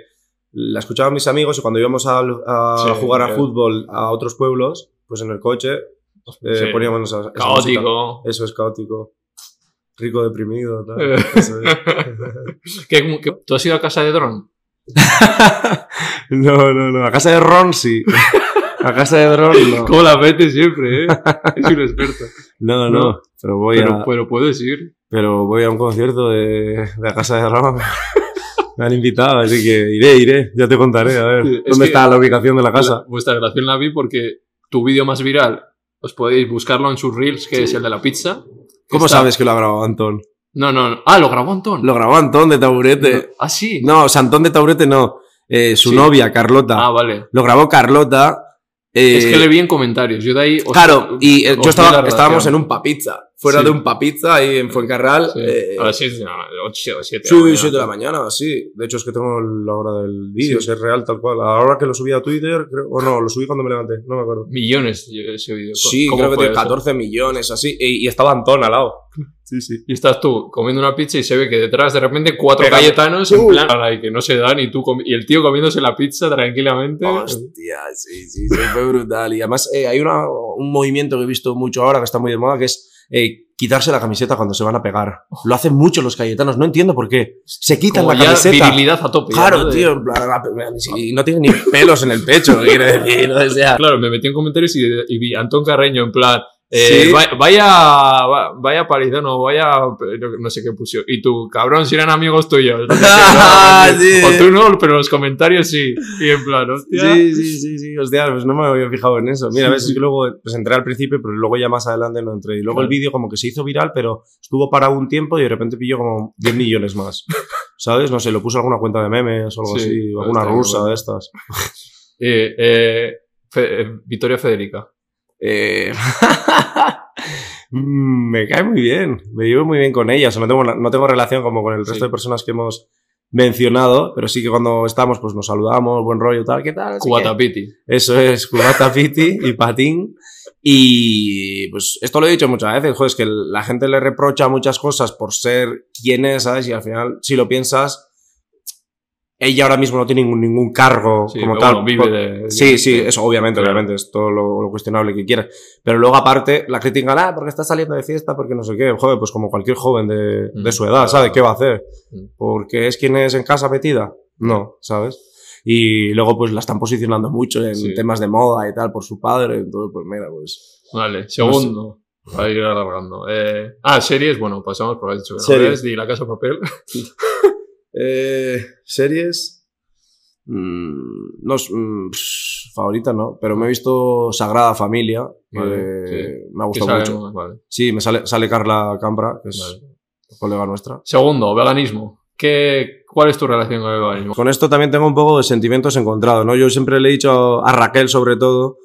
la escuchaban mis amigos y cuando íbamos a, a Sí, jugar a fútbol a otros pueblos, pues en el coche eh, Sí. poníamos esa, esa música. caótico. Eso es caótico. Rico deprimido. tal. Eh. Eso es. ¿Qué- qué- ¿Tú has ido a casa de Dron? no, no, no. A casa de Ron sí. A casa de Ron no. ¿Cómo la metes siempre, eh? Es un experto. No, no. No. Pero voy Pero, a. pero puedes ir. pero voy a un concierto de, de la Casa de Roma. Me han invitado, así que iré, iré. Ya te contaré, a ver. Es ¿Dónde está la ubicación de la casa? La- vuestra relación la vi porque tu vídeo más viral, os podéis buscarlo en sus reels, que Sí. es el de la pizza. ¿Cómo Está- sabes que lo ha grabado Antón? No, no, no. Ah, lo grabó Antón. Lo grabó Antón de Taburete. Ah, sí. No, o sea, Antón de Taburete no. Eh, su Sí. novia, Carlota. Ah, vale. Lo grabó Carlota. Eh, es que le vi en comentarios. Yo de ahí. os- Claro, y eh, os yo estaba, estábamos en un papizza. Fuera Sí. de un papizza ahí en Fuencarral. Sí. eh, a las 7 8 o 7. Sí, 7 de la mañana, sí. De hecho, es que tengo la hora del vídeo, Sí. es real, tal cual. A la hora que lo subí a Twitter, creo, o no, lo subí cuando me levanté, no me acuerdo. Millones ese vídeo. Sí, ¿Cómo creo que tiene eso? 14 millones, así. Y, y estaba Antón al lado. Sí, sí. Y estás tú comiendo una pizza y se ve que detrás de repente cuatro Pegando. cayetanos en Uh. plan "Ay, que no se dan y tú y el tío comiéndose la pizza tranquilamente. Hostia, sí, sí, sí, fue brutal. Y además eh, hay una, un movimiento que he visto mucho ahora que está muy de moda, que es eh, quitarse la camiseta cuando se van a pegar. Lo hacen mucho los cayetanos, no entiendo por qué. Se quitan Como la ya camiseta. virilidad a tope. ya, Claro, tío, en plan, la- si no tiene ni pelos en el pecho, quiero decir, o sea. Claro, me metí en comentarios y, y vi a Antón Carreño en plan. Eh, Sí. va- vaya, va- vaya parizano, vaya, no sé qué puso. Y tú, cabrón, si eran amigos tuyos. Ah, no, sí. O tú no, pero los comentarios sí. Y en plan, hostia. Sí, sí, sí, sí, hostia, pues no me había fijado en eso. Mira, a ver, que luego, pues entré al principio, pero luego ya más adelante no entré. Y luego el vídeo como que se hizo viral, pero estuvo parado un tiempo y de repente pilló como 10 millones más. ¿Sabes? No sé, lo puso alguna cuenta de memes o algo Sí, así, o pues alguna rusa de estas. Eh, eh, Fe- eh, Victoria Federica. Eh... mm, me cae muy bien, me llevo muy bien con ella, o sea, no tengo, no tengo relación como con el resto Sí. de personas que hemos mencionado, pero sí que cuando estamos pues nos saludamos, buen rollo, tal, ¿qué tal? Así que- Cubatapiti. Eso es, cubata, piti y patín. Y pues esto lo he dicho muchas veces, joder, es que la gente le reprocha muchas cosas por ser quien es, ¿sabes? Y al final, si lo piensas, ella ahora mismo no tiene ningún, ningún cargo Sí, como tal. bueno, vive de- Sí, de- sí, de- eso obviamente, claro. obviamente, es todo lo, lo cuestionable que quieras. Pero luego aparte, la critican, ah, porque está saliendo de fiesta, porque no sé qué. Joder, pues como cualquier joven de, de Mm, su edad, claro. ¿sabe? ¿Qué va a hacer? Mm. Porque es quien es en casa metida. No, ¿sabes? Y luego pues la están posicionando mucho en Sí. temas de moda y tal por su padre. Entonces, pues mira, pues... Vale, segundo. Para ir alargando. Eh, ah, series, bueno, pasamos por has dicho Series. di La Casa de Papel. Eh, series. Mm, no, es- mm, favorita no, pero me he visto Sagrada Familia, sí. me ha gustado mucho. vale, Sí, me sale, sale Carla Cambra, que es vale. colega nuestra. Segundo, veganismo. ¿Qué, ¿Cuál es tu relación con el veganismo? Con esto también tengo un poco de sentimientos encontrados, ¿no? Yo siempre le he dicho a Raquel, sobre todo,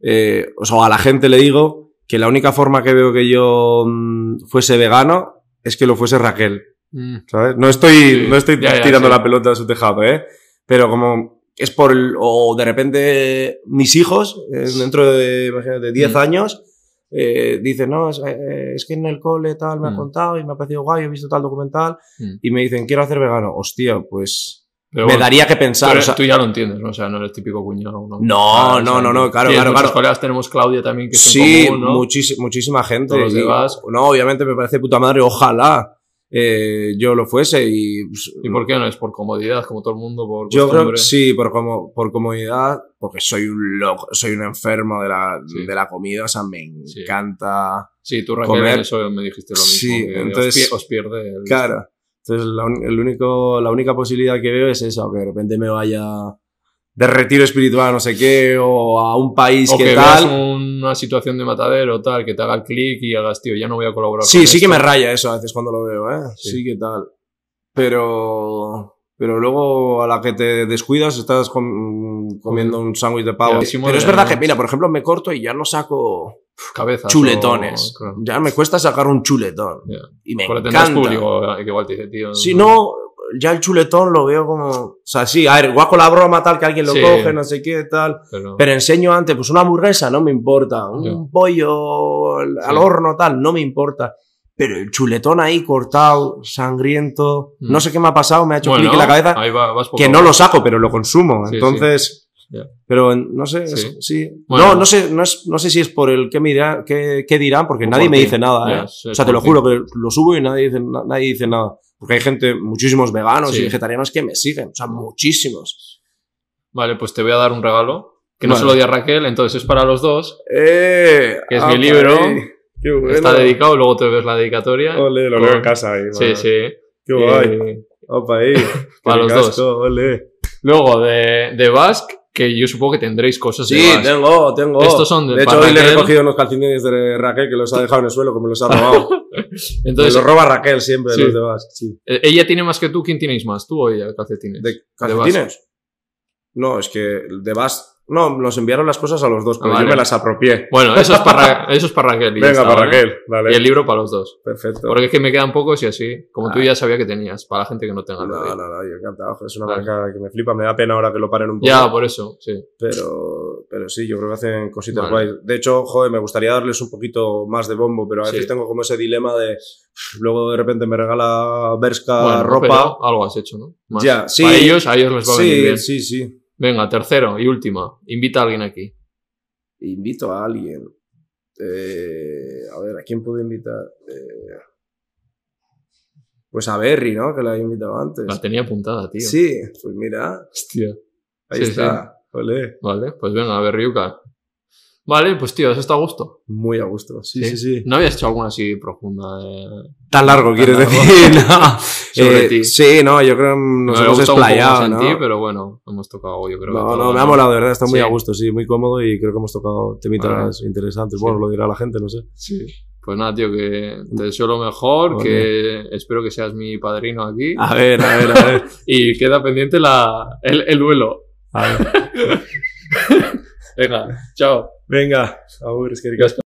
eh, o sea, a la gente le digo que la única forma que veo que yo mm, fuese vegano es que lo fuese Raquel. Mm, ¿sabes? No estoy, Sí, no estoy ya, ya, tirando sí. la pelota a su tejado, ¿eh? Pero como es por el, o de repente mis hijos, eh, dentro de, imagínate, 10 Mm. años, eh, dicen, no, es, eh, es que en el cole tal me ha Mm. contado y me ha parecido guay, he visto tal documental, mm. y me dicen, quiero hacer vegano. Hostia, pues Pero me daría que pensar. eres- o sea, tú ya lo entiendes, ¿no? O sea, no eres típico cuñado, ¿no? No, no, no, no, claro, sí, claro, claro. colegas tenemos Claudia también, que es sí, común, ¿no? muchísi- muchísima gente. Todos los y- no, obviamente me parece puta madre, ojalá eh, yo lo fuese y... pues, ¿Y por qué no? Es por comodidad, como todo el mundo, por Yo creo que sí, por, como, por comodidad, porque soy un loco, soy un enfermo de la, Sí. de la comida, o sea, me Sí. encanta. Sí, tú Raquel, comer. eso me dijiste lo mismo. Sí, que entonces- os, pierde el... Claro. Entonces, la, el único, la única posibilidad que veo es eso, que de repente me vaya de retiro espiritual, no sé qué, o a un país O que, que veas tal. una situación de matadero tal, que te haga el clic y hagas, tío, ya no voy a colaborar Sí, con sí que me raya eso a veces cuando lo veo, ¿eh? Sí. Sí, que tal. Pero, pero luego a la que te descuidas estás com- comiendo un sándwich de pavo. Sí, pero es verdad que, mira, por ejemplo, me corto y ya no saco Pf, Cabezas. chuletones. o- claro. Ya me cuesta sacar un chuletón. Y me encanta. público que igual te dice, tío. Si no, ya el chuletón lo veo como... O sea, sí, a ver, guaco la broma, tal, que alguien lo Sí. coge, no sé qué, tal. Pero, Pero enseño antes, pues una hamburguesa, no me importa. Un Ya. pollo al Sí. horno, tal, no me importa. Pero el chuletón ahí cortado, sangriento, Mm. no sé qué me ha pasado, me ha hecho bueno, clic en la cabeza, ahí va- vas que no lo saco, pero lo consumo. Sí, Entonces. Ya. pero no sé, Sí. Bueno. no, no sé, no, es, no sé si es por el qué me dirán, qué, qué dirán, porque O nadie por me dice nada, Ya, ¿eh? O sea, te lo juro que lo subo y nadie dice, na- nadie dice nada. Porque hay gente, muchísimos veganos Sí. y vegetarianos que me siguen, o sea, muchísimos. Vale, pues te voy a dar un regalo. Que no Vale. se lo di a Raquel, entonces es para los dos. ¡Eh! Que es Ah, mi libro. ahí. Qué bueno. Está dedicado, luego te ves la dedicatoria. Ole, lo Con- leo en casa ahí. Sí, man. sí. Qué guay. Y Opa, ahí. Para los casco, dos. Ole. luego de, de Basque, que yo supongo que tendréis cosas de Sí, tengo, tengo. Estos son de- De hecho, hoy le he recogido unos calcetines de Raquel que los ha dejado en el suelo, como los ha robado. Entonces, Entonces, los roba Raquel siempre, Sí. los demás. Sí. eh, ¿ella tiene más que tú? ¿Quién tienes más? ¿Tú o ella, calcetines? ¿De calcetines? No, es que de Bas. No, nos enviaron las cosas a los dos, pero Ah, vale. yo me las apropié. Bueno, eso es para, eso es para Raquel. y Venga, está, para ¿vale? Raquel. Y el libro para los dos. Perfecto. Porque es que me quedan pocos y así, como tú Ah. ya sabía que tenías, para la gente que no tenga nada. no, no, yo encantado. Es una Vale. marca que me flipa. Me da pena ahora que lo paren un poco. Ya, por eso, sí. Pero, pero sí, yo creo que hacen cositas guays. De hecho, joder, me gustaría darles un poquito más de bombo, pero a veces Sí. tengo como ese dilema de luego de repente me regala Berska Bueno, ropa. pero algo has hecho, ¿no? Más. Ya, sí. Para ellos, a ellos les va a venir Sí, bien. sí, sí. Venga, tercero y última. Invita a alguien aquí. Invito a alguien. Eh, a ver, ¿a quién puedo invitar? Eh, pues a Berry, ¿no? Que la he invitado antes. La tenía apuntada, tío. Sí, pues mira, Hostia. ahí Sí, está. Olé. Vale, pues venga, a ver, Ryuka. Vale, pues tío, eso está a gusto. Muy a gusto. Sí, sí, sí. ¿No habías hecho alguna así profunda? de- Tan largo, Tan quieres largo. decir. No. Sobre Eh, ti. Sí, no, yo creo que nos ha hemos explayado, en ¿no? ti, pero bueno, hemos tocado, yo creo. que No, todo, no, me ha molado, de verdad, está muy Sí. a gusto, sí, muy cómodo y creo que hemos tocado temitas Vale. interesantes. Sí. Bueno, lo dirá la gente, no sé. Sí. Pues nada, tío, que te deseo lo mejor, Vale. que espero que seas mi padrino aquí. A ver, a ver, a ver. Y queda pendiente la, el, el duelo. A ver. Venga, chao. Venga, a ver, es que